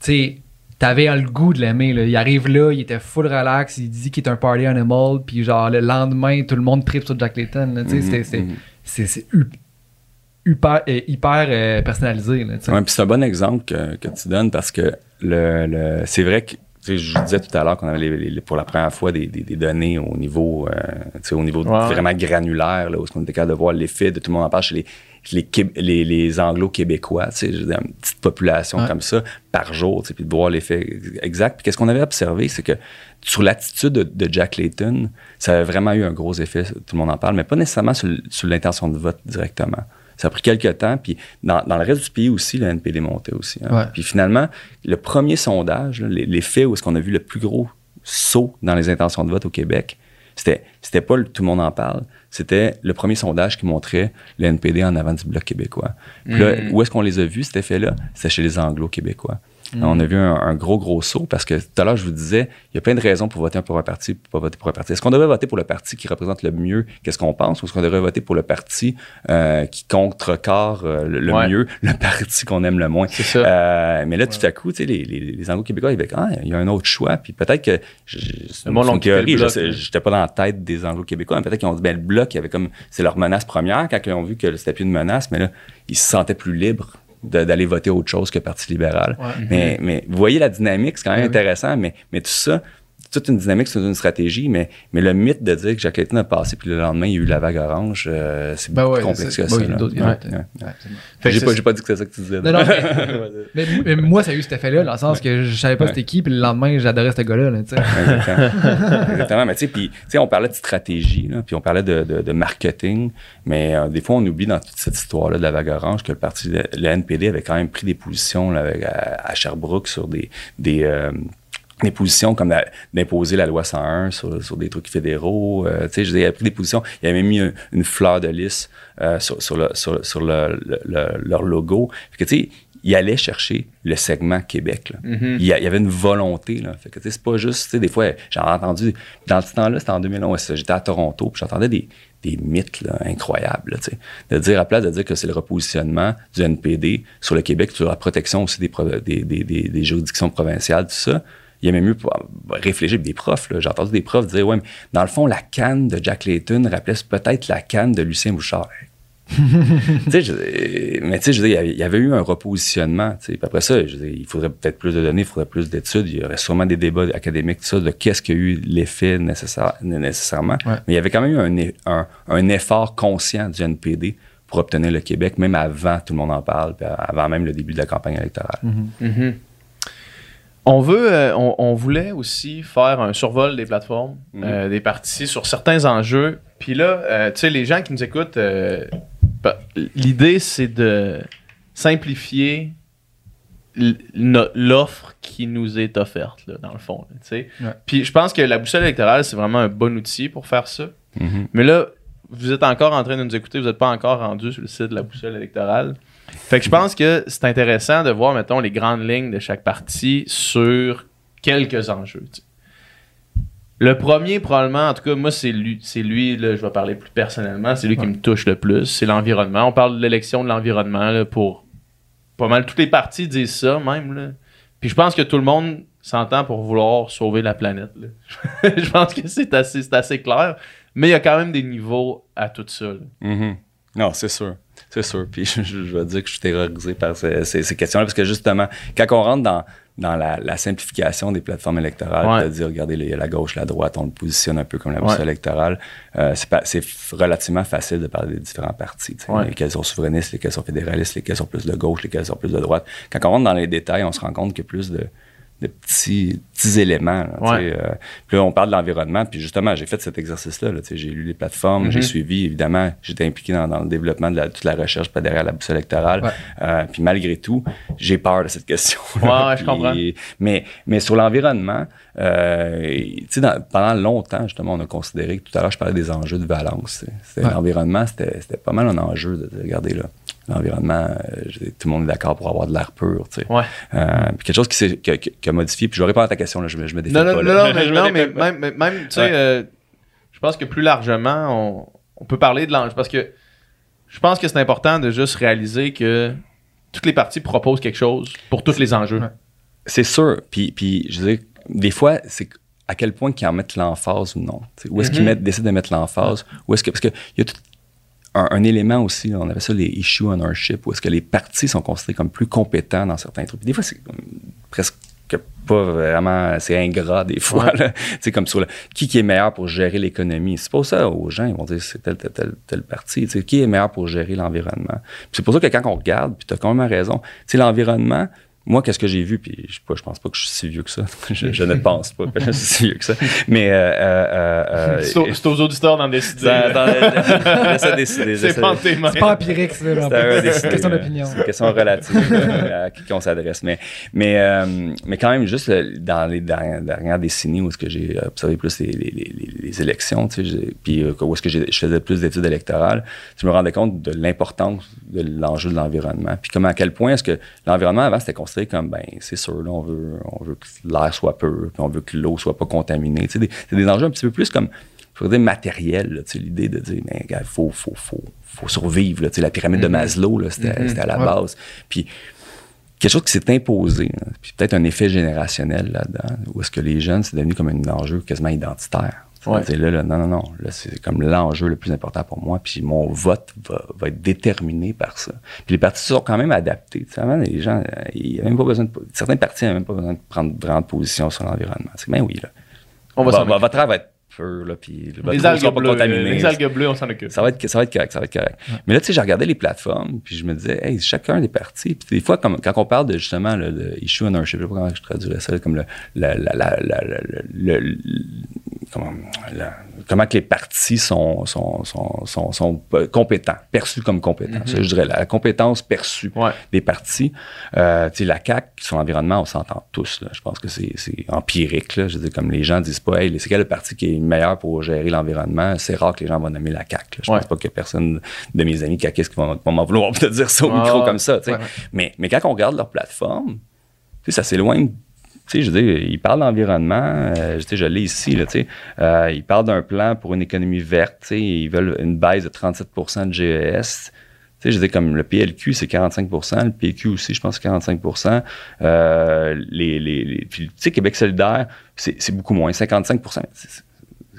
C: sais, t'avais le goût de l'aimer, là. Il arrive là, il était full relax, il dit qu'il est un party animal, puis genre le lendemain, tout le monde tripe sur Jack Layton, tu sais, c'était- c'est hyper, hyper euh, personnalisé, là, tu sais.
D: Ouais, puis c'est un bon exemple que, que tu donnes parce que le, le- c'est vrai que je disais tout à l'heure qu'on avait les- les- pour la première fois des, des- des données au niveau, euh, tu sais, au niveau vraiment granulaire, là, où on était capable de voir l'effet de tout le monde en parle chez les, les, Qué- les, les anglo-québécois, une petite population
C: Ouais.
D: comme ça par jour, puis de voir l'effet exact. Puis qu'est-ce qu'on avait observé, c'est que sur l'attitude de, de Jack Layton, ça avait vraiment eu un gros effet, tout le monde en parle, mais pas nécessairement sur l'intention de vote directement. Ça a pris quelques temps, puis dans, dans le reste du pays aussi, le NPD montait aussi. hein.
C: Ouais.
D: Puis finalement, le premier sondage, là, les, les faits où est-ce qu'on a vu le plus gros saut dans les intentions de vote au Québec, c'était c'était pas le tout le monde en parle, c'était le premier sondage qui montrait le NPD en avant du Bloc québécois. Puis là,
B: Mm.
D: où est-ce qu'on les a vus, cet effet-là? C'était chez les Anglo-Québécois. On a vu un, un gros, gros saut parce que tout à l'heure, je vous disais, il y a plein de raisons pour voter pour un parti pour pas voter pour un parti. Est-ce qu'on devrait voter pour le parti qui représente le mieux qu'est-ce qu'on pense ou est-ce qu'on devrait voter pour le parti euh, qui contrecarre euh, le, le
B: Ouais.
D: mieux le parti qu'on aime le moins?
B: C'est ça.
D: Euh, mais là, tout à coup, tu sais, les, les, les Anglo-Québécois, ils disaient, ah, il y a un autre choix. Puis peut-être que, c'est
B: le
D: théorie, j'étais pas dans la tête des Anglo-Québécois, mais peut-être qu'ils ont dit, ben, le bloc, il y avait comme, c'est leur menace première quand ils ont vu que c'était plus une menace, mais là, ils se sentaient plus libres d'aller voter autre chose que Parti libéral.
C: Ouais.
D: Mais, mais vous voyez la dynamique, c'est quand même
C: oui.
D: intéressant, mais, mais tout ça, toute une dynamique, c'est une stratégie, mais, mais le mythe de dire que Jacques Layton a passé, puis le lendemain, il y a eu la vague orange, euh, c'est
C: Ben
D: beaucoup
C: ouais,
D: plus complexe que ça. Ouais, ouais. J'ai pas, dit que c'est ça que tu disais.
C: Non, non, mais, mais, mais moi, ça a eu cet effet-là, dans le sens que je savais pas c'était qui, puis le lendemain, j'adorais ce gars-là, là.
D: Exactement. Exactement. Mais tu sais, puis, tu sais, on parlait de stratégie, là, puis on parlait de, de- de marketing, mais euh, des fois, on oublie dans toute cette histoire-là de la vague orange que le parti, le, le NPD avait quand même pris des positions là, avec- à, à Sherbrooke sur des, des, euh, des positions comme d'imposer la loi 101 sur, sur des trucs fédéraux. euh, tu sais, je a pris des positions. Il avait mis un- une fleur de lys euh, sur, sur, le, sur, sur le- le- le- leur logo. Fait que, tu sais, il allait chercher le segment Québec. là.
B: Mhm.
D: il, y a- il y avait une volonté. Là. Fait que, tu sais, c'est pas juste, tu sais, des fois, j'ai entendu, dans ce temps-là, c'était en 2011, j'étais à Toronto, puis j'entendais des, des mythes là, incroyables. là, tu sais. de dire, à place de dire que c'est le repositionnement du NPD sur le Québec, sur la protection aussi des, des, des, des juridictions provinciales, tout ça, il y a même eu pour réfléchir, des profs, là, j'ai entendu des profs dire, ouais, mais dans le fond, la canne de Jack Layton rappelait peut-être la canne de Lucien Bouchard. Tu sais, je- mais tu sais, je veux dire, il y avait- eu un repositionnement. tu sais. Puis après ça, je veux dire, il faudrait peut-être plus de données, il faudrait plus d'études. Il y aurait sûrement des débats académiques, tout ça, de qu'est-ce qui a eu l'effet nécessaire, nécessairement.
C: Ouais.
D: Mais il y avait quand même eu un, un- un effort conscient du NPD pour obtenir le Québec, même avant tout le monde en parle, puis avant même le début de la campagne électorale.
B: Mhm. On veut, euh, on, on voulait aussi faire un survol des plateformes,
D: Mhm.
B: euh, des partis sur certains enjeux. Puis là, euh, tu sais, les gens qui nous écoutent, euh, bah, l'idée c'est de simplifier l'offre qui nous est offerte, là, dans le fond.
C: Ouais.
B: Puis je pense que la boussole électorale, c'est vraiment un bon outil pour faire ça.
D: Mhm.
B: Mais là, vous êtes encore en train de nous écouter, vous n'êtes pas encore rendu sur le site de la boussole électorale. Fait que je pense que c'est intéressant de voir, mettons, les grandes lignes de chaque parti sur quelques enjeux. tu sais. Le premier, probablement, en tout cas, moi, c'est lui, c'est lui là, je vais parler plus personnellement, c'est lui qui me touche le plus, c'est l'environnement. On parle de l'élection de l'environnement là, pour pas mal toutes les partis disent ça même. Là. Puis je pense que tout le monde s'entend pour vouloir sauver la planète. là. je pense que c'est assez, c'est assez clair. Mais il y a quand même des niveaux à tout ça.
D: Mhm. Non, c'est sûr. C'est sûr. Puis je, je, vais dire que je suis terrorisé par ces, ces- ces questions-là parce que justement, quand on rentre dans, dans la, la simplification des plateformes électorales,
B: Ouais.
D: de dire, regardez, il y a la gauche, la droite, on le positionne un peu comme la
B: Ouais.
D: boussole électorale, euh, c'est relativement facile de parler des différents partis.
B: Ouais.
D: Lesquels sont souverainistes, lesquels sont fédéralistes, lesquels sont plus de gauche, lesquels sont plus de droite. Quand on rentre dans les détails, on se rend compte a plus de de petits, petits éléments. là,
B: Ouais.
D: euh, puis là, on parle de l'environnement. Puis justement, j'ai fait cet exercice-là. là, j'ai lu les plateformes, j'ai suivi, évidemment, j'étais impliqué dans, dans le développement de la- toute la recherche pas derrière la boussole électorale.
C: Ouais.
D: Euh, puis malgré tout, j'ai peur de cette question.
B: Ouais, je comprends.
D: Mais, mais sur l'environnement, euh, dans- pendant longtemps, justement, on a considéré que tout à l'heure, je parlais des enjeux de Valence. L'environnement, c'était c'était pas mal un enjeu de, de regarder là. L'environnement, euh, tout le monde est d'accord pour avoir de l'air pur. tu sais.
B: Ouais.
D: Euh, puis quelque chose qui, a- qui a modifié. Puis je vais répondre à ta question, là, je, me- je me défais
B: Non, non,
D: pas.
B: non,
D: là.
B: non, mais, non, mais même, même, tu sais,
D: Ouais.
B: euh, je pense que plus largement, on, on peut parler de l'enjeu. Parce que je pense que c'est important de juste réaliser que toutes les parties proposent quelque chose pour tous les enjeux.
C: Ouais.
D: C'est sûr. Puis, puis je veux dire, des fois, c'est à quel point qu'ils en mettent l'emphase ou non. Où est-ce qu'ils
B: Mhm.
D: mettent- décident de mettre l'emphase? Où est-ce que, parce qu'il y a tout un, un élément aussi, on appelle ça les issue ownership, où est-ce que les partis sont considérés comme plus compétents dans certains trucs. Des fois, c'est presque pas vraiment, c'est ingrat des fois.
B: Ouais.
D: sais, comme sur le, qui, qui est meilleur pour gérer l'économie? C'est pas ça aux gens, ils vont dire c'est tel, tel, tel, tel parti. Tu sais, qui est meilleur pour gérer l'environnement? C'est pour ça que quand on regarde, puis tu as quand même raison, l'environnement, moi, qu'est-ce que j'ai vu, puis je, je pense pas que je suis si vieux que ça. je, je ne pense pas que je suis si vieux que ça. Mais euh, euh, euh,
B: C'est aux, auditeurs d'en décider.
D: ça-
B: C'est pas.
C: C'est pas empirique,
D: c'est
C: une question d'opinion.
D: C'est une question relative à qui on s'adresse. Mais, mais, euh, mais quand même, juste dans les dernières, dernières décennies où est-ce que j'ai observé plus les, les, les, les élections, tu sais, j'ai- puis où est-ce que j'ai- je faisais plus d'études électorales, je me rendais compte de l'importance de l'enjeu de l'environnement. Puis comme à quel point est-ce que l'environnement avant c'était considéré comme ben c'est sûr là, on veut on veut que l'air soit pur, puis on veut que l'eau soit pas contaminée. Tu sais, des- c'est des enjeux un petit peu plus comme je pourrais dire matériel, là, tu sais, l'idée de dire, ben, gars, faut, faut, faut, faut survivre, là, tu sais, la pyramide de Maslow, là, c'était, c'était à la
C: Ouais.
D: base. Puis, quelque chose qui s'est imposé, puis peut-être un effet générationnel là-dedans, où est-ce que les jeunes, c'est devenu comme un enjeu quasiment identitaire.
B: Ouais.
D: Là, là, non, non, non, là, c'est comme l'enjeu le plus important pour moi, puis mon vote va, va être déterminé par ça. Puis les partis sont quand même adaptés. Tu sais, avant, les gens, euh, ils même pas besoin de, certains partis n'avaient même pas besoin de prendre de position sur l'environnement. C'est ben oui, là.
B: On va
D: va- votre air va être là, puis
B: Les algues bleues,
D: contaminée.
B: les algues bleues, on s'en occupe.
D: Ça va, être, ça va être correct, ça va être correct. Mais là, tu sais, j'ai regardé les plateformes, puis je me disais, hey, chacun des partis, puis des fois, comme, quand on parle de justement le, le issue ownership, je sais pas comment je traduirais ça, comme le, la, la, la, la- la- le- le- comment, la- comment que les partis sont, sont, sont, sont, sont euh, compétents, perçus comme compétents. Ça, je dirais, la compétence perçue
B: Ouais.
D: des partis. Euh, la CAQ, son environnement, on s'entend tous. Là. Je pense que c'est empirique. Là. Je veux dire, comme les gens disent pas, hey, c'est quel le parti qui est meilleur pour gérer l'environnement, c'est rare que les gens vont nommer la CAQ. là. Je
B: Ouais.
D: pense pas que personne de mes amis caquistes qui vont, vont m'en vouloir te dire ça au
B: Ouais,
D: micro comme ça.
C: Ouais.
D: Mais, mais quand on regarde leur plateforme, ça s'éloigne. Sais, je veux dire, ils parlent d'environnement. euh, je l'ai ici. Là, tu sais. Euh, ils parlent d'un plan pour une économie verte. tu sais, Ils veulent une baisse de 37% de GES. Tu sais, je dire, comme le PLQ, c'est 45% le PQ aussi, je pense, c'est 45 euh, les, les, les- puis, tu sais, Québec solidaire, c'est beaucoup moins, 55 C'est- c'est-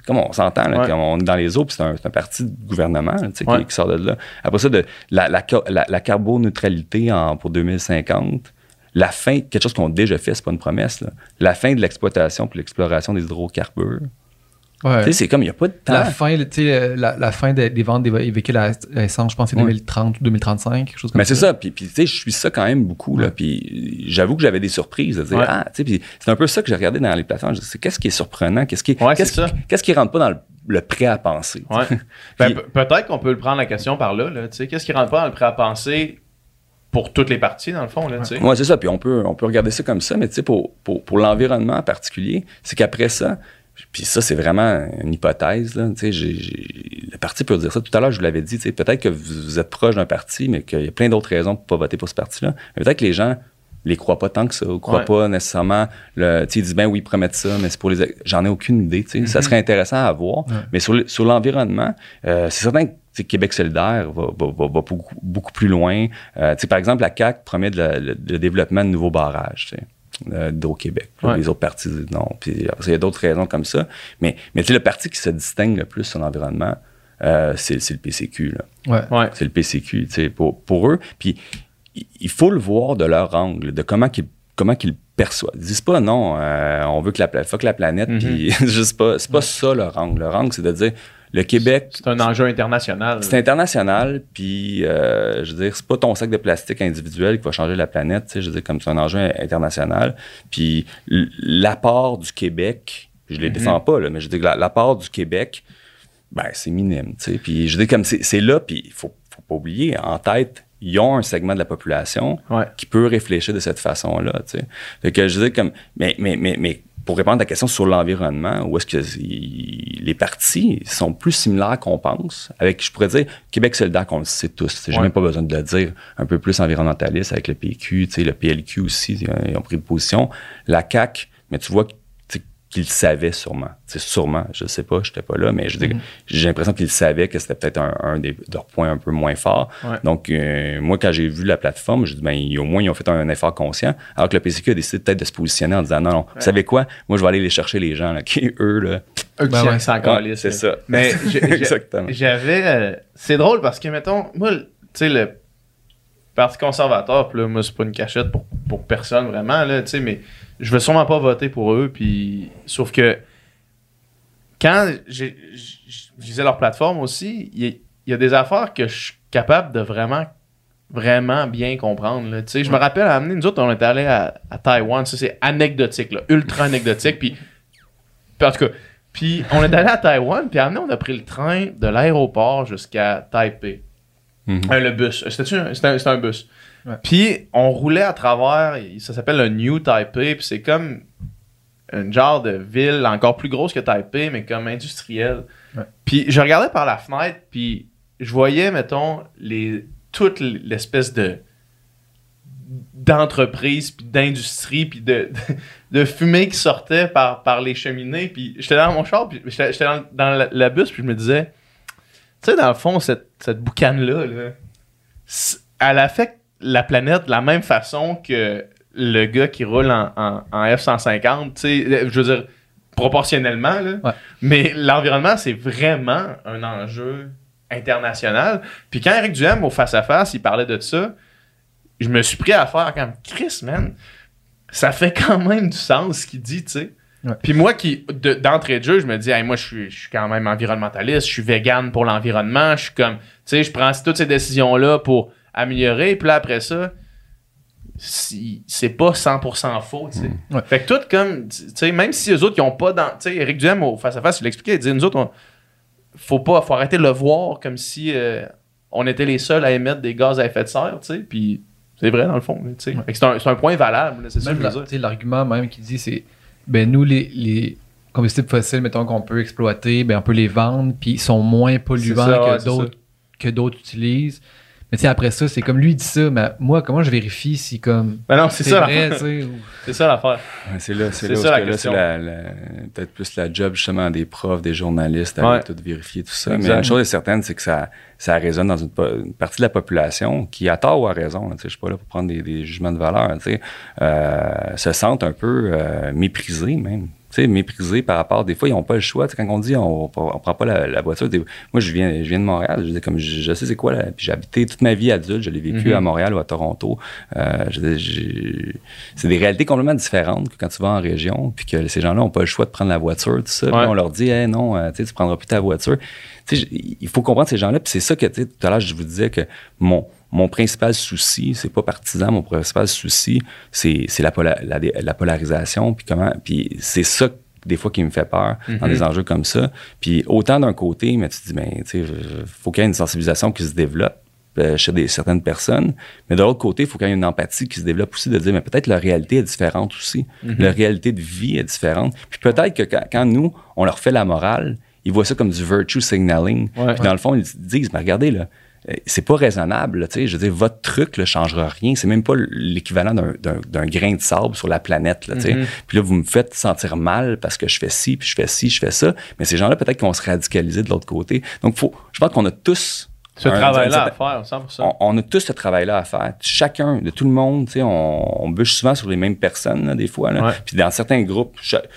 D: comme on s'entend,
B: Ouais.
D: on est dans les eaux, puis c'est un, parti de gouvernement là, qui- sort de là. Après ça, de, la, la, ca- la, la carboneutralité en, pour 2050, la fin, quelque chose qu'on a déjà fait, c'est pas une promesse, là. la fin de l'exploitation puis l'exploration des hydrocarbures.
C: Ouais.
D: Tu sais, c'est comme, il n'y a pas de temps.
C: La fin, tu sais, la, la fin des, des ventes des véhicules à essence, je pense que c'est
D: Ouais.
C: 2030 ou 2035, quelque chose comme
D: Mais
C: ça.
D: c'est ça, puis, puis tu sais, je suis ça quand même beaucoup, là,
C: Ouais.
D: puis j'avoue que j'avais des surprises, de dire,
B: Ouais.
D: ah, tu sais, puis c'est un peu ça que j'ai regardé dans les plateformes, je qu'est-ce qui est surprenant, qu'est-ce qui,
B: Ouais,
D: qu'est-ce qui, rentre pas dans le, le prêt à penser.
B: Ben, peut-être qu'on peut le prendre la question par là. là tu sais. Qu'est-ce qui rentre pas dans le prêt à penser pour toutes les parties, dans le fond? Là?
D: Ouais, c'est ça. Puis on peut, on peut regarder ça comme ça, mais pour, pour, pour l'environnement en particulier, c'est qu'après ça, puis ça, c'est vraiment une hypothèse, là. Le parti peut dire ça. Tout à l'heure, je vous l'avais dit, peut-être que vous, vous êtes proche d'un parti, mais qu'il y a plein d'autres raisons pour pas voter pour ce parti-là. Peut-être que les gens les croient pas tant que ça, ou croient
B: Ouais.
D: pas nécessairement. Le, tu sais, ils disent, ben oui, ils promettent ça, mais c'est pour les. J'en ai aucune idée, tu sais. Ça serait intéressant à voir.
C: Ouais.
D: Mais sur, le- sur l'environnement, euh, c'est certain que Québec solidaire va, va- va- va beaucoup, beaucoup plus loin. Euh, tu sais, par exemple, la CAQ promet de la- le, le développement de nouveaux barrages, euh,
B: Ouais.
D: Les autres partis disent non. Puis après, il y a d'autres raisons comme ça. Mais, mais tu sais, le parti qui se distingue le plus sur l'environnement, euh, c'est c'est le PCQ. Là.
C: Ouais.
B: Ouais.
D: C'est le PCQ, tu sais, pour, pour eux. Puis il- faut le voir de leur angle, de comment qu'ils comment qu'ils perçoivent. Ils disent pas non, euh, on veut que la, pla- fuck la planète,
B: Mhm.
D: puis juste pas, c'est pas ça leur angle. Leur angle, c'est de dire le Québec,
B: C'est un enjeu international.
D: c'est international, puis euh, je veux dire, c'est pas ton sac de plastique individuel qui va changer la planète, tu sais, je veux dire, comme c'est un enjeu international. Puis l'apport du Québec, je les défends pas, là, mais je veux dire que la- l'apport du Québec, ben, c'est minime, tu sais. Puis je veux dire, comme c'est c'est là, puis il faut, faut pas oublier, en tête, ils ont un segment de la population
B: Ouais.
D: qui peut réfléchir de cette façon-là, tu sais. Que je dire, comme, mais, mais, mais, mais pour répondre à ta question sur l'environnement, où est-ce que il- les partis sont plus similaires qu'on pense, avec, je pourrais dire, Québec solidaire, qu'on le sait tous, j'ai
B: Ouais.
D: même pas besoin de le dire, un peu plus environnementaliste avec le PQ, tu sais, le PLQ aussi, ils ont- ils ont pris de position. La CAQ, mais tu vois le savaient sûrement. C'est sûrement, je sais pas, j'étais pas là, mais je dire, j'ai l'impression qu'ils savaient que c'était peut-être un, un des, de leurs points un peu moins forts.
B: Ouais.
D: Donc, euh, moi, quand j'ai vu la plateforme, je dis, ben, au moins, ils ont fait un, effort conscient. Alors que le PCQ a décidé peut-être de se positionner en disant, non, non, vous savez quoi? Moi, je vais aller les chercher, les gens, là, qui, eux, là.
C: Ben ouais.
B: s'en calissent,
D: Ouais, c'est ça.
B: Mais j'avais. euh, c'est drôle parce que, mettons, moi, le- tu sais, le Parti conservateur, puis là, moi, c'est pas une cachette pour, pour personne vraiment, là, tu sais, mais je vais sûrement pas voter pour eux, puis. Sauf que. Quand je lisais leur plateforme aussi, il y, a- il y a des affaires que je suis capable de vraiment vraiment bien comprendre. Là. Je me rappelle, à amener, nous autres, on était allés à, à Taïwan. Ça, c'est anecdotique, là, ultra anecdotique. Puis, en tout cas, puis on est allé à Taïwan, puis à amener, on a pris le train de l'aéroport jusqu'à Taipei.
D: Mhm.
B: Euh, le bus. Un- C'était un, c'était un bus? Puis on roulait à travers, ça s'appelle le New Taipei, puis c'est comme un genre de ville encore plus grosse que Taipei, mais comme industrielle.
C: Ouais.
B: Puis je regardais par la fenêtre, puis je voyais, mettons, les, toute l'espèce de d'entreprise, puis d'industrie, puis de, de, de fumée qui sortait par, par les cheminées. Puis j'étais dans mon char, puis j'étais dans, dans la, la bus, puis je me disais, tu sais, dans le fond, cette, cette boucane-là, là, elle affecte la planète de la même façon que le gars qui roule en, en- en F-150, tu sais, je veux dire, proportionnellement, là.
C: Ouais.
B: Mais l'environnement, c'est vraiment un enjeu international. Puis quand Eric Duhem, au face-à-face, il parlait de ça, je me suis pris à faire comme Chris, man, ça fait quand même du sens ce qu'il dit, tu sais.
C: Ouais.
B: Puis moi, qui de- d'entrée de jeu, je me dis, Hey, moi, je suis, je suis quand même environnementaliste, je suis vegan pour l'environnement, je suis comme, tu sais, je prends toutes ces décisions-là pour améliorer, puis là, après ça, si- c'est pas 100% faux, tu sais.
C: Ouais.
B: Fait que tout comme, tu sais, même si les autres, ils ont pas dans, tu sais, Eric Duhem, au face-à-face, il l'expliquait, il disait, nous autres, on- faut pas, faut arrêter de le voir comme si euh, on était les seuls à émettre des gaz à effet de serre, tu sais, puis c'est vrai dans le fond, tu sais.
C: Ouais.
B: Fait que c'est un, c'est un point valable, là, c'est ça que
C: l'argument même qui dit c'est ben nous les, les combustibles fossiles, mettons, qu'on peut exploiter, ben, on peut les vendre, puis ils sont moins polluants
B: C'est ça, ouais,
C: que d'autres que d'autres utilisent. Mais tu sais, après ça, c'est comme lui dit ça, mais moi, comment je vérifie si comme
B: Ben non, c'est ça
C: vrai, tu
B: l'affaire.
C: sais, ou-
B: C'est ça l'affaire.
D: Ouais, C'est là, c'est là,
B: ça, la
D: que là, c'est la- la- peut-être plus la job justement des profs, des journalistes, à
B: Ouais.
D: tout vérifier tout ça. Mais une chose est certaine, c'est que ça, ça résonne dans une, partie de la population qui, à tort ou à raison, là, tu sais, je suis pas là pour prendre des, des jugements de valeur, tu sais, euh, se sentent un peu euh, méprisés même. Tu sais, méprisés par rapport. Des fois, ils n'ont pas le choix. Tu sais, quand on dit on, on prend pas la, la voiture, des- moi, je viens, je viens de Montréal. Je, dis, comme je, je sais c'est quoi. Là, puis j'ai habité toute ma vie adulte. Je l'ai vécu
B: Mhm.
D: à Montréal ou à Toronto. Euh, c'est des réalités complètement différentes que quand tu vas en région. Puis que ces gens-là n'ont pas le choix de prendre la voiture, tout ça. Puis
B: Ouais.
D: on leur dit, hey, non, euh, tu tu prendras plus ta voiture. Il faut comprendre ces gens-là. Puis c'est ça que, tu sais, tout à l'heure, je vous disais que mon, mon principal souci, c'est pas partisan, mon principal souci, c'est, la, pola- la, la polarisation. Puis comment, puis c'est ça des fois qui me fait peur dans
B: Mhm.
D: des enjeux comme ça. Puis autant d'un côté, mais tu te dis, ben, tu sais, faut qu'il y ait une sensibilisation qui se développe euh, chez des, certaines personnes. Mais de l'autre côté, il faut qu'il y ait une empathie qui se développe aussi de dire, mais peut-être leur réalité est différente aussi. Leur réalité de vie est différente. Puis peut-être que quand, quand nous, on leur fait la morale, ils voient ça comme du virtue signaling.
B: Ouais.
D: Puis dans le fond, ils disent, mais regardez, là, c'est pas raisonnable, tu sais. Je veux dire, votre truc ne changera rien. C'est même pas l'équivalent d'un- grain de sable sur la planète, là, tu sais. Puis là, vous me faites sentir mal parce que je fais ci, puis je fais ci, je fais ça. Mais ces gens-là, peut-être qu'ils vont se radicaliser de l'autre côté. Donc, faut, je pense qu'on a tous
B: Ce travail-là à faire, 100%.
D: on, on a tous ce travail-là à faire. Chacun, de tout le monde, tu sais, on, on bûche souvent sur les mêmes personnes, là, des fois. là.
B: Ouais.
D: Puis dans certains groupes, chaque,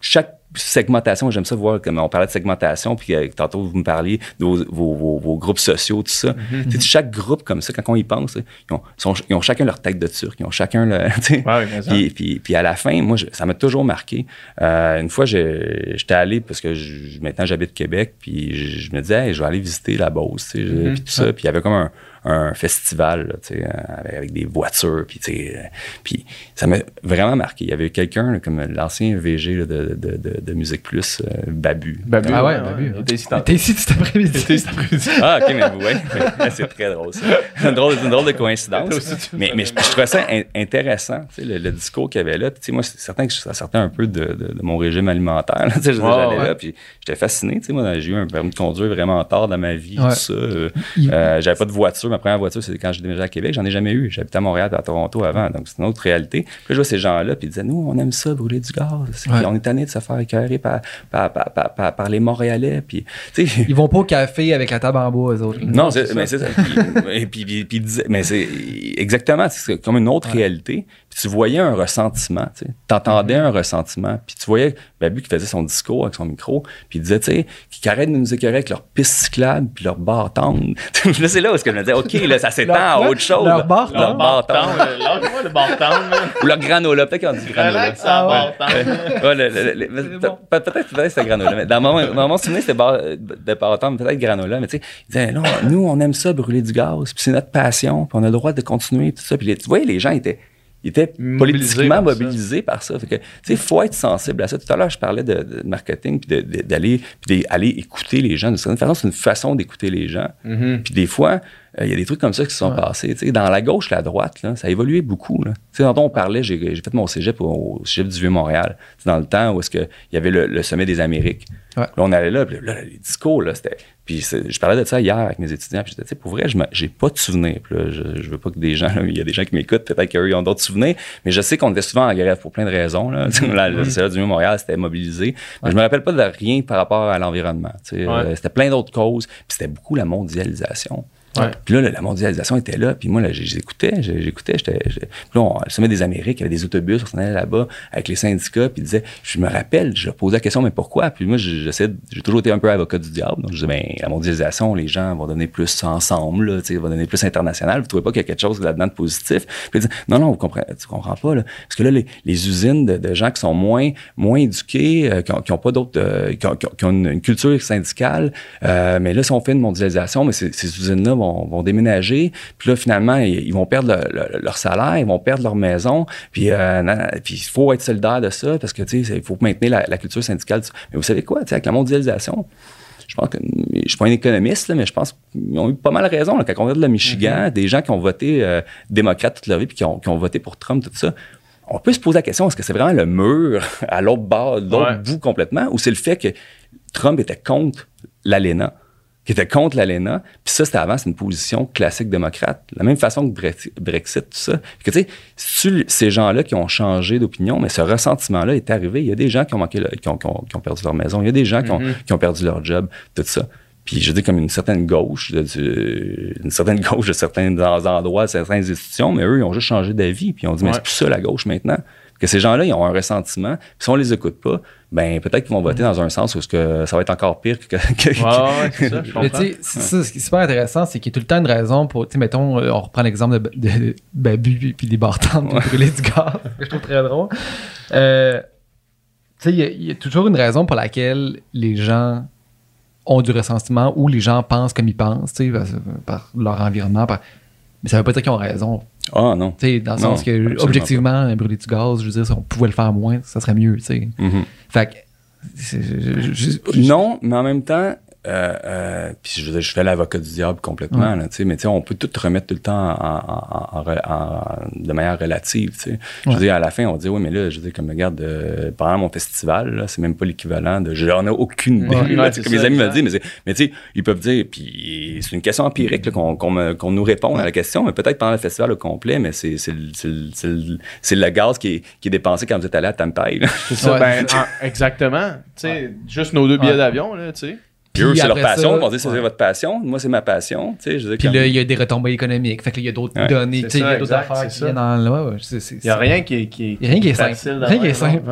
D: chaque segmentation, j'aime ça voir, comme on parlait de segmentation, puis euh, tantôt vous me parliez de vos, vos- vos- vos groupes sociaux, tout ça.
B: Mm-hmm.
D: Sais, chaque groupe comme ça, quand on y pense, ils ont, sont- ils ont chacun leur tête de turc, ils ont chacun le.
B: Ouais, bien sûr.
D: Puis, puis, puis à la fin, moi, je- ça m'a toujours marqué. Euh, une fois, je- j'étais allé, parce que je- maintenant j'habite Québec, puis je, je me disais, Hey, je vais aller visiter la Beauce,
B: Mm-hmm.
D: puis tout ça. Puis il y avait comme un, un festival, là, euh, avec, avec des voitures, puis euh, puis ça m'a vraiment marqué. Il y avait quelqu'un, comme l'ancien VG là, de, de, de, de Musique Plus, euh, Babu.
B: Babu,
C: Ah ouais, Babu.
B: Il était ici
C: T'es
B: tantôt.
C: ici cet après-midi.
B: Il était ici cet après-midi.
D: Ah, ok, mais ouais. Ouais, c'est très drôle, ça. C'est une drôle, une drôle de coïncidence. Mais, mais je, je trouvais ça in- intéressant, le, le discours qu'il y avait là. Puis, tu sais, moi, c'est certain que ça sortait un peu de, de- de mon régime alimentaire. là.
B: Ouais, ouais.
D: puis j'étais fasciné. Tu sais, moi, j'ai eu un permis de conduire vraiment tard dans ma vie,
C: Ouais.
D: tout ça. Euh, euh, j'avais pas de voiture. Ma première voiture, c'était quand j'ai déménagé à Québec. J'en ai jamais eu. J'habitais à Montréal et à Toronto avant. Donc, c'est une autre réalité. Puis là, je vois ces gens-là, puis ils disaient, nous, on aime ça, brûler du gaz.
C: Ouais.
D: on est tanné de se faire écœurer par, par, par, par, les Montréalais. Puis, tu sais,
C: Ils vont pas au café avec la table en bois, eux autres.
D: non, c'est, mais c'est ça. Puis, et puis, puis- puis il disait- mais c'est exactement, c'est comme une autre réalité. Puis tu voyais un ressentiment, tu sais. T'entendais
C: Mm-hmm.
D: un ressentiment. Puis tu voyais Babu qui faisait son discours avec son micro, puis il disait, tu sais, qu'ils arrêtent de nous écœurer avec leur piste cyclable puis leur bar tendre. là, c'est là où est-ce que je me disais, OK, là, ça s'étend à autre chose.
C: Leur
D: là.
C: bar
D: Leur
C: tendre?
D: bar tendre.
B: Bartown, Lâche-moi le là.
D: Ou leur granola, peut-être qu'on dit granola.
C: Ah
D: Peut-être peut c'était granola. Mais dans mon, dans mon souvenir, c'était bar, de Barton, peut-être granola. Mais tu sais, ils disaient, non, nous, on aime ça, brûler du gaz. Puis c'est notre passion. Puis on a le droit de continuer. Tout ça. Puis les- tu vois, les gens étaient, étaient
B: Mobilisés
D: politiquement mobilisés par ça. Fait que, il faut être sensible à ça. Tout à l'heure, je parlais de, de marketing, puis de- de- d'aller puis d'aller écouter les gens. D'une certaine façon, c'est une façon d'écouter les gens.
B: Mhm.
D: Puis des fois, euh, il y a des trucs comme ça qui se sont passés. Dans la gauche, la droite, là, ça a évolué beaucoup. Là. Tantôt, on parlait, j'ai fait mon cégep au, au cégep du Vieux-Montréal. Dans le temps où est-ce que il y avait le, le sommet des Amériques.
C: Ouais.
D: Là, on allait là, puis là, les discours, là, c'était... Puis je parlais de ça hier avec mes étudiants, puis je disais, pour vrai, je j'ai pas de souvenirs. Puis là, je, je veux pas que des gens, il y a des gens qui m'écoutent, peut-être qu'eux, ils ont d'autres souvenirs, mais je sais qu'on était souvent en grève pour plein de raisons. Là. Le cégep du Vieux-Montréal, c'était mobilisé. Mais je me rappelle pas de rien par rapport à l'environnement.
B: Ouais.
D: Euh, c'était plein d'autres causes, puis c'était beaucoup la mondialisation. Puis là, la- mondialisation était là. Puis moi, j'écoutais, j'écoutais. Puis là, on, le sommet des Amériques, il y avait des autobus, on s'en allait là-bas avec les syndicats. Puis ils disaient, je me rappelle, je posais la question, mais pourquoi? Puis moi, j'essaie, j'ai toujours été un peu avocat du diable. Donc je disais, ben, la mondialisation, les gens vont donner plus ensemble, là, vont donner plus international. Vous trouvez pas qu'il y a quelque chose là-dedans de positif? Puis ils disaient, non, non, vous comprenez, tu comprends pas, là. Parce que là, les, usines de, gens qui sont moins, moins éduqués, euh, qui, ont, pas d'autres, euh, qui, ont, une culture syndicale, euh, mais là, si on fait une mondialisation, mais ces, ces usines-là vont, vont déménager. Puis là, finalement, ils, ils vont perdre le- le- leur salaire, ils vont perdre leur maison. Puis, euh, puis il faut être solidaire de ça parce que, tu sais, il faut maintenir la, la culture syndicale. Mais vous savez quoi, tu sais, avec la mondialisation, je pense que je suis pas un économiste, là, mais je pense qu'ils ont eu pas mal raison. Là, quand on regarde le Michigan, des gens qui ont voté euh, démocrate toute leur vie puis qui ont, qui ont voté pour Trump, tout ça, on peut se poser la question, est-ce que c'est vraiment le mur à l'autre bord, l'autre
B: Ouais.
D: bout complètement, ou c'est le fait que Trump était contre l'ALENA, qui était contre l'ALENA, puis ça, c'était avant, c'est une position classique démocrate. La même façon que Brexit, tout ça. Que, tu sais, ces gens-là qui ont changé d'opinion, mais ce ressentiment-là est arrivé. Il y a des gens qui ont, manqué le- qui ont, qui ont- qui ont perdu leur maison, il y a des gens qui, ont, qui ont perdu leur job, tout ça. Puis je dis comme une certaine gauche, de, une certaine gauche de certains endroits, de certaines institutions, mais eux, ils ont juste changé d'avis, puis ils ont dit, mais c'est plus ça la gauche maintenant. Que ces gens-là, ils ont un ressentiment, puis si on les écoute pas, ben peut-être qu'ils vont voter dans un sens où ce que ça va être encore pire que. que- que-
B: Ouais, ouais, c'est ça, je
C: Mais
B: comprends.
C: tu sais, c'est ça, ce qui est super intéressant, c'est qu'il y a tout le temps une raison pour, tu sais, mettons, euh, on reprend l'exemple de, de, de Babu puis des bartendes pour brûler du gaz, que je trouve très drôle. Euh, tu sais, il y a- il y, a toujours une raison pour laquelle les gens ont du ressentiment ou les gens pensent comme ils pensent, tu sais, par, par leur environnement. par- Mais ça veut pas dire qu'ils ont raison.
D: Ah non.
C: Tu sais, dans le
D: Non,
C: sens que, objectivement, brûler du gaz, je veux dire, si on pouvait le faire moins, ça serait mieux, tu sais.
D: Mhm.
C: Fait que, c'est- je- je- je- je-
D: Non, mais en même temps, euh, euh, puis je, veux dire, je fais l'avocat du diable complètement, là, tu sais, mais tu sais, on peut tout remettre tout le temps en, en- en- en- en- de manière relative. tu sais. Je
C: Ouais.
D: veux dire, à la fin, on dit, oui, mais là, je veux dire, comme regarde, euh, par exemple, mon festival, c'est même pas l'équivalent de. J'en ai aucune idée.
B: Ouais,
D: là,
B: ouais,
D: tu sais,
B: c'est
D: comme
B: ça,
D: mes amis me disent, mais, mais tu sais, ils peuvent dire, puis c'est une question empirique qu'on nous répond à la question, mais peut-être pendant le festival au complet, mais c'est c'est le- c'est le- c'est le, c'est le gaz qui est, qui est dépensé quand vous êtes allé à Tampere.
B: C'est ça, ben, exactement. Tu sais, juste nos deux billets
C: Ouais.
B: d'avion, là, tu sais.
D: Puis eux,
C: Puis
D: c'est leur passion. Ils vont dire, c'est
C: ouais.
D: votre passion. Moi, c'est ma passion. Tu sais, je veux dire,
C: Puis
D: comme-
C: là, il y a des retombées économiques. Fait que là, il y a d'autres
D: Ouais.
C: données, tu sais, il y a d'autres affaires qui viennent dans le. Ouais, ouais, c'est- c'est-
B: Il n'y a rien qui est, qui
C: rien qui est simple. Rien qui est simple.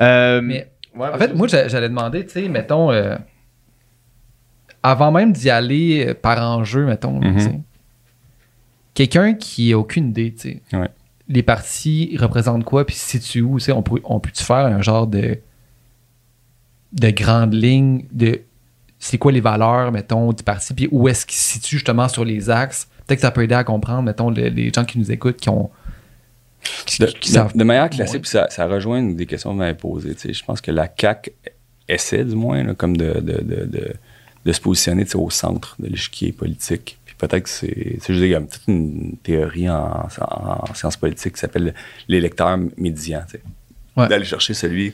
B: Euh,
C: Mais
B: ouais,
C: en fait, moi, j'a- j'allais demander, tu sais, mettons, euh, avant même d'y aller euh, par enjeu, mettons, tu sais, quelqu'un qui a aucune idée, tu sais,
D: Ouais.
C: les partis représentent quoi, puis si tu où, tu sais, on peut, on peut-tu faire un genre de de grandes lignes de c'est quoi les valeurs, mettons, du parti, puis où est-ce qu'il se situe justement sur les axes? Peut-être que ça peut aider à comprendre, mettons, le- les gens qui nous écoutent, qui ont. qui-
D: De,
C: qui savent-
D: de manière classique, puis ça, ça rejoint des questions que vous m'avez posées. Je pense que la CAQ essaie, du moins, là, comme de, de, de, se positionner au centre de l'échiquier politique. Puis peut-être que c'est. Je veux dire, il y a toute une théorie en, en sciences politiques qui s'appelle l'électeur médian. tu sais.
C: Ouais.
D: D'aller chercher celui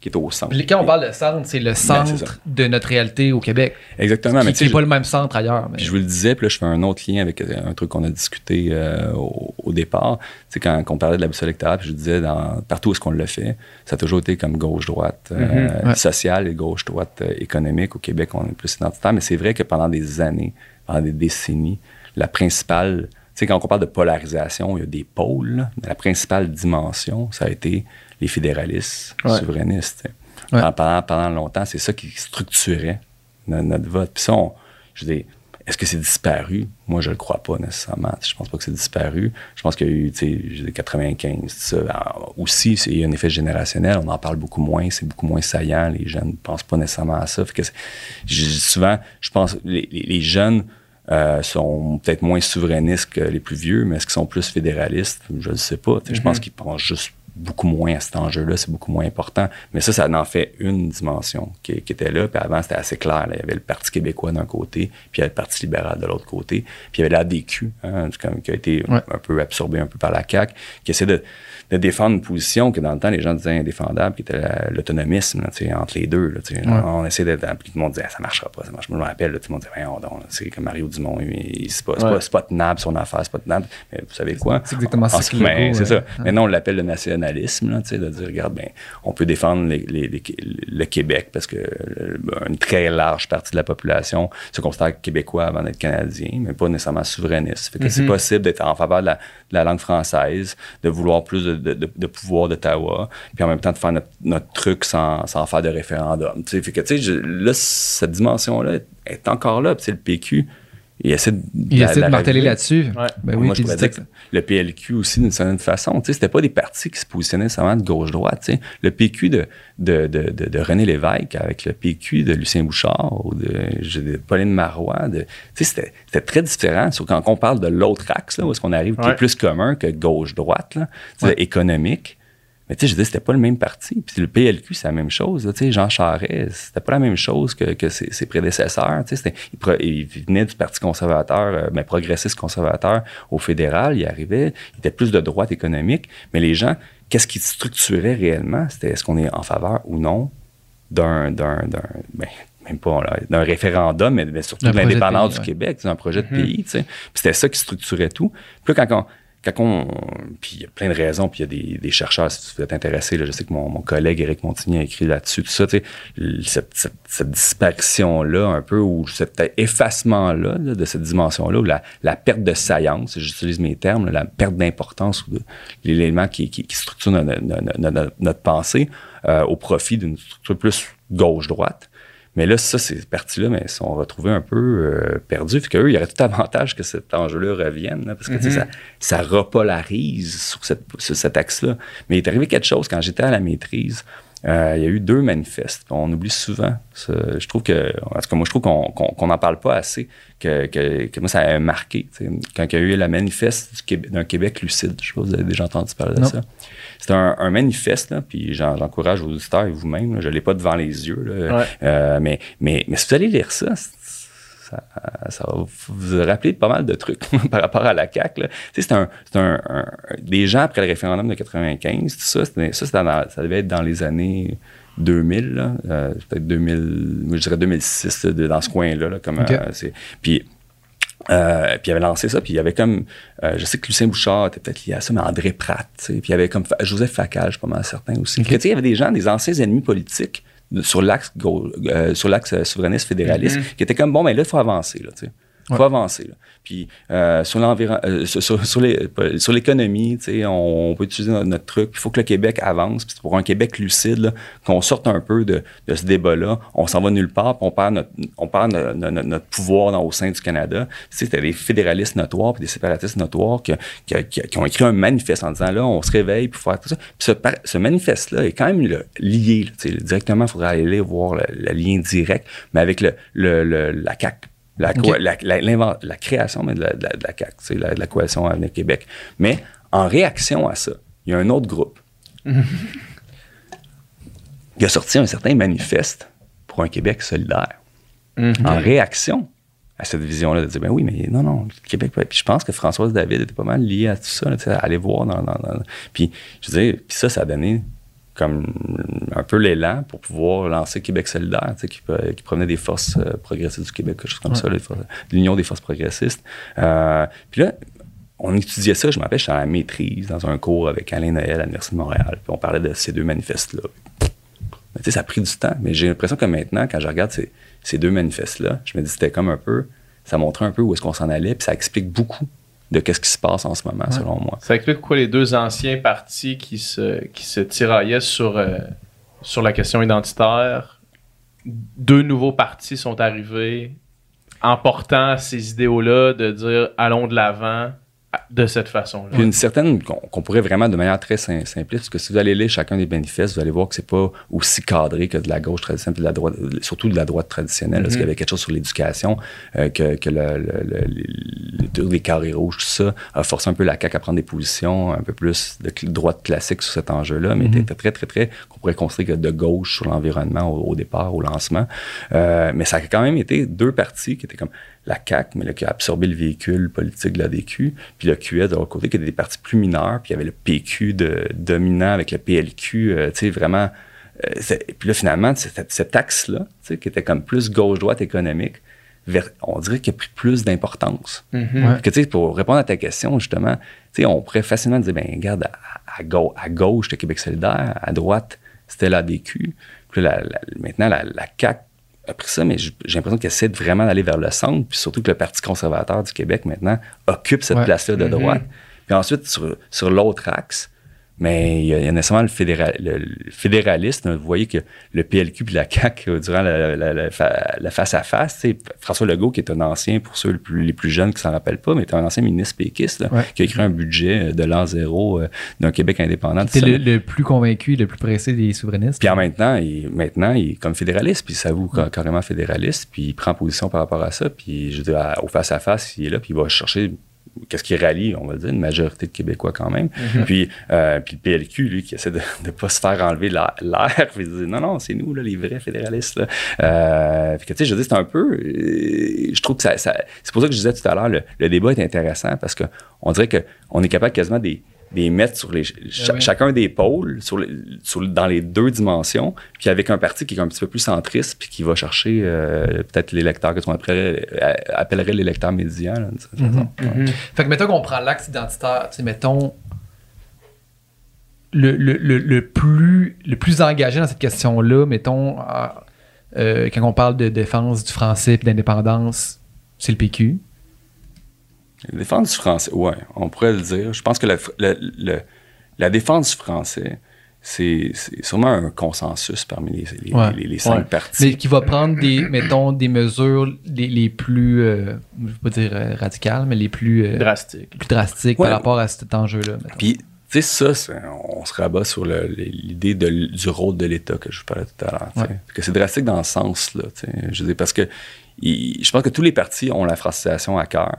D: qui est au centre.
C: Puis Quand on parle de centre, c'est le
D: Ben, c'est
C: centre de notre réalité au Québec.
D: Exactement.
C: qui n'est pas le même centre ailleurs. mais-
D: je vous le disais, puis là, je fais un autre lien avec euh, un truc qu'on a discuté euh, au, au départ. Sais, quand, quand on parlait de la boussole électorale, puis je disais, dans, partout où est-ce qu'on l'a fait, ça a toujours été comme gauche-droite euh,
C: Mhm, ouais.
D: sociale et gauche-droite euh, économique. Au Québec, on est plus identitaire, mais c'est vrai que pendant des années, pendant des décennies, la principale... Sais, quand on parle de polarisation, il y a des pôles. là, mais la principale dimension, ça a été les fédéralistes
B: Ouais.
D: souverainistes.
C: Ouais.
D: Pendant, pendant, pendant longtemps, c'est ça qui structurait no- notre, vote. Puis ça, on- je dis, est-ce que c'est disparu? Moi, je le crois pas nécessairement. Je pense pas que c'est disparu. Je pense qu'il y a eu, tu sais, je dis 95, tout ça. Alors, aussi, c'est- il y a un effet générationnel. On en parle beaucoup moins. C'est beaucoup moins saillant. Les jeunes ne pensent pas nécessairement à ça. Fait que je- souvent, je pense les, les- les jeunes euh, sont peut-être moins souverainistes que les plus vieux, mais est-ce qu'ils sont plus fédéralistes? Je ne sais pas. Je pense qu'ils pensent juste beaucoup moins à cet enjeu-là, c'est beaucoup moins important. Mais ça, ça en fait une dimension qui, qui était là. Puis avant, c'était assez clair. là. Il y avait le Parti québécois d'un côté, puis il y avait le Parti libéral de l'autre côté. Puis il y avait l'ADQ, hein, qui a été
C: Ouais.
D: un peu absorbé un peu par la CAQ, qui essaie de, de défendre une position que dans le temps, les gens disaient indéfendable, qui était la- l'autonomisme là, entre les deux. Là, tu sais. On essaie d'être... Puis tout le monde disait, Ah, ça marchera pas, ça marche pas. Je me rappelle, là, tout le monde disait, donc, là, c'est comme Mario Dumont, c'est pas,
B: Ouais.
D: pas, pas tenable son affaire, c'est pas tenable. Mais vous savez quoi?
C: C'est exactement
D: En
C: ça
D: ben,
C: go,
D: C'est
C: ouais.
D: ça. Maintenant, on l'appelle le nationalisme, là, de dire, regarde, ben, on peut défendre les- les- les- le Québec parce que euh, une très large partie de la population se considère québécois avant d'être canadien, mais pas nécessairement souverainiste. Fait que c'est possible d'être en faveur de la, de la langue française, de vouloir plus de, de- de- pouvoir d'Ottawa, puis en même temps de faire notre, truc sans, sans faire de référendum. Fait que, là, cette dimension-là est, encore là. Puis, le PQ, il essaie de,
C: Il essaie de
D: la
C: marteler là-dessus.
B: Ouais.
C: Ben oui,
D: Moi, je pourrais dire que le PLQ aussi, d'une certaine façon, tu sais, c'était pas des partis qui se positionnaient nécessairement de gauche-droite. tu sais. Le PQ de, de, de, de, de René Lévesque avec le PQ de Lucien Bouchard ou de, Pauline Marois, de, tu sais, c'était, très différent. Sauf quand on parle de l'autre axe, là, où est-ce qu'on arrive, qui est plus commun que gauche-droite,
C: Ouais.
D: économique, Mais tu sais, je dis, c'était pas le même parti. Puis le PLQ, c'est la même chose. Tu sais, Jean Charest, c'était pas la même chose que, que ses, ses prédécesseurs. Tu sais, il, il venait du Parti conservateur, euh, ben, progressiste conservateur au fédéral. Il arrivait, il était plus de droite économique. Mais les gens, qu'est-ce qui structurait réellement? C'était est-ce qu'on est en faveur ou non d'un, d'un, d'un ben, même pas d'un référendum, mais, mais surtout de l'indépendance du
C: ouais.
D: Québec, d'un projet de pays. tu sais. Puis c'était ça qui structurait tout. Puis là, quand on, quand on- puis il y a plein de raisons, puis il y a des, des chercheurs, si vous êtes intéressé, là, je sais que mon, mon collègue Éric Montigny a écrit là-dessus, tout ça, tu sais, cette, cette, cette disparition-là, un peu, ou cet effacement-là, là, de cette dimension-là, ou la, la perte de saillance, j'utilise mes termes, là, la perte d'importance, ou de l'élément qui, qui, qui structure notre, notre- notre- notre pensée euh, au profit d'une structure plus gauche-droite. Mais là, ça, ces parties-là, mais sont retrouvées un peu euh, perdues. Fait qu'eux, il y aurait tout avantage que cet enjeu-là revienne, là, parce que sais, ça, ça repolarise sur, cette, sur cet axe-là. Mais il est arrivé quelque chose quand j'étais à la maîtrise. Euh, il y a eu deux manifestes. On oublie souvent. ça. Je trouve que, en tout cas, moi, je trouve qu'on n'en parle pas assez. Que, que, que moi, ça a marqué. Quand il y a eu la manifeste d'un Québec lucide, je sais pas si vous avez déjà entendu parler de
C: Non.
D: ça. C'est un, un manifeste, là, puis j'en- j'encourage vos auditeurs et vous-même. Je ne l'ai pas devant les yeux. là.
B: Ouais.
D: Euh, mais, mais, mais si vous allez lire ça, ça, ça va vous rappeler pas mal de trucs par rapport à la CAQ. là. Tu sais, c'est un, c'est un, un- des gens après le référendum de 95, tout ça, ça, dans- ça devait être dans les années 2000, là, euh, peut-être 2000, moi, je dirais 2006, là, de- dans ce coin-là. là, comme, euh, c'est- puis, euh, puis il avait lancé ça, puis il y avait comme, euh, je sais que Lucien Bouchard était peut-être lié à ça, mais André Pratt, tu sais, puis il y avait comme Joseph Facal, je suis pas mal certain aussi. Puis, tu sais, il y avait des gens, des anciens ennemis politiques sur l'axe gau- euh, sur l'axe euh, souverainiste fédéraliste, qui étaient comme, bon, mais là, il faut avancer, là, tu sais. Il faut
C: Ouais.
D: avancer. Là. Puis euh, sur l'environ- euh, sur, sur, sur les- pas- sur l'économie, tu sais, on, on peut utiliser notre, notre truc. Il faut que le Québec avance. Puis c'est pour un Québec lucide, qu'on sorte un peu de, de ce débat-là. On s'en va nulle part, puis on perd notre, on perd no- no- no- notre pouvoir dans, au sein du Canada. Tu sais, c'était des fédéralistes notoires puis des séparatistes notoires qui, qui, qui- qui ont écrit un manifeste en disant là, on se réveille pour faire tout ça. Puis ce, ce manifeste-là est quand même là, lié. là, tu sais, directement, il faudrait aller voir le, le lien direct, mais avec le, le, le- la CAQ. La, la, la- création mais de, la, de, la, de la CAQ, tu sais, la, Coalition Avenir Québec. Mais en réaction à ça, il y a un autre groupe qui a sorti un certain manifeste pour un Québec solidaire. En réaction à cette vision-là, de dire, ben oui, mais non, non, le Québec. Puis je pense que Françoise David était pas mal liée à tout ça, là, aller voir dans. dans- dans- Puis je veux dire, puis ça, ça a donné comme un peu l'élan pour pouvoir lancer Québec solidaire, qui, qui provenait des forces euh, progressistes du Québec, quelque chose comme ça, l'Union des forces progressistes. Euh, puis là, on étudiait ça, je me rappelle, j'étais à la maîtrise dans un cours avec Alain Noël à l'Université de Montréal, puis on parlait de ces deux manifestes-là. Ça a pris du temps, mais j'ai l'impression que maintenant, quand je regarde ces, ces deux manifestes-là, je me dis c'était comme un peu, ça montrait un peu où est-ce qu'on s'en allait, puis ça explique beaucoup de qu'est-ce qui se passe en ce moment, selon moi.
B: Ça explique pourquoi les deux anciens partis qui se, qui se tiraillaient sur, euh, sur la question identitaire, deux nouveaux partis sont arrivés en portant ces idéaux-là de dire allons de l'avant de cette façon-là.
D: Puis une certaine qu'on pourrait vraiment de manière très sim- simpliste, parce que si vous allez lire chacun des manifestes, vous allez voir que c'est pas aussi cadré que de la gauche traditionnelle, de la droite, surtout de la droite traditionnelle, parce qu'il y avait quelque chose sur l'éducation, euh, que, que le, le, le- le- le tour des carrés rouges, tout ça, a forcé un peu la CAQ à prendre des positions un peu plus de droite classique sur cet enjeu-là, mais était très, très, très, qu'on pourrait considérer que de gauche sur l'environnement au, au départ, au lancement. Euh, mais ça a quand même été deux partis qui étaient comme la CAQ, mais là, qui a absorbé le véhicule politique de la DQ, puis le QS de l'autre côté, qui étaient des partis plus mineurs, puis il y avait le PQ de, dominant avec le PLQ, euh, tu sais, vraiment. euh, c'est- puis là, finalement, cet, axe-là, tu sais, qui était comme plus gauche-droite économique, vers- on dirait qu'il a pris plus d'importance.
B: Mhm.
C: Ouais.
D: Que, tu sais, pour répondre à ta question, justement, tu sais, on pourrait facilement dire, ben regarde, à, à gau- à gauche, c'était Québec solidaire, à droite, c'était la DQ. Puis là, la- la- maintenant, la, la CAQ a pris ça, mais j'ai l'impression qu'elle essaie de vraiment d'aller vers le centre, puis surtout que le Parti conservateur du Québec, maintenant, occupe cette
C: Ouais.
D: place-là de
B: Mhm.
D: droite. Puis ensuite, sur, sur l'autre axe, mais il y a, il y a nécessairement le, fédéral, le, le fédéraliste. Vous voyez que le PLQ puis la CAQ, euh, durant la, la- la fa- la face-à-face, tu sais, François Legault, qui est un ancien, pour ceux les plus, les plus jeunes qui s'en rappellent pas, mais est un ancien ministre péquiste, là,
C: Ouais.
D: qui a écrit un budget euh, de l'an zéro euh, d'un Québec indépendant. ça.
C: le, le plus convaincu, le plus pressé des souverainistes.
D: Puis en même temps, il, maintenant, il est comme fédéraliste, puis il s'avoue ca- carrément fédéraliste, puis il prend position par rapport à ça, puis je veux dire, à- au face-à-face, il est là, puis il va chercher qu'est-ce qui rallie, on va dire, une majorité de Québécois quand même.
B: Mhm.
D: puis, euh, puis le PLQ, lui, qui essaie de ne pas se faire enlever l'air, puis il dit non, non, c'est nous, là, les vrais fédéralistes. Là. Euh, puis que, tu sais, je dis, c'est un peu, euh, je trouve que ça, ça- c'est pour ça que je disais tout à l'heure, le, le débat est intéressant parce que on dirait qu'on est capable quasiment des des mettre sur les,
C: oui.
D: chacun des pôles sur les- sur le- dans les deux dimensions, puis avec un parti qui est un petit peu plus centriste, puis qui va chercher euh, peut-être l'électeur que tu appellerais, euh, appellerait l'électeur médian. là, d'une certaine façon.
B: Mhm.
C: Fait que mettons qu'on prend l'axe identitaire, mettons le, le, le, le plus, le plus engagé dans cette question-là, mettons, euh, quand on parle de défense du français et d'indépendance, c'est le PQ.
D: La défense du français, ouais, on pourrait le dire. Je pense que la, le- le- la défense du français, c'est sûrement un consensus parmi les, les,
C: Ouais.
D: les- les cinq
B: Ouais.
D: partis.
C: Mais qui va prendre des, mettons, des mesures les, les plus, euh, je ne veux pas dire euh, radicales, mais les plus, euh,
B: Drastique.
C: plus drastiques
D: Ouais.
C: par rapport à cet enjeu-là.
D: Puis, tu sais, ça, on se rabat sur le- l'idée du rôle de l'État que je vous parlais tout à l'heure. Que c'est drastique dans ce sens-là. tu sais. Je veux dire, parce que il- je pense que tous les partis ont la francisation à cœur.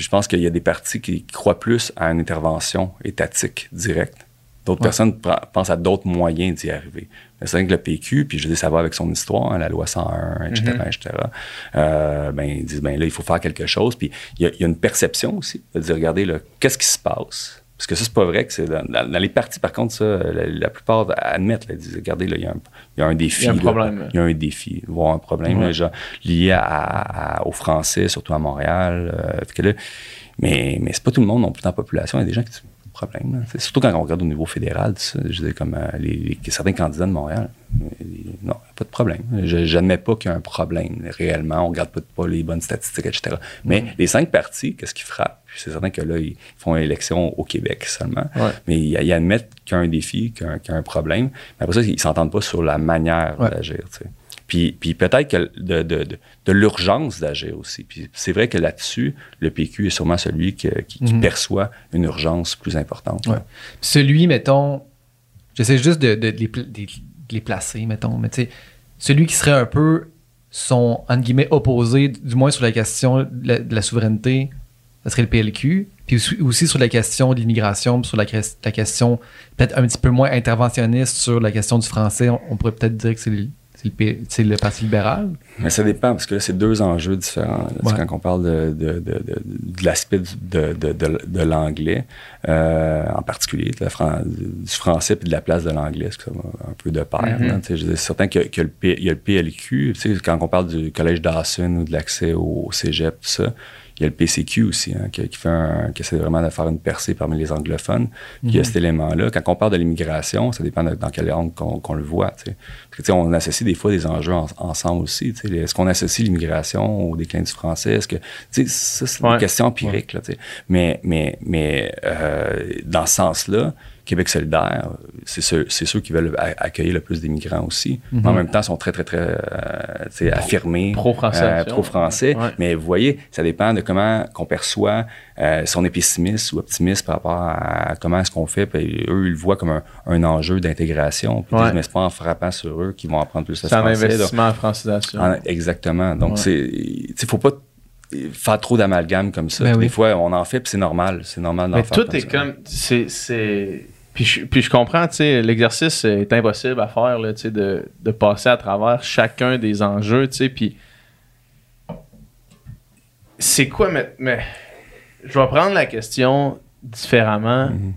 D: Puis je pense qu'il y a des partis qui croient plus à une intervention étatique directe. D'autres
C: Ouais.
D: personnes pensent à d'autres moyens d'y arriver. Mais c'est vrai que le PQ, puis je dis, ça va avec son histoire, hein, la loi 101, etc., etc., euh, ben, ils disent, ben là, il faut faire quelque chose. Puis il y, a- il y a une perception aussi, de dire, regardez, qu'est-ce qui se passe? Parce que ça, c'est pas vrai que c'est dans, dans- dans les partis, par contre, ça, la, la plupart admettent, là, disent, regardez, là, il y, a un- il y a un défi.
B: Il y a un problème.
D: Il y a un défi, voire un problème,
B: Ouais.
D: là, genre, lié à, à- aux Français, surtout à Montréal. euh, que là, mais mais c'est pas tout le monde non plus dans la population. Il y a des gens qui problème. là. C'est Surtout quand on regarde au niveau fédéral, ça, je dire, comme euh, les, les- certains candidats de Montréal. Non, pas de problème. Je J'admets pas qu'il y a un problème réellement. On regarde pas, pas les bonnes statistiques, etc. Mais les cinq partis, qu'est-ce qui frappe? C'est certain que là, ils font une élection au Québec seulement.
B: Ouais.
D: Mais ils, ils admettent qu'il y a un défi, qu'il y a un, qu'il y a un problème. Mais après ça, ils s'entendent pas sur la manière
C: Ouais.
D: d'agir. tu sais. Puis, puis peut-être que de, de, de, de l'urgence d'agir aussi. Puis c'est vrai que là-dessus, le PQ est sûrement celui que- qui, qui
C: Mhm.
D: perçoit une urgence plus importante.
C: Ouais. Celui, mettons, j'essaie juste de, les, placer, mettons, mais tu sais, celui qui serait un peu son, entre guillemets, opposé, du moins sur la question de la, souveraineté, ça serait le PLQ. Puis aussi- sur la question de l'immigration, sur la, ques- la question peut-être un petit peu moins interventionniste sur la question du français, on, on pourrait peut-être dire que c'est c'est le, c'est Parti libéral?
D: Mais ça dépend, parce que là, c'est deux enjeux différents.
C: Ouais.
D: Quand on parle de, de, de, de, l'aspect de, de, de, de l'anglais, euh, en particulier, de la fran- du français puis de la place de l'anglais, va un peu de pair. Veux dire, C'est certain que, que le, P- il y a le PLQ, quand on parle du collège Dawson ou de l'accès au, au cégep, tout ça, il y a le PCQ aussi, hein, qui, qui fait un- qui essaie vraiment de faire une percée parmi les anglophones. Puis il y a cet élément-là. Quand on parle de l'immigration, ça dépend de- dans quel angle qu'on le voit. Parce que, on associe des fois des enjeux en- ensemble aussi. Est-ce qu'on associe l'immigration au déclin du français? Est-ce que, ça, c'est
B: Ouais.
D: une question empirique. Là, mais mais, mais euh, dans ce sens-là, Québec solidaire, c'est ceux, qui veulent accueillir le plus d'immigrants aussi. Mais en même temps, ils sont très, très, très euh, affirmés.
B: Pro-français.
D: euh, pro-français.
B: Ouais.
D: Mais vous voyez, ça dépend de comment qu'on perçoit, euh, si on est pessimiste ou optimiste par rapport à comment est-ce qu'on fait. Puis eux, ils le voient comme un, un enjeu d'intégration. Puis ils
B: Ouais.
D: disent, mais c'est pas en frappant sur eux qu'ils vont apprendre plus le
B: C'est un
D: français. Donc,
B: investissement en francisation.
D: en- exactement. Donc,
B: Ouais.
D: c'est, sais, faut pas faire trop d'amalgame comme ça.
C: Ben oui.
D: Des fois, on en fait, puis c'est normal. C'est normal d'en
B: Mais
D: faire
B: tout
D: comme
B: est
D: ça.
B: comme. C'est. c'est- Puis je, puis je comprends, tu sais, l'exercice est impossible à faire, là, tu sais, de, de passer à travers chacun des enjeux, tu sais, puis. C'est quoi, mais, mais. Je vais prendre la question différemment.
D: Mhm.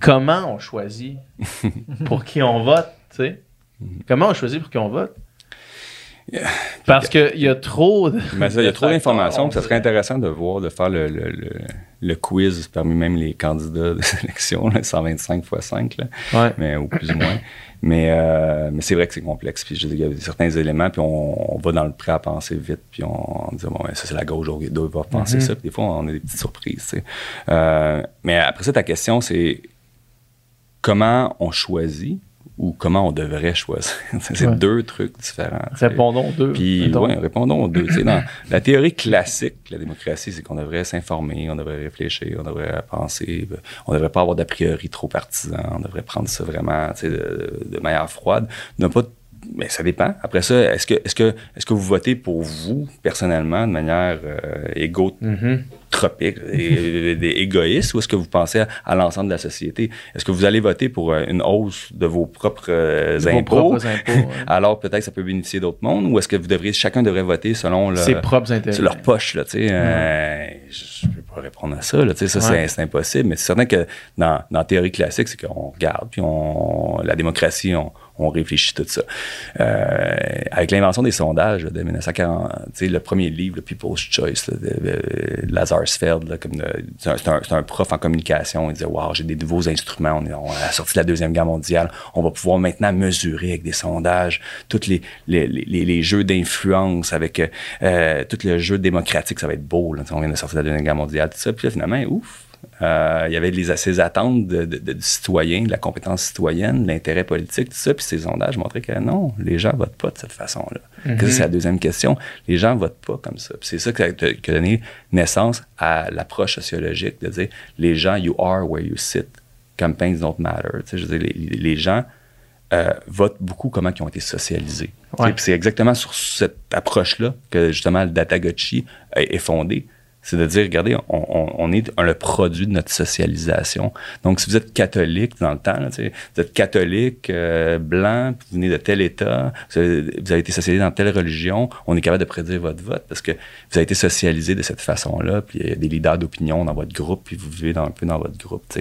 B: Comment on choisit pour qui on vote, tu sais?
D: Mhm.
B: Comment on choisit pour qui on vote? Parce qu'il y a trop de.
D: Mais ça, il y a trop d'informations, ça serait intéressant de voir, de faire le, le, le, le quiz parmi même les candidats de sélection, là, 125 x 5, là,
B: Ouais.
D: mais, ou plus ou moins. Mais, euh, mais c'est vrai que c'est complexe. Puis il y a certains éléments, puis on, on va dans le prêt à penser vite, puis on, on dit, bon, ça c'est la gauche, on doit penser
B: Mhm.
D: ça. Puis des fois, on a des petites surprises. Euh, mais après ça, ta question, c'est comment on choisit ou comment on devrait choisir. c'est
C: Ouais.
D: deux trucs différents.
B: Répondons deux.
D: Puis, ouais, répondons aux deux. Tu sais, dans la théorie classique de la démocratie, c'est qu'on devrait s'informer, on devrait réfléchir, on devrait penser, on devrait pas avoir d'a priori trop partisan, on devrait prendre ça vraiment tu sais, de, de manière froide. Ne pas mais ça dépend. Après ça, est-ce que, est-ce que, est-ce que vous votez pour vous personnellement de manière euh, égo tropique et, et- égoïste ou est-ce que vous pensez à, à l'ensemble de la société? Est-ce que vous allez voter pour euh, une hausse de vos propres euh, impôts?
B: propres impôts, ouais.
D: Alors peut-être que ça peut bénéficier d'autres mondes ou est-ce que vous devriez, chacun devrait voter selon le,
B: Ses propres intérêts.
D: leur poche, là, tu sais. euh, je ne peux pas répondre à ça, là, tu sais, ça,
B: Ouais.
D: c'est impossible. Mais c'est certain que dans, dans la théorie classique, c'est qu'on regarde, puis on, la démocratie, on, on réfléchit tout ça. Euh, avec l'invention des sondages là, de 1940, tu sais, le premier livre, le People's Choice, là, de, de Lazar Sveld, là, comme de- c'est un, prof en communication, il disait, wow, j'ai des nouveaux instruments, on est on la de la Deuxième Guerre mondiale, on va pouvoir maintenant mesurer avec des sondages tous les, les, les, les jeux d'influence, avec euh, tout le jeu démocratique, ça va être beau, là, on vient de sortir de la Deuxième Guerre mondiale, tout ça, puis là, finalement, ouf, euh, il y avait les, ces attentes de, de- de- du citoyen, de la compétence citoyenne, de l'intérêt politique, tout ça. Puis ces sondages montraient que non, les gens votent pas de cette façon-là. Que ça, c'est la deuxième question. Les gens votent pas comme ça. C'est ça qui a, qui a donné naissance à l'approche sociologique de dire les gens, you are where you sit. Campaigns don't matter. Tu sais, je veux dire, les, les gens euh, votent beaucoup comment ils ont été socialisés. Tu sais,
B: Ouais.
D: Puis c'est exactement sur cette approche-là que justement le Datagochi est, est fondé. C'est de dire, regardez, on, on- on est le produit de notre socialisation. Donc, si vous êtes catholique dans le temps, là, vous êtes catholique, euh, blanc, vous venez de tel État, vous avez, vous avez été socialisé dans telle religion, on est capable de prédire votre vote parce que vous avez été socialisé de cette façon-là, puis il y a des leaders d'opinion dans votre groupe, puis vous vivez dans, un peu dans votre groupe. Euh,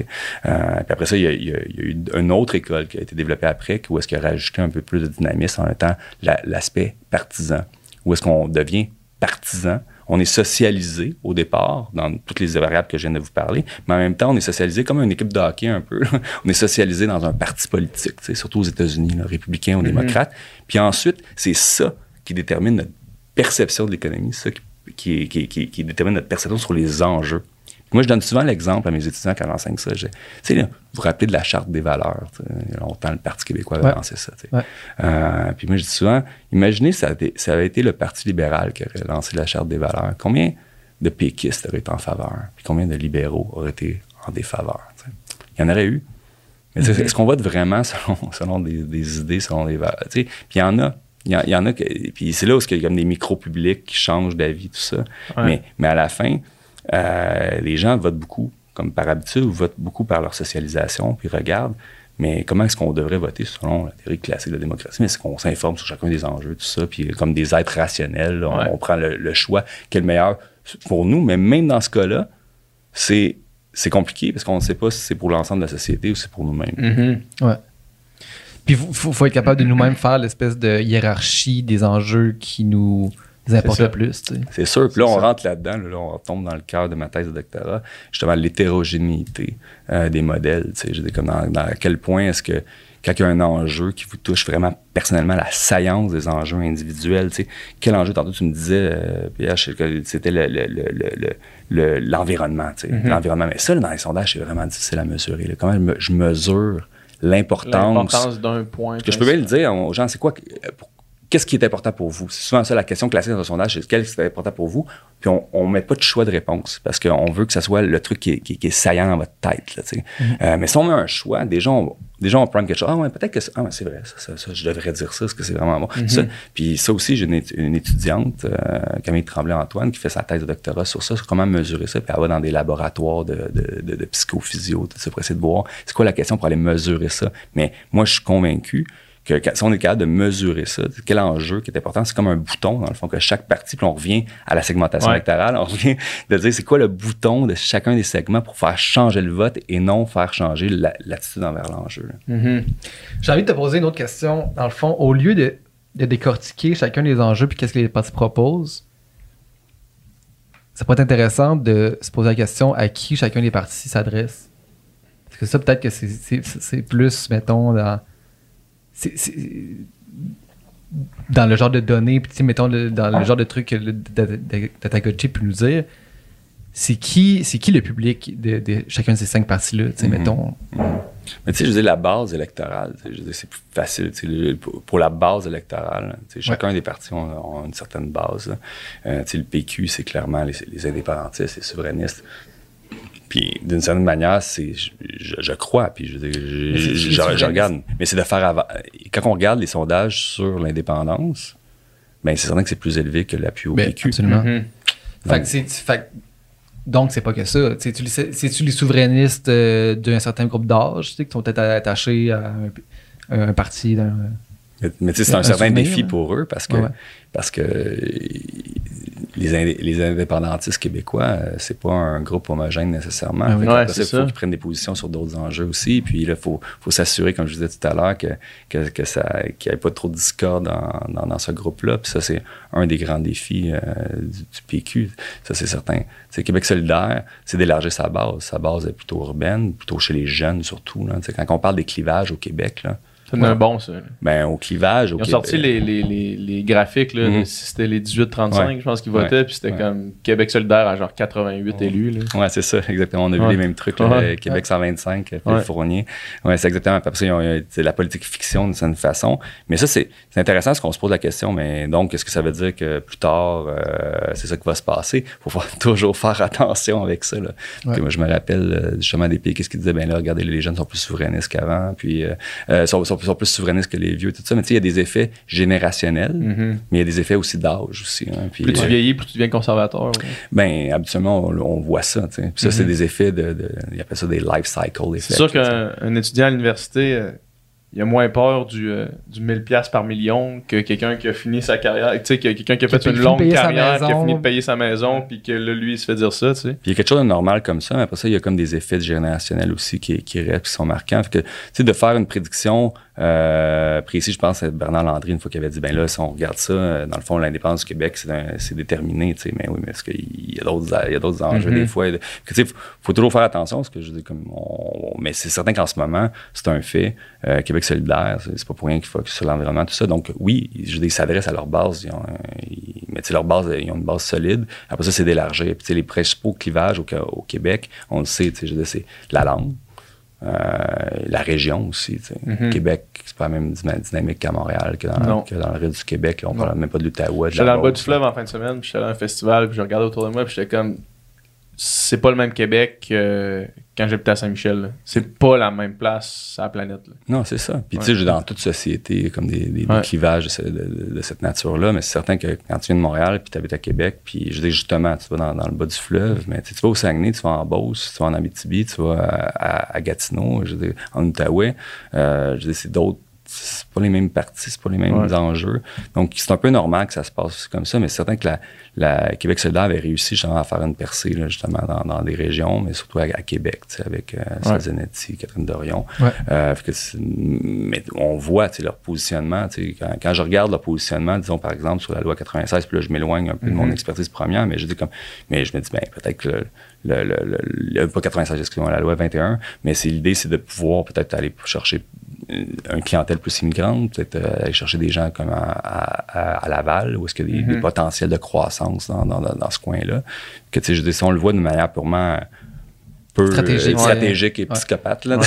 D: puis après ça, il y, a, il y a- il y a eu une autre école qui a été développée après, où est-ce qu'il a rajouté un peu plus de dynamisme en étant la- l'aspect partisan, où est-ce qu'on devient partisan. On est socialisé au départ dans toutes les variables que je viens de vous parler, mais en même temps, on est socialisé comme une équipe de hockey un peu. on est socialisé dans un parti politique, tu sais, surtout aux États-Unis, républicain ou démocrate. Puis ensuite, c'est ça qui détermine notre perception de l'économie, c'est ça qui, qui, qui- qui- qui détermine notre perception sur les enjeux. Moi, je donne souvent l'exemple à mes étudiants quand j'enseigne ça. Je- là, vous vous rappelez de la charte des valeurs. Il y a longtemps, le Parti québécois avait
C: Ouais.
D: lancé ça.
C: Ouais.
D: Euh, puis moi, je dis souvent, imaginez si ça, avait été- ça avait été le Parti libéral qui aurait lancé la charte des valeurs. Combien de péquistes auraient été en faveur? Puis combien de libéraux auraient été en défaveur? Il y en aurait eu. Mais sais, est-ce qu'on vote vraiment selon, selon des, des idées, selon des valeurs? Puis il y en a. Il y, en- il y en a que, puis c'est là où il y a comme des micro-publics qui changent d'avis, tout ça.
B: Ouais.
D: Mais, mais à la fin, euh, les gens votent beaucoup, comme par habitude, ou votent beaucoup par leur socialisation, puis regardent. Mais comment est-ce qu'on devrait voter selon la théorie classique de la démocratie? Mais est-ce qu'on s'informe sur chacun des enjeux, tout ça, puis comme des êtres rationnels, on,
B: Ouais.
D: on prend le, le choix qui est le meilleur pour nous? Mais même dans ce cas-là, c'est c'est compliqué parce qu'on ne sait pas si c'est pour l'ensemble de la société ou si c'est pour nous-mêmes.
B: Mhm.
C: Ouais. Puis il faut, faut être capable de nous-mêmes faire l'espèce de hiérarchie des enjeux qui nous
B: ça.
C: le plus. tu sais.
D: C'est sûr. Puis là, on
B: ça.
D: rentre là-dedans. Là, on tombe dans le cœur de ma thèse de doctorat. Justement, l'hétérogénéité euh, des modèles. tu sais. Je comme dans, quel point est-ce que quand il y a un enjeu qui vous touche vraiment personnellement, la saillance des enjeux individuels, tu sais, quel enjeu, tantôt tu me disais, euh, c'était le- le- le- le- le- le- l'environnement.
B: Mhm.
D: L'environnement. Mais ça, là, dans les sondages, c'est vraiment difficile à mesurer. là. Comment je, me- je mesure l'importance
B: d'un point.
D: parce que je peux bien le dire aux gens, c'est quoi, euh, pour- qu'est-ce qui est important pour vous? C'est souvent ça la question classique dans un sondage, c'est qu'est-ce qui est important pour vous? Puis on ne met pas de choix de réponse parce qu'on veut que ça soit le truc qui est, qui- qui est saillant dans votre tête. Là, sais. Euh, mais si on met un choix, déjà on, déjà on prend quelque chose. Ah ouais, peut-être que c'est, ah ouais, c'est vrai, ça, ça, ça, je devrais dire ça, parce que c'est vraiment bon? Ça, puis ça aussi, j'ai une, étu- une étudiante, euh, Camille Tremblay-Antoine, qui fait sa thèse de doctorat sur ça, sur comment mesurer ça, puis elle va dans des laboratoires de, de, de, de psychophysio, tout ça, pour essayer de voir c'est quoi la question pour aller mesurer ça. Mais moi, je suis convaincu que si on est capable de mesurer ça, quel enjeu qui est important, c'est comme un bouton, dans le fond, que chaque partie, puis on revient à la segmentation
B: Ouais.
D: électorale, on revient de dire c'est quoi le bouton de chacun des segments pour faire changer le vote et non faire changer la- l'attitude envers l'enjeu.
B: Mhm.
C: J'ai envie de te poser une autre question. Dans le fond, au lieu de, de décortiquer chacun des enjeux puis qu'est-ce que les partis proposent, ça pourrait être intéressant de se poser la question à qui chacun des partis s'adresse. Parce que ça, peut-être que c'est plus, mettons, dans. Dans le genre de données, puis mettons, le- dans le genre de truc que le Datagochi peut nous dire, c'est qui, c'est qui le public de, de chacun de ces cinq tu sais,
D: Mhm.
C: mettons?
D: Mais tu sais, je veux dire, la base électorale, je veux c'est plus facile. tu sais, le- pour, pour la base électorale, tu sais, chacun des partis ont, ont une certaine base. Euh, tu sais, le PQ, c'est clairement les, les indépendantistes, les souverainistes. Puis d'une certaine manière, c'est, je, je- crois, puis je, je,
C: c'est-
D: je-
C: c'est
D: je- je
C: souverainiste.
D: regarde. Mais c'est de faire avant. Quand on regarde les sondages sur l'indépendance, ben c'est certain que c'est plus élevé que l'appui au
C: Ben,
D: PQ.
C: absolument.
B: Mhm.
C: Fait
D: Donc-
C: que fait donc, c'est pas que ça. C'est-tu les souverainistes euh, d'un certain groupe d'âge tu sais, qui sont peut-être attachés à un, à un parti d'un.
D: Mais, mais tu sais, c'est un,
C: Un
D: certain
C: souvenir,
D: défi
C: là.
D: pour eux parce que,
C: Ouais,
D: parce que euh, les, indé- les indépendantistes québécois, euh, c'est pas un groupe homogène nécessairement.
C: Ah
D: que
B: Ouais,
D: il faut
B: ça.
D: qu'ils prennent des positions sur d'autres enjeux aussi. Puis là, il faut, faut s'assurer, comme je vous disais tout à l'heure, que, que, que ça, qu'il n'y ait pas trop de discorde dans, dans, dans ce groupe-là. Puis ça, c'est un des grands défis euh, du, du PQ. Ça, c'est certain. C'est Québec solidaire, c'est d'élargir sa base. Sa base est plutôt urbaine, plutôt chez les jeunes surtout. Là. Tu sais, Quand on parle des clivages au Québec, là,
B: C'est un bon, ça.
D: ben, au clivage, au
B: Ils ont
D: Québec-
B: sorti les, les, les, les graphiques, là,
D: Mhm.
B: c'était les 18-35,
D: Ouais.
B: je pense
D: Ouais.
B: votaient, puis c'était comme Québec solidaire à genre 88 élus. Là.
D: Ouais, c'est ça, exactement. On a vu les mêmes trucs. là. Québec 125, Philippe
B: Ouais.
D: Fournier. Ouais, c'est exactement. Ils ont- euh, c'est la politique fiction d'une certaine façon. Mais ça, c'est intéressant parce qu'on se pose la question, mais donc, est-ce que ça veut dire que plus tard, euh, c'est ça qui va se passer? Il faut toujours faire attention avec ça. Là. Moi, je me rappelle euh, justement des pays, qu'est-ce qu'ils disaient? Ben là, regardez, les jeunes sont plus souverainistes qu'avant, puis euh, euh, sont, sont, sont plus souverainistes que les vieux, tout ça. Mais tu sais, il y a des effets générationnels,
B: Mhm.
D: mais il y a des effets aussi d'âge aussi. hein. Puis,
B: Plus tu vieillis, plus tu deviens conservateur. ouais.
D: ben, habituellement, on, on voit ça. tu sais. Puis ça, c'est des effets de, de. Ils appellent ça des life cycle
B: C'est
D: effects.
B: sûr
D: tu sais.
B: qu'un un étudiant à l'université, euh, il a moins peur du, euh, du 1000$ piastres par million que quelqu'un qui a fini sa carrière. Tu sais, que quelqu'un qui a fait
C: Qui
B: une longue carrière, qui a fini de payer sa maison, puis que là, lui, il se fait dire ça, tu sais.
D: Puis il y a quelque chose de normal comme ça, mais après ça, il y a comme des effets générationnels aussi qui, qui restent, qui sont marquants. Fait que, tu sais, de faire une prédiction euh, précise, je pense à Bernard Landry, une fois qu'il avait dit, ben là, si on regarde ça, euh, dans le fond, l'indépendance du Québec, c'est déterminé, tu sais, mais oui, mais est-ce qu'il y a d'autres il y a d'autres enjeux
B: Mhm.
D: des fois? Tu sais, faut, faut toujours faire attention, parce que je dis comme on- mais c'est certain qu'en ce moment, c'est un fait. Euh, Québec solidaire, c'est pas pour rien qu'il faut que sur l'environnement, tout ça. Donc oui, je dire, ils s'adressent à leur base, ils ont, ils- mais tu sais, leur base, ils ont une base solide. Après ça, c'est d'élargir. Puis tu sais, les principaux clivages au, au Québec, on le sait, tu sais, je dire, c'est la langue, euh, la région aussi. sais.
B: Mhm.
D: Québec, c'est pas la même dyna- dynamique qu'à Montréal, que dans,
B: Non.
D: que dans le reste du Québec. on
C: Non.
D: parle même pas de l'Outaouais.
B: J'étais dans le bas du fleuve en fin de semaine, puis j'étais à un festival, puis je regardais autour de moi, puis j'étais comme. C'est pas le même Québec que quand j'habitais à Saint-Michel. C'est pas la même place à la planète. là.
D: Non, c'est ça. Puis
B: Ouais.
D: tu sais, dans toute société, il y a comme des, des- des
B: Ouais.
D: clivages de, ce- de- de- de cette nature-là, mais c'est certain que quand tu viens de Montréal, puis tu habites à Québec, puis je dis justement, tu vas dans, dans le bas du fleuve, mais tu sais, tu vas au Saguenay, tu vas en Beauce, tu vas en Abitibi, tu vas à, à- à Gatineau, je dire, en Outaouais, euh, je dire, c'est d'autres c'est pas les mêmes parties, c'est pas les mêmes
B: Ouais.
D: enjeux. Donc, c'est un peu normal que ça se passe comme ça, mais c'est certain que la, la Québec solidaire avait réussi justement à faire une percée, là, justement, dans, dans des régions, mais surtout à, à Québec, avec euh, Catherine Dorion.
C: Ouais.
D: Euh, que mais on voit leur positionnement. Quand, quand je regarde leur positionnement, disons par exemple sur la loi 96, puis là je m'éloigne un peu de mon
B: Mhm.
D: expertise première, mais je dis comme, mais je me dis ben peut-être que le, le, le, le- le- pas 96, excusez-moi, la loi 21, mais c'est l'idée c'est de pouvoir peut-être aller chercher une- une clientèle plus immigrante, peut-être euh, aller chercher des gens comme à, à- Laval, où est-ce qu'il y a des,
B: Mhm.
D: des potentiels de croissance dans, dans, ce coin-là. Que tu sais, je dis, si on le voit de manière purement peu
C: Stratégique,
D: euh,
C: ouais.
D: stratégique et psychopathe.
B: Ouais.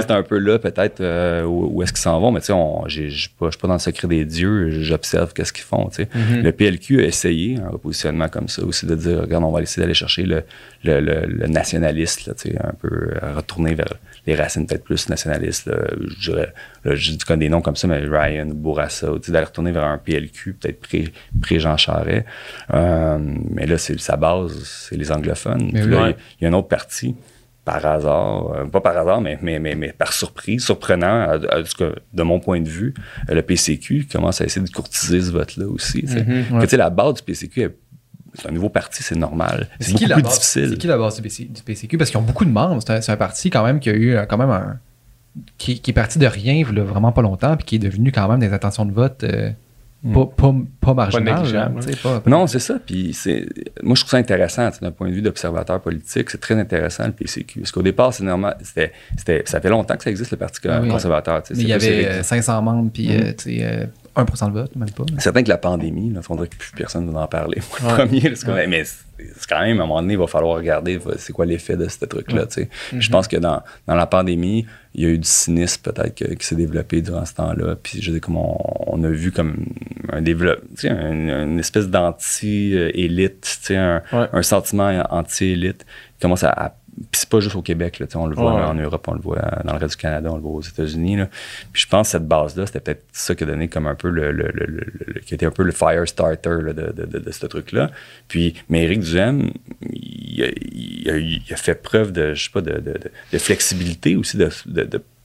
D: C'est un peu là peut-être euh, où, où est-ce qu'ils s'en vont, mais tu sais, je ne suis pas dans le secret des dieux, j'observe qu'est-ce qu'ils font. tu sais.
B: Mhm.
D: Le PLQ a essayé un repositionnement comme ça aussi, de dire, regarde, on va essayer d'aller chercher le, le, le- le nationaliste, là, tu sais, un peu euh, retourner vers les racines peut-être plus nationalistes. Là, je dirais, là, je dis des noms comme ça, mais Ryan, Bourassa, tu sais, d'aller retourner vers un PLQ, peut-être pré- pré-Jean Charest. Euh, mais là, c'est sa base, c'est les anglophones.
C: Mais
D: Puis là, il y a-
B: Ouais.
D: il y a un autre parti par hasard, euh, pas par hasard, mais, mais, mais, mais par surprise, surprenant, à- à- de mon point de vue, euh, le PCQ commence à essayer de courtiser ce vote-là aussi. tu sais. Que, tu sais, la base du PCQ, est- c'est un nouveau parti, c'est normal. C'est beaucoup
C: la
D: plus
C: base-
D: difficile.
C: C'est qui la base? Du, PC du PCQ? Parce qu'ils ont beaucoup de membres. C'est un, parti quand même qui a eu euh, quand même un. qui, qui est parti de rien il y a vraiment pas longtemps, puis qui est devenu quand même des intentions de vote euh, pas, pas, pas marginales. pas- pas-
D: Non, c'est ça. Puis c'est, moi, je trouve ça intéressant, d'un point de vue d'observateur politique, c'est très intéressant le PCQ. Parce qu'au départ, c'est normal, c'était, c'était, ça fait longtemps que ça existe le Parti
C: Ah oui.
D: conservateur.
C: Mais il y avait
D: érect-
C: euh, 500 membres, puis sais, euh, 1% de vote, même pas.
D: C'est certain que la pandémie, là, on dirait que plus personne ne va en parler. Moi,
B: Ouais.
D: le premier, parce que- mais c'est quand même, à un moment donné, il va falloir regarder c'est quoi l'effet de ce truc-là. tu sais. Je pense que dans, dans la pandémie, il y a eu du cynisme peut-être qui s'est développé durant ce temps-là. Puis je veux dire, comme on, on a vu comme un développement, tu sais, un- une espèce d'anti-élite, tu sais, un,
B: Ouais.
D: un sentiment anti-élite qui commence à, à- puis c'est pas juste au Québec, là, on le voit
B: Ouais.
D: en Europe, on le voit dans le reste du Canada, on le voit aux États-Unis. Puis je pense que cette base-là, c'était peut-être ça qui a donné comme un peu le, le- le- le- le- qui était un peu le fire starter là, de, de, de, de ce truc-là. Puis, mais Éric Duhem, il a, il a- il a fait preuve de, je sais pas, de, de, de- de flexibilité aussi, de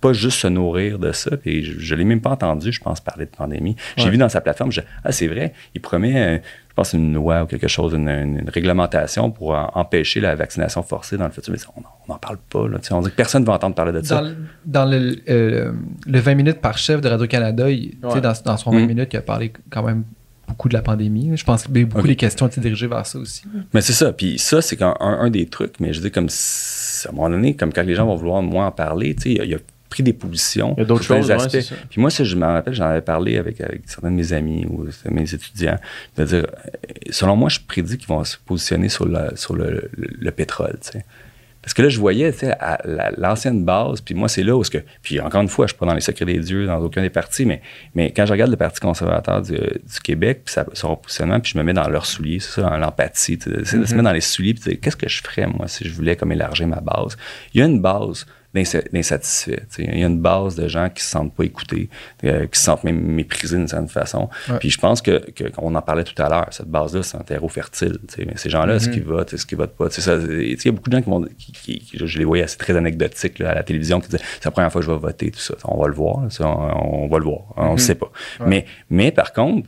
D: pas juste se nourrir de ça. Puis je, je l'ai même pas entendu, je pense, parler de pandémie. J'ai
B: Ouais.
D: vu dans sa plateforme, je, ah, c'est vrai, il promet, euh, je pense, une loi ou quelque chose, une, une- une réglementation pour en- empêcher la vaccination forcée dans le futur. Mais ça, on n'en parle pas. Là, on dit que personne ne va entendre parler de ça.
C: Dans, le- dans le, euh, le 20 minutes par chef de Radio-Canada,
B: Ouais.
C: dans, dans son 20
D: Mm.
C: minutes, il a parlé quand même beaucoup de la pandémie. Je pense que beaucoup
D: Ok.
C: des questions étaient dirigées vers ça aussi.
D: Mais c'est ça. Puis ça, c'est un, un, un des trucs. Mais je dis comme si- à un moment donné, comme quand les gens vont vouloir moins en parler, tu sais, il a, il a pris des positions.
B: Il y a d'autres choses,
D: aspects. Puis moi, ça, je me rappelle, j'en avais parlé avec, avec certains de mes amis ou mes étudiants. De dire, selon moi, je prédis qu'ils vont se positionner sur le, sur le, le- le pétrole. Parce que là, je voyais la- l'ancienne base, puis moi, c'est là où ce que. Puis encore une fois, je ne suis pas dans les secrets des dieux, dans aucun des partis, mais, mais quand je regarde le Parti conservateur du, du Québec, puis son positionnement, puis je me mets dans leurs souliers, c'est ça, dans l'empathie, c'est de se mettre dans les souliers, puis qu'est-ce que je ferais, moi, si je voulais comme élargir ma base? Il y a une base d'insatisfaits. Il y a une base de gens qui se sentent pas écoutés, euh, qui se sentent même méprisés d'une certaine façon.
C: Ouais.
D: Puis je pense que, que- qu'on en parlait tout à l'heure, cette base-là, c'est un terreau fertile. Mais ces gens-là, est-ce qu'ils votent, est-ce qu'ils votent pas? Il y a beaucoup de gens qui vont, qui, qui- qui- je les voyais assez très anecdotiques là, à la télévision, qui disaient c'est la première fois que je vais voter, tout ça. On va le voir, ça, on, on va le voir, on ne sait pas. Mais, mais par contre,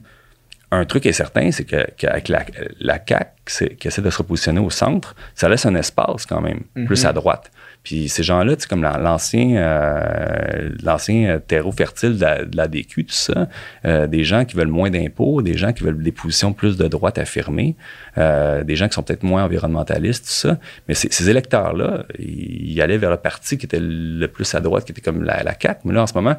D: un truc est certain, c'est que- qu'avec la, la CAQ qui essaie de se repositionner au centre, ça laisse un espace quand même, plus à droite. Puis ces gens-là, tu comme la- l'ancien euh, l'ancien euh, terreau fertile de la, de DQ, tout ça, euh, des gens qui veulent moins d'impôts, des gens qui veulent des positions plus de droite affirmées, euh, des gens qui sont peut-être moins environnementalistes, tout ça. Mais ces, électeurs-là, ils, allaient vers le parti qui était le plus à droite, qui était comme la, la. Mais là, en ce moment,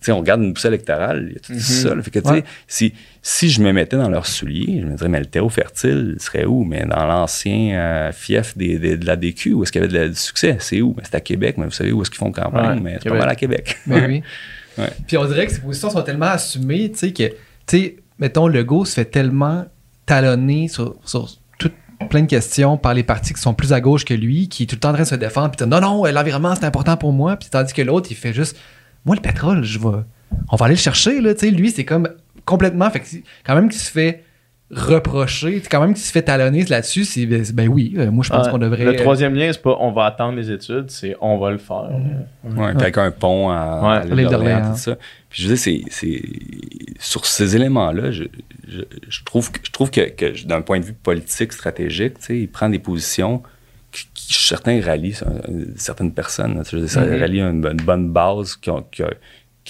D: tu sais, on regarde une poussée électorale, il y a tout ça. là. Fait que,
C: Ouais.
D: si, si je me mettais dans leurs souliers, je me dirais, mais le terreau fertile serait où? Mais dans l'ancien euh, fief des, des- de la DQ, où est-ce qu'il y avait de la- du succès? C'est où? C'est à Québec, mais vous savez où est-ce qu'ils font campagne?
B: Ouais,
D: mais c'est pas mal à Québec.
C: Ben oui.
D: Ouais.
C: Puis on dirait que ces positions sont tellement assumées, tu sais, que, tu sais, mettons, Legault se fait tellement talonner sur, sur tout- plein de questions par les partis qui sont plus à gauche que lui, qui est tout le temps en train de se défendre, puis non, non, l'environnement c'est important pour moi, puis tandis que l'autre, il fait juste, moi, le pétrole, je vais, on va aller le chercher, là, tu sais, lui, c'est comme complètement, fait que quand même qu'il se fait reprocher, quand même qu'il se fait talonner là-dessus, c'est, ben, ben oui, euh, moi, je pense qu'on devrait.
B: Le troisième lien, c'est pas on va attendre les études, c'est on va le faire.
D: Ouais, puis avec un pont à, à
B: Ouais.
D: l'île d'Orléans, tout ça. Puis je veux dire, c'est, c'est- sur ces éléments-là, je, je, je trouve que, je trouve que, que d'un point de vue politique, stratégique, tu sais, il prend des positions qui, certains rallient euh, certaines personnes. dire, ça
C: Mhm.
D: rallie une, bonne- bonne base qui ont- qui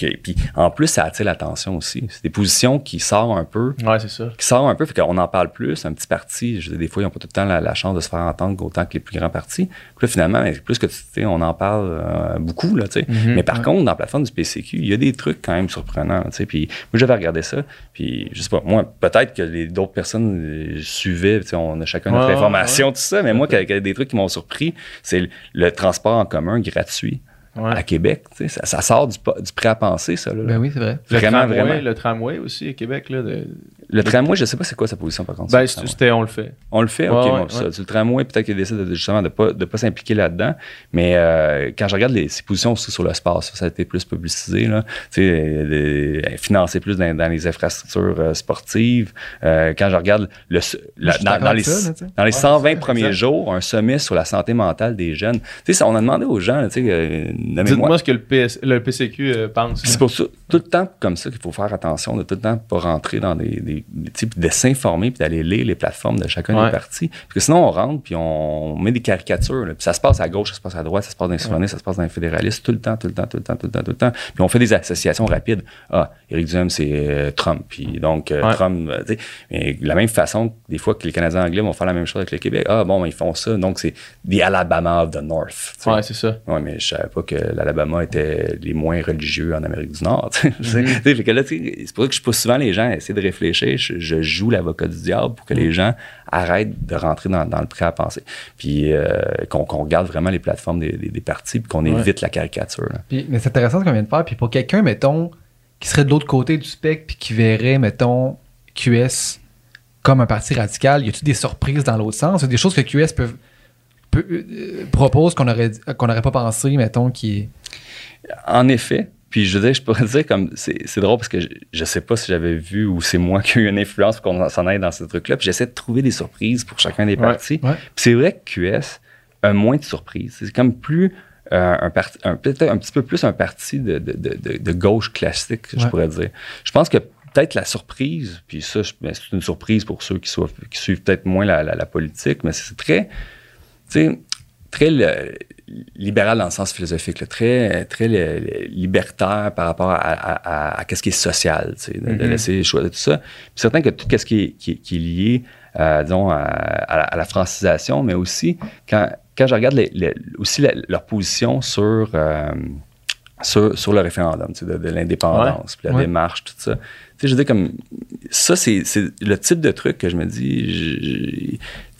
D: qui- puis en plus, ça attire l'attention aussi. C'est des positions qui sortent un peu
B: Ouais, c'est ça.
D: qui sort un peu, fait qu'on en parle plus. Un petit parti, je veux dire, des fois, ils n'ont pas tout le temps la, la chance de se faire entendre autant que les plus grands partis. Puis là, finalement, ben, plus que tu sais, on en parle euh, beaucoup, là, tu sais.
B: Mhm.
D: Mais par
C: Ouais.
D: contre, dans la plateforme du PCQ, il y a des trucs quand même surprenants, tu sais. Puis moi, j'avais regardé ça, puis je sais pas, moi, peut-être que les d'autres personnes euh, suivaient, tu sais, on a chacun notre information,
B: ouais.
D: tout ça, mais moi, qu'il y a des trucs qui m'ont surpris, c'est le, le transport en commun gratuit
B: Ouais.
D: à Québec, tu sais. Ça, ça sort du, du prêt à penser, ça, là.
C: Ben oui, c'est vrai.
B: Le
D: Vraiment,
B: tramway,
D: vraiment.
B: Le tramway aussi à Québec, là. de-
D: Le tramway, je sais pas c'est quoi sa position, par contre.
B: Ben, c'était on le fait.
D: On le fait, ok.
B: ouais,
D: bon, ça,
B: ouais.
D: sur le tramway, peut-être qu'il décide de, justement de ne pas, de pas s'impliquer là-dedans. Mais euh, quand je regarde les, ses positions aussi sur le sport, ça, ça a été plus publicisé. Là. Tu sais, financer plus dans, dans les infrastructures euh, sportives. Euh, quand je regarde le, la-
C: je suis
D: dans, les,
C: ça, là,
D: dans les
B: Ouais,
D: 120
B: c'est ça,
D: premiers
B: exact.
D: jours, un sommet sur la santé mentale des jeunes. Tu sais, ça, on a demandé aux gens,
B: Dites-moi ce que le, PS le PCQ pense.
D: c'est pour ça, tout le temps comme ça qu'il faut faire attention, de tout le temps pas rentrer dans des, des, de s'informer puis d'aller lire les plateformes de chacun
B: Ouais.
D: des partis. Parce que sinon, on rentre puis on met des caricatures. là. Puis ça se passe à gauche, ça se passe à droite, ça se passe dans les souverainistes, ça se passe dans les fédéralistes, tout le temps, tout le temps, tout le temps, tout le temps, tout le temps. Puis on fait des associations rapides. Ah, Éric Duhem, c'est euh, Trump. Puis donc, euh,
B: Ouais.
D: Trump, euh, tu sais, mais de la même façon, des fois que les Canadiens anglais vont faire la même chose avec le Québec. Ah, bon, ils font ça. Donc, c'est the Alabama of the North.
B: Ouais, c'est ça.
D: Oui, mais je savais pas que l'Alabama était les moins religieux en Amérique du Nord. tu sais, c'est pour ça que je pousse souvent les gens à essayer de réfléchir. Je, je joue l'avocat du diable pour que les gens arrêtent de rentrer dans, dans le prêt à penser. Puis euh, qu'on regarde vraiment les plateformes des, des, des partis puis qu'on
B: Ouais.
D: évite la caricature. là.
C: Puis, mais c'est intéressant ce qu'on vient de faire. Puis pour quelqu'un, mettons, qui serait de l'autre côté du spectre, puis qui verrait, mettons, QS comme un parti radical, y a-tu des surprises dans l'autre sens? Des choses que QS peut- euh, propose qu'on aurait, qu'on n'aurait pas pensé, mettons, qui est.
D: En effet. Puis je veux dire, je pourrais dire comme c'est drôle parce que je, je sais pas si j'avais vu ou c'est moi qui ai eu une influence pour qu'on s'en aille dans ce truc-là. Puis j'essaie de trouver des surprises pour chacun des
B: Ouais.
D: partis.
C: Ouais.
D: Puis c'est vrai que QS a moins de surprises. C'est comme plus euh, un parti, un, peut-être un petit peu plus un parti de, de, de, gauche classique, je pourrais dire. Je pense que peut-être la surprise, puis ça, ben, c'est une surprise pour ceux qui, soient, qui suivent peut-être moins la, la- la politique, mais c'est très, tu sais, très le- libéral dans le sens philosophique, là, très, très libertaire par rapport à, à, à- à qu'est-ce qui est social, tu sais, de, de
B: Mhm.
D: laisser choisir tout ça. Puis certain que tout ce qui est, qui, est- qui est lié, euh, disons, à, à la, francisation, mais aussi quand, quand je regarde les- les- aussi la- leur position sur, euh, sur, sur le référendum, tu sais, de, de l'indépendance, puis la
C: Ouais.
D: démarche, tout ça. Tu sais, je dire, comme, ça, c'est le type de truc que je me dis,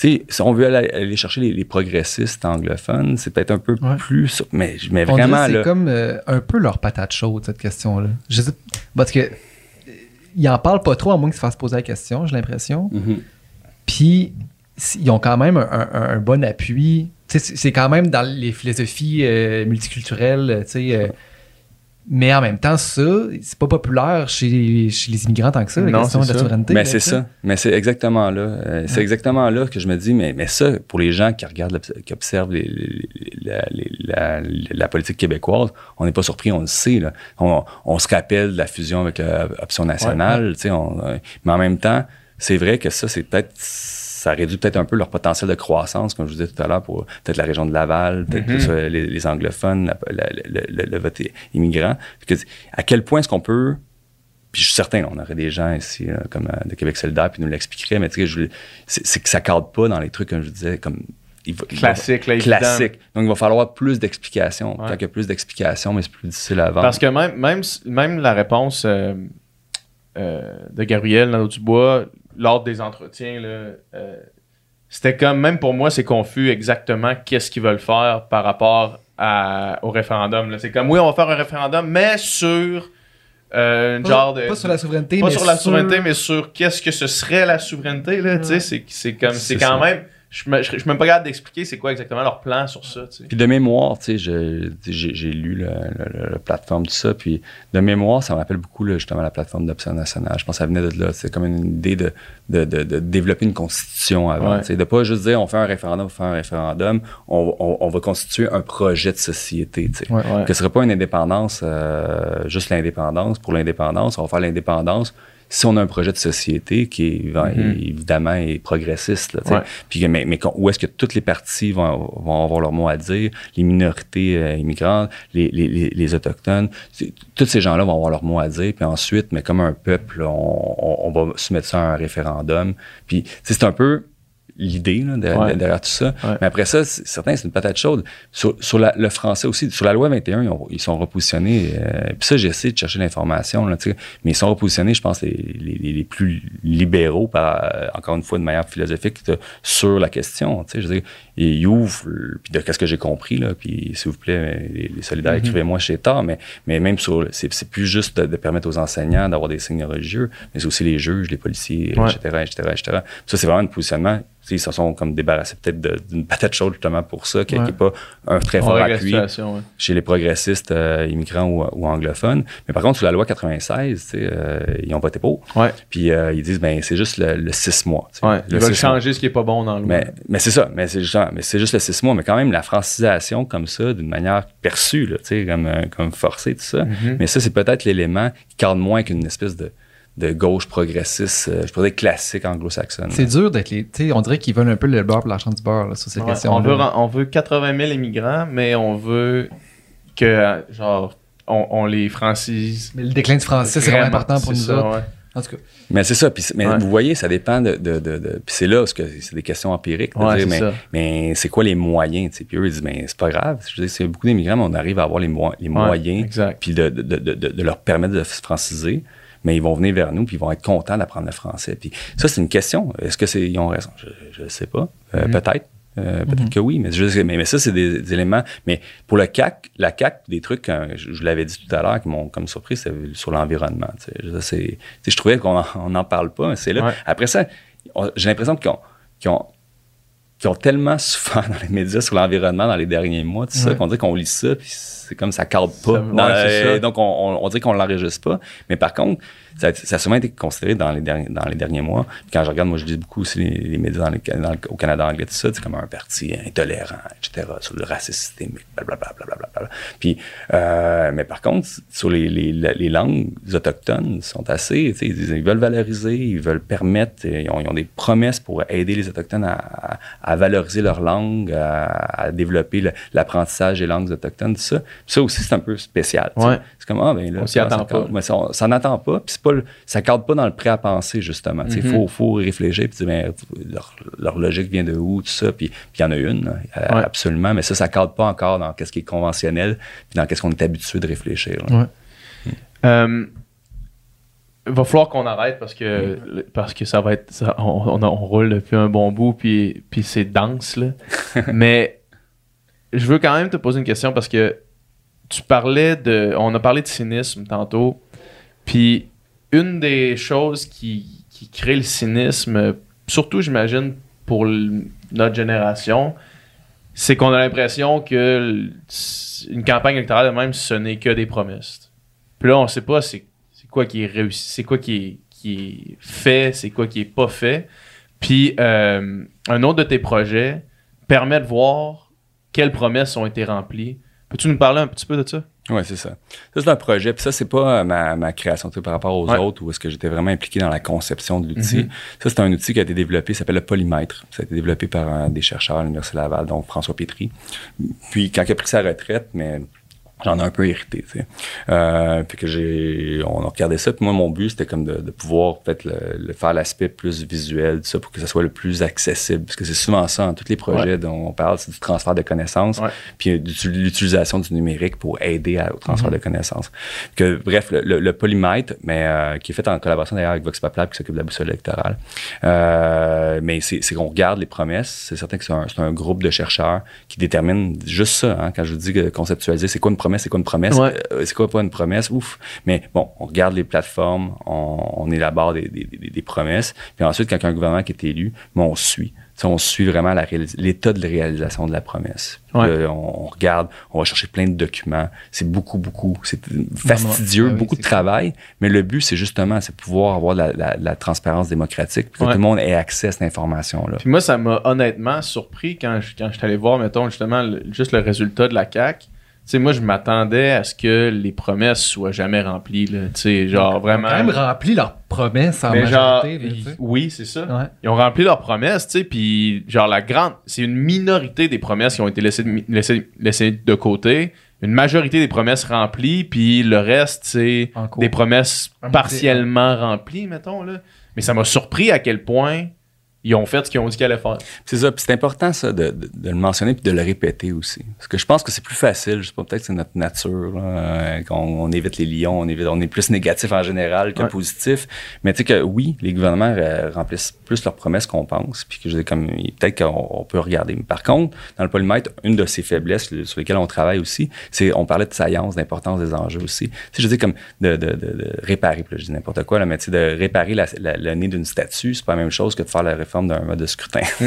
D: sais, si on veut aller, aller chercher les, les progressistes anglophones, c'est peut-être un peu
C: Ouais.
D: plus, mais, mais
C: On
D: vraiment,
C: c'est comme euh, un peu leur patate chaude, cette question-là. Je sais, parce que ils en parlent pas trop, à moins qu'ils se fassent poser la question, j'ai l'impression.
D: Mhm.
C: Puis, ils ont quand même un, un- un bon appui. C'est c'est quand même dans les philosophies euh, multiculturelles, tu sais. euh, mais en même temps, ça, c'est pas populaire chez, chez les immigrants tant que ça, la
B: Non,
C: question de la souveraineté.
D: Mais c'est ça. Mais c'est exactement là. Euh, C'est
C: Ouais.
D: exactement là que je me dis, mais, mais ça, pour les gens qui regardent, qui observent les- les- la, les- la- la politique québécoise, on n'est pas surpris, on le sait. Là. On, on se rappelle de la fusion avec l'option nationale, sais, on- euh, mais en même temps, c'est vrai que ça, c'est peut-être ça réduit peut-être un peu leur potentiel de croissance, comme je vous disais tout à l'heure, pour peut-être la région de Laval, peut-être
B: Mhm.
D: plus, euh, les, les anglophones, la- la- le, le- le vote immigrant. Puis que- à quel point est-ce qu'on peut puis je suis certain, on aurait des gens ici, là, comme euh, de Québec solidaire, puis nous l'expliqueraient, mais tu sais, je- c'est que ça cadre pas dans les trucs, comme je disais, comme. il va- il va-
B: Classique, là, évident.
D: Classique. Donc, il va falloir plus d'explications.
B: Ouais.
D: Tant qu'il y a plus d'explications, mais c'est plus difficile à vendre.
B: Parce que même, même, même la réponse euh, euh, de Gabriel Nadeau-Dubois lors des entretiens, là, euh, c'était comme, même pour moi, c'est confus exactement qu'est-ce qu'ils veulent faire par rapport à- au référendum. là. C'est comme, oui, on va faire un référendum, mais sur euh, une
C: Pas,
B: genre de...
C: pas sur la souveraineté,
B: pas
C: mais
B: sur la souveraineté, mais sur qu'est-ce que ce serait la souveraineté. Là, tu sais, c'est, c'est comme, c'est
D: C'est
B: quand
D: ça.
B: même... Je me- je je suis même pas capable d'expliquer c'est quoi exactement leur plan sur ça. tu sais.
D: Puis de mémoire, tu sais, j'ai j'ai lu le, le- le- la plateforme, tout ça. Puis de mémoire, ça me rappelle beaucoup là, justement la plateforme d'Option nationale. Je pense que ça venait de là. C'est comme une idée de, de, de- de développer une constitution avant.
B: Ouais.
D: tu sais, De pas juste dire on fait un référendum, on fait un référendum. On, on- on va constituer un projet de société. tu sais.
C: Ouais.
B: Ouais.
D: Que ce serait pas une indépendance, euh, juste l'indépendance pour l'indépendance. On va faire l'indépendance si on a un projet de société qui est,
B: Mhm.
D: évidemment est progressiste. Là.
B: Ouais.
D: Puis, mais, mais où est-ce que toutes les parties vont, vont avoir leur mot à dire, les minorités euh, immigrantes, les, les, les, les autochtones, tous ces gens-là vont avoir leur mot à dire. Puis ensuite, mais comme un peuple, on, on, on va soumettre ça à un référendum. Puis c'est un peu l'idée là, de-
B: Ouais.
D: de- derrière tout ça.
B: Ouais.
D: Mais après ça, c'est- certains, c'est une patate chaude. Sur, sur la- le français aussi, sur la loi 21, ils, ont- ils sont repositionnés. euh, puis ça, j'ai essayé de chercher l'information, là, mais ils sont repositionnés, je pense, les, les, les- les plus libéraux, par, euh, encore une fois, de manière philosophique, sur la question. Je veux dire, ils ouvrent, puis de qu'est-ce que j'ai compris, là, puis s'il vous plaît, les, les solidaires,
B: Mhm.
D: écrivez-moi chez tard, mais, mais même sur, c'est c'est plus juste de, de permettre aux enseignants d'avoir des signes religieux, mais c'est aussi les juges, les policiers,
B: Ouais.
D: etc., etc., etc. Ça, c'est vraiment un positionnement. Ils se sont comme débarrassés peut-être d'une patate chaude justement pour ça, qui
C: Ouais.
D: n'est pas un très fort appui
B: ouais.
D: chez les progressistes euh, immigrants ou, ou anglophones. Mais par contre, sur la loi 96, tu sais, euh, ils ont voté pour.
B: Ouais.
D: Puis euh, ils disent, ben c'est juste le, le six mois. Le
B: ils veulent
D: mois.
B: changer ce qui est pas bon dans le
D: Mais, mais c'est ça, mais c'est juste, mais c'est juste le six mois. Mais quand même, la francisation comme ça, d'une manière perçue, là, comme, comme forcée, tout ça.
B: Mhm.
D: Mais ça, c'est peut-être l'élément qui cadre moins qu'une espèce de, de gauche progressiste, euh, je pourrais dire classique anglo-saxonne.
C: C'est dur d'être les. Tu sais, on dirait qu'ils veulent un peu le beurre pour l'argent du beurre là, sur cette
B: Ouais,
C: question.
B: on, veut, on veut 80 000 immigrants, mais on veut que, genre, on, on les francise.
C: Mais le déclin du français, c'est vraiment important pour
B: c'est
C: nous
B: ça,
C: autres.
B: ouais.
C: En tout cas,
D: Mais c'est ça. Mais
B: Ouais.
D: vous voyez, ça dépend de. de, de, de- puis c'est là parce que c'est des questions empiriques. de
B: Ouais,
D: dire,
B: c'est
D: mais, mais c'est quoi les moyens? tu sais? Puis eux, ils disent, mais c'est pas grave. Je veux dire, c'est beaucoup d'immigrants, mais on arrive à avoir les, mo- les
B: Ouais,
D: moyens,
B: Exact.
D: puis de, de, de, de, de leur permettre de se franciser. Mais ils vont venir vers nous, puis ils vont être contents d'apprendre le français. Puis ça, c'est une question. Est-ce que c'est ils ont raison? Je ne sais pas. Euh,
B: Mhm.
D: Peut-être. Euh, Peut-être que oui, mais, je mais, mais ça, c'est des, des éléments. Mais pour le CAC, la CAC, des trucs, euh, je, je l'avais dit tout à l'heure, qui m'ont comme surpris, c'est sur l'environnement. tu sais. Je, trouvais qu'on n'en parle pas, mais c'est là.
B: Ouais.
D: Après ça, j'ai l'impression qu'ils ont, qu'ils ont- qui ont tellement souffert dans les médias sur l'environnement dans les derniers mois, tout ça, qu'on dirait qu'on lit ça, puis c'est comme ça cadre pas.
B: Ça-
D: Dans-
B: ouais, ça.
D: donc, on, on, on dirait qu'on l'enregistre pas. Mais par contre, ça, ça a souvent été considéré dans les derniers, mois. Quand je regarde, moi, je lis beaucoup aussi les, médias au Canada anglais, tout ça, c'est comme un parti intolérant, etc., sur le racisme systémique, blablabla. blablabla. Puis, euh, mais par contre, sur les, langues autochtones, ils sont assez, ils, veulent valoriser, ils veulent permettre, ils ont, des promesses pour aider les Autochtones à, valoriser leur langue, à, développer l'apprentissage des langues autochtones, tout ça. Ça aussi, c'est un peu spécial.
B: Ouais.
D: Comme, ah, ben là,
B: On s'y attend pas.
D: Mais ça, on- pas, puis c'est pas le- ça cadre pas dans le prêt à penser, justement. Il
B: Mhm.
D: faut, faut réfléchir, puis ben, leur, leur logique vient de où, tout ça, puis il y en a une, euh,
B: Ouais.
D: absolument, mais ça, ça cadre pas encore dans ce qui est conventionnel, puis dans ce qu'on est habitué de réfléchir.
C: Ouais.
B: Euh, il va falloir qu'on arrête parce que, parce que ça va être. ça- on, on, on roule depuis un bon bout, puis, puis c'est dense, là. Mais je veux quand même te poser une question parce que tu parlais de. On a parlé de cynisme tantôt. Puis une des choses qui, qui crée le cynisme, surtout, j'imagine, pour notre génération, c'est qu'on a l'impression que une campagne électorale même, ce n'est que des promesses. Puis là, on sait pas c'est quoi qui est réussi, c'est quoi qui est, qui est fait, c'est quoi qui est pas fait. Puis euh, un autre de tes projets permet de voir quelles promesses ont été remplies. Peux-tu nous parler un petit peu de ça?
D: Oui, c'est ça. Ça, c'est un projet. Puis ça, c'est pas euh, ma, ma création tu sais, par rapport aux
B: Ouais.
D: autres où est-ce que j'étais vraiment impliqué dans la conception de l'outil.
B: Mhm.
D: Ça, c'est un outil qui a été développé, ça s'appelle le polymètre. Ça a été développé par euh, des chercheurs à l'Université Laval, donc François Pétry. Puis quand il a pris sa retraite, mais j'en ai un peu hérité, tu sais. Euh, puis que j'ai, on a regardé ça. Puis moi, mon but, c'était comme de, de pouvoir peut-être le, le faire l'aspect plus visuel, tout ça, pour que ça soit le plus accessible. Parce que c'est souvent ça, dans tous les projets dont on parle, c'est du transfert de connaissances,
B: Ouais.
D: puis l'utilisation du numérique pour aider à- au transfert de connaissances. Que, bref, le, le- le polymètre, mais euh, qui est fait en collaboration d'ailleurs avec Vox Populi, qui s'occupe de la boussole électorale. Euh, mais c'est qu'on regarde les promesses. C'est certain que c'est un, groupe de chercheurs qui détermine juste ça. hein. quand je vous dis que conceptualiser, c'est quoi une promesse, c'est quoi une promesse,
B: Ouais.
D: euh, c'est quoi pas une promesse, ouf. Mais bon, on regarde les plateformes, on, on élabore des, des- des- des promesses, puis ensuite, quand il y a un gouvernement qui est élu, mais on suit. On suit vraiment l'état de réalisation de la promesse.
B: Ouais.
D: là, on, on regarde, on va chercher plein de documents. C'est beaucoup, beaucoup. C'est fastidieux, beaucoup de travail. Mais le but, c'est justement, c'est pouvoir avoir la, la- la transparence démocratique, puis que
B: Ouais.
D: tout le monde ait accès à cette information-là.
B: Puis moi, ça m'a honnêtement surpris quand je, quand je suis allé voir, mettons, justement, le- juste le résultat de la CAQ. Sais, moi, je m'attendais à ce que les promesses soient jamais remplies, là. Tu sais, genre, vraiment...
C: Ils ont quand même rempli leurs promesses en
B: Mais genre,
C: majorité. là,
B: oui, c'est ça.
C: Ouais.
B: Ils ont rempli leurs promesses, tu sais, puis genre la grande, c'est une minorité des promesses qui ont été laissées de, mi- laissées, laissées de côté, une majorité des promesses remplies, puis le reste, c'est des promesses partiellement remplies, mettons, là. Mais ça m'a surpris à quel point ils ont fait ce qu'ils ont dit qu'ils allaient faire.
D: C'est ça. Puis c'est important, ça, de, de- de le mentionner puis de le répéter aussi. Parce que je pense que c'est plus facile. Je sais pas, peut-être que c'est notre nature, là, euh, qu'on on évite les lions, on, évite, on est plus négatif en général que
B: Ouais.
D: positif. Mais tu sais que oui, les gouvernements euh, remplissent plus leurs promesses qu'on pense. Puis que je dis comme, peut-être qu'on on peut regarder. Mais par contre, dans le polymètre, une de ces faiblesses le- sur lesquelles on travaille aussi, c'est, on parlait de saillance, d'importance des enjeux aussi. Tu sais, je dis comme de, de, de, de réparer, puis là, je dis n'importe quoi, là, mais tu sais, de réparer la, la- le nez d'une statue, c'est pas la même chose que de faire la réforme d'un mode de scrutin.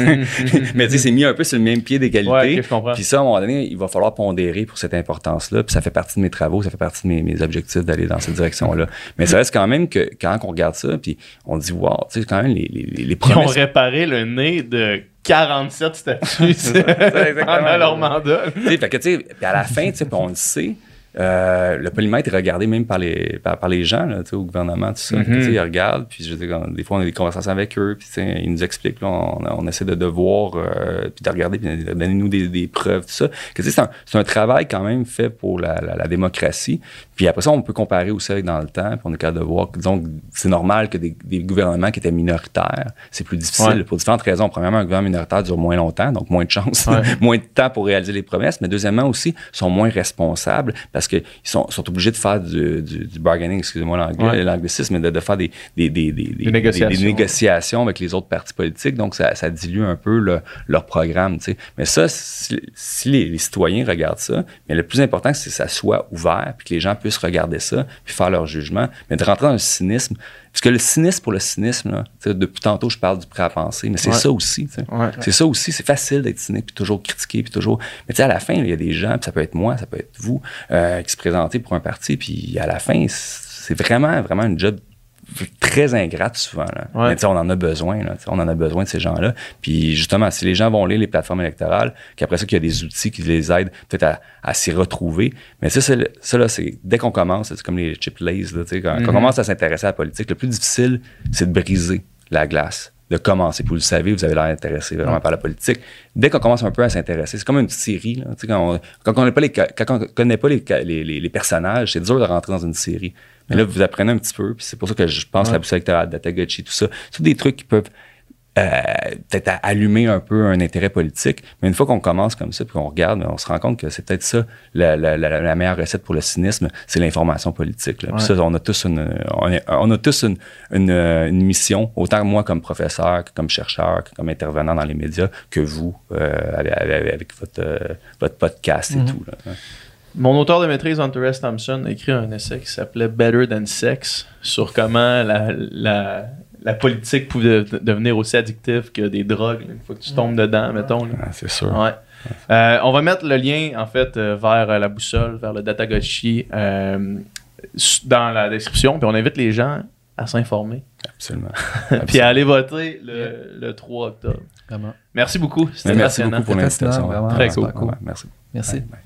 D: mais tu sais, c'est mis un peu sur le même pied d'égalité.
B: Ouais, ok, je comprends.
D: Puis ça, à un moment donné, il va falloir pondérer pour cette importance-là. Puis ça fait partie de mes travaux, ça fait partie de mes, mes objectifs d'aller dans cette direction-là. Mais ça reste quand même que quand on regarde ça, puis on dit, wow, tu sais, quand même, les, les, les
B: Ils ont réparé le nez de 47 statues
D: ça, exactement.
B: pendant leur mandat.
D: Tu sais, fait que, tu sais, puis à la fin, tu sais, on le sait, euh, le polymètre est regardé même par les, par, par les gens, là, au gouvernement, tout ça. Tu sais, ils regardent, puis je dire, des fois, on a des conversations avec eux, puis ils nous expliquent, là, on, on essaie de, de voir, euh, puis de regarder, puis de donner nous des, des preuves, tout ça. C'est un, un travail quand même fait pour la, la, la démocratie. Puis après ça, on peut comparer aussi avec dans le temps, puis on est capable de voir que, disons, c'est normal que des, des gouvernements qui étaient minoritaires, c'est plus difficile
B: Ouais.
D: pour différentes raisons. Premièrement, un gouvernement minoritaire dure moins longtemps, donc moins de chance,
B: Ouais.
D: moins de temps pour réaliser les promesses, mais deuxièmement aussi, sont moins responsables parce qu'ils sont, sont obligés de faire du, du, du bargaining, excusez-moi
B: Ouais.
D: l'anglicisme, mais de, de faire des, des, des, des, des-
B: négociations.
D: avec les autres partis politiques, donc ça, ça dilue un peu le- leur programme. Mais ça, si, si les, les citoyens regardent ça, mais le plus important, c'est que ça soit ouvert, puis que les gens puissent regarder ça, puis faire leur jugement. Mais de rentrer dans le cynisme, Parce que le cynisme pour le cynisme, là, tu sais, depuis tantôt, je parle du prêt à penser, mais c'est
B: Ouais.
D: ça aussi.
B: Ouais.
D: C'est ça aussi, c'est facile d'être cynique, puis toujours critiquer, puis toujours. Mais tu sais, à la fin, il y a des gens, puis ça peut être moi, ça peut être vous, euh, qui se présentaient pour un parti, puis à la fin, c'est vraiment, vraiment une job très ingrate souvent. Là.
B: Ouais.
D: Mais tu sais, on en a besoin. Là, on en a besoin de ces gens-là. Puis justement, si les gens vont lire les plateformes électorales, qu'après ça, qu'il y a des outils qui les aident peut-être à, à s'y retrouver. Mais ça, c'est ça là, c'est dès qu'on commence, c'est comme les chip lays, là, quand, quand on commence à s'intéresser à la politique, le plus difficile, c'est de briser la glace de commencer. Puis vous le savez, vous avez l'air intéressé vraiment par la politique. Dès qu'on commence un peu à s'intéresser, c'est comme une série. Là, quand, on, on connaît pas les, quand on connaît pas les, ca- les, les- les personnages, c'est dur de rentrer dans une série. Mais là, vous apprenez un petit peu, puis c'est pour ça que je pense que la boussole électorale, Datagotchi, tout ça, c'est des trucs qui peuvent euh, peut-être à- allumer un peu un intérêt politique. Mais une fois qu'on commence comme ça, puis qu'on regarde, on se rend compte que c'est peut-être ça la, la- la- la meilleure recette pour le cynisme, c'est l'information politique. là. Puis
B: Ouais.
D: ça, on a tous une, on, est- on a tous une, une, une mission, autant moi comme professeur, que comme chercheur, que comme intervenant dans les médias, que vous euh, avec, votre, euh, votre podcast et tout. Là.
B: Mon auteur de maîtrise, Hunter S. Thompson, a écrit un essai qui s'appelait Better Than Sex sur comment la, la, la politique pouvait de- devenir aussi addictive que des drogues là, une fois que tu tombes dedans, mettons.
D: Ah, c'est sûr.
B: Ouais. Euh, on va mettre le lien, en fait, euh, vers euh, la boussole, vers le Datagotchi euh, s- dans la description. Puis on invite les gens à s'informer.
D: Absolument.
B: Puis à aller voter le, le 3 octobre.
C: Vraiment.
B: Merci beaucoup. C'était
D: merci beaucoup pour l'invitation.
B: Très cool.
C: cool.
D: Ouais, merci.
C: Merci.
D: Bye, bye.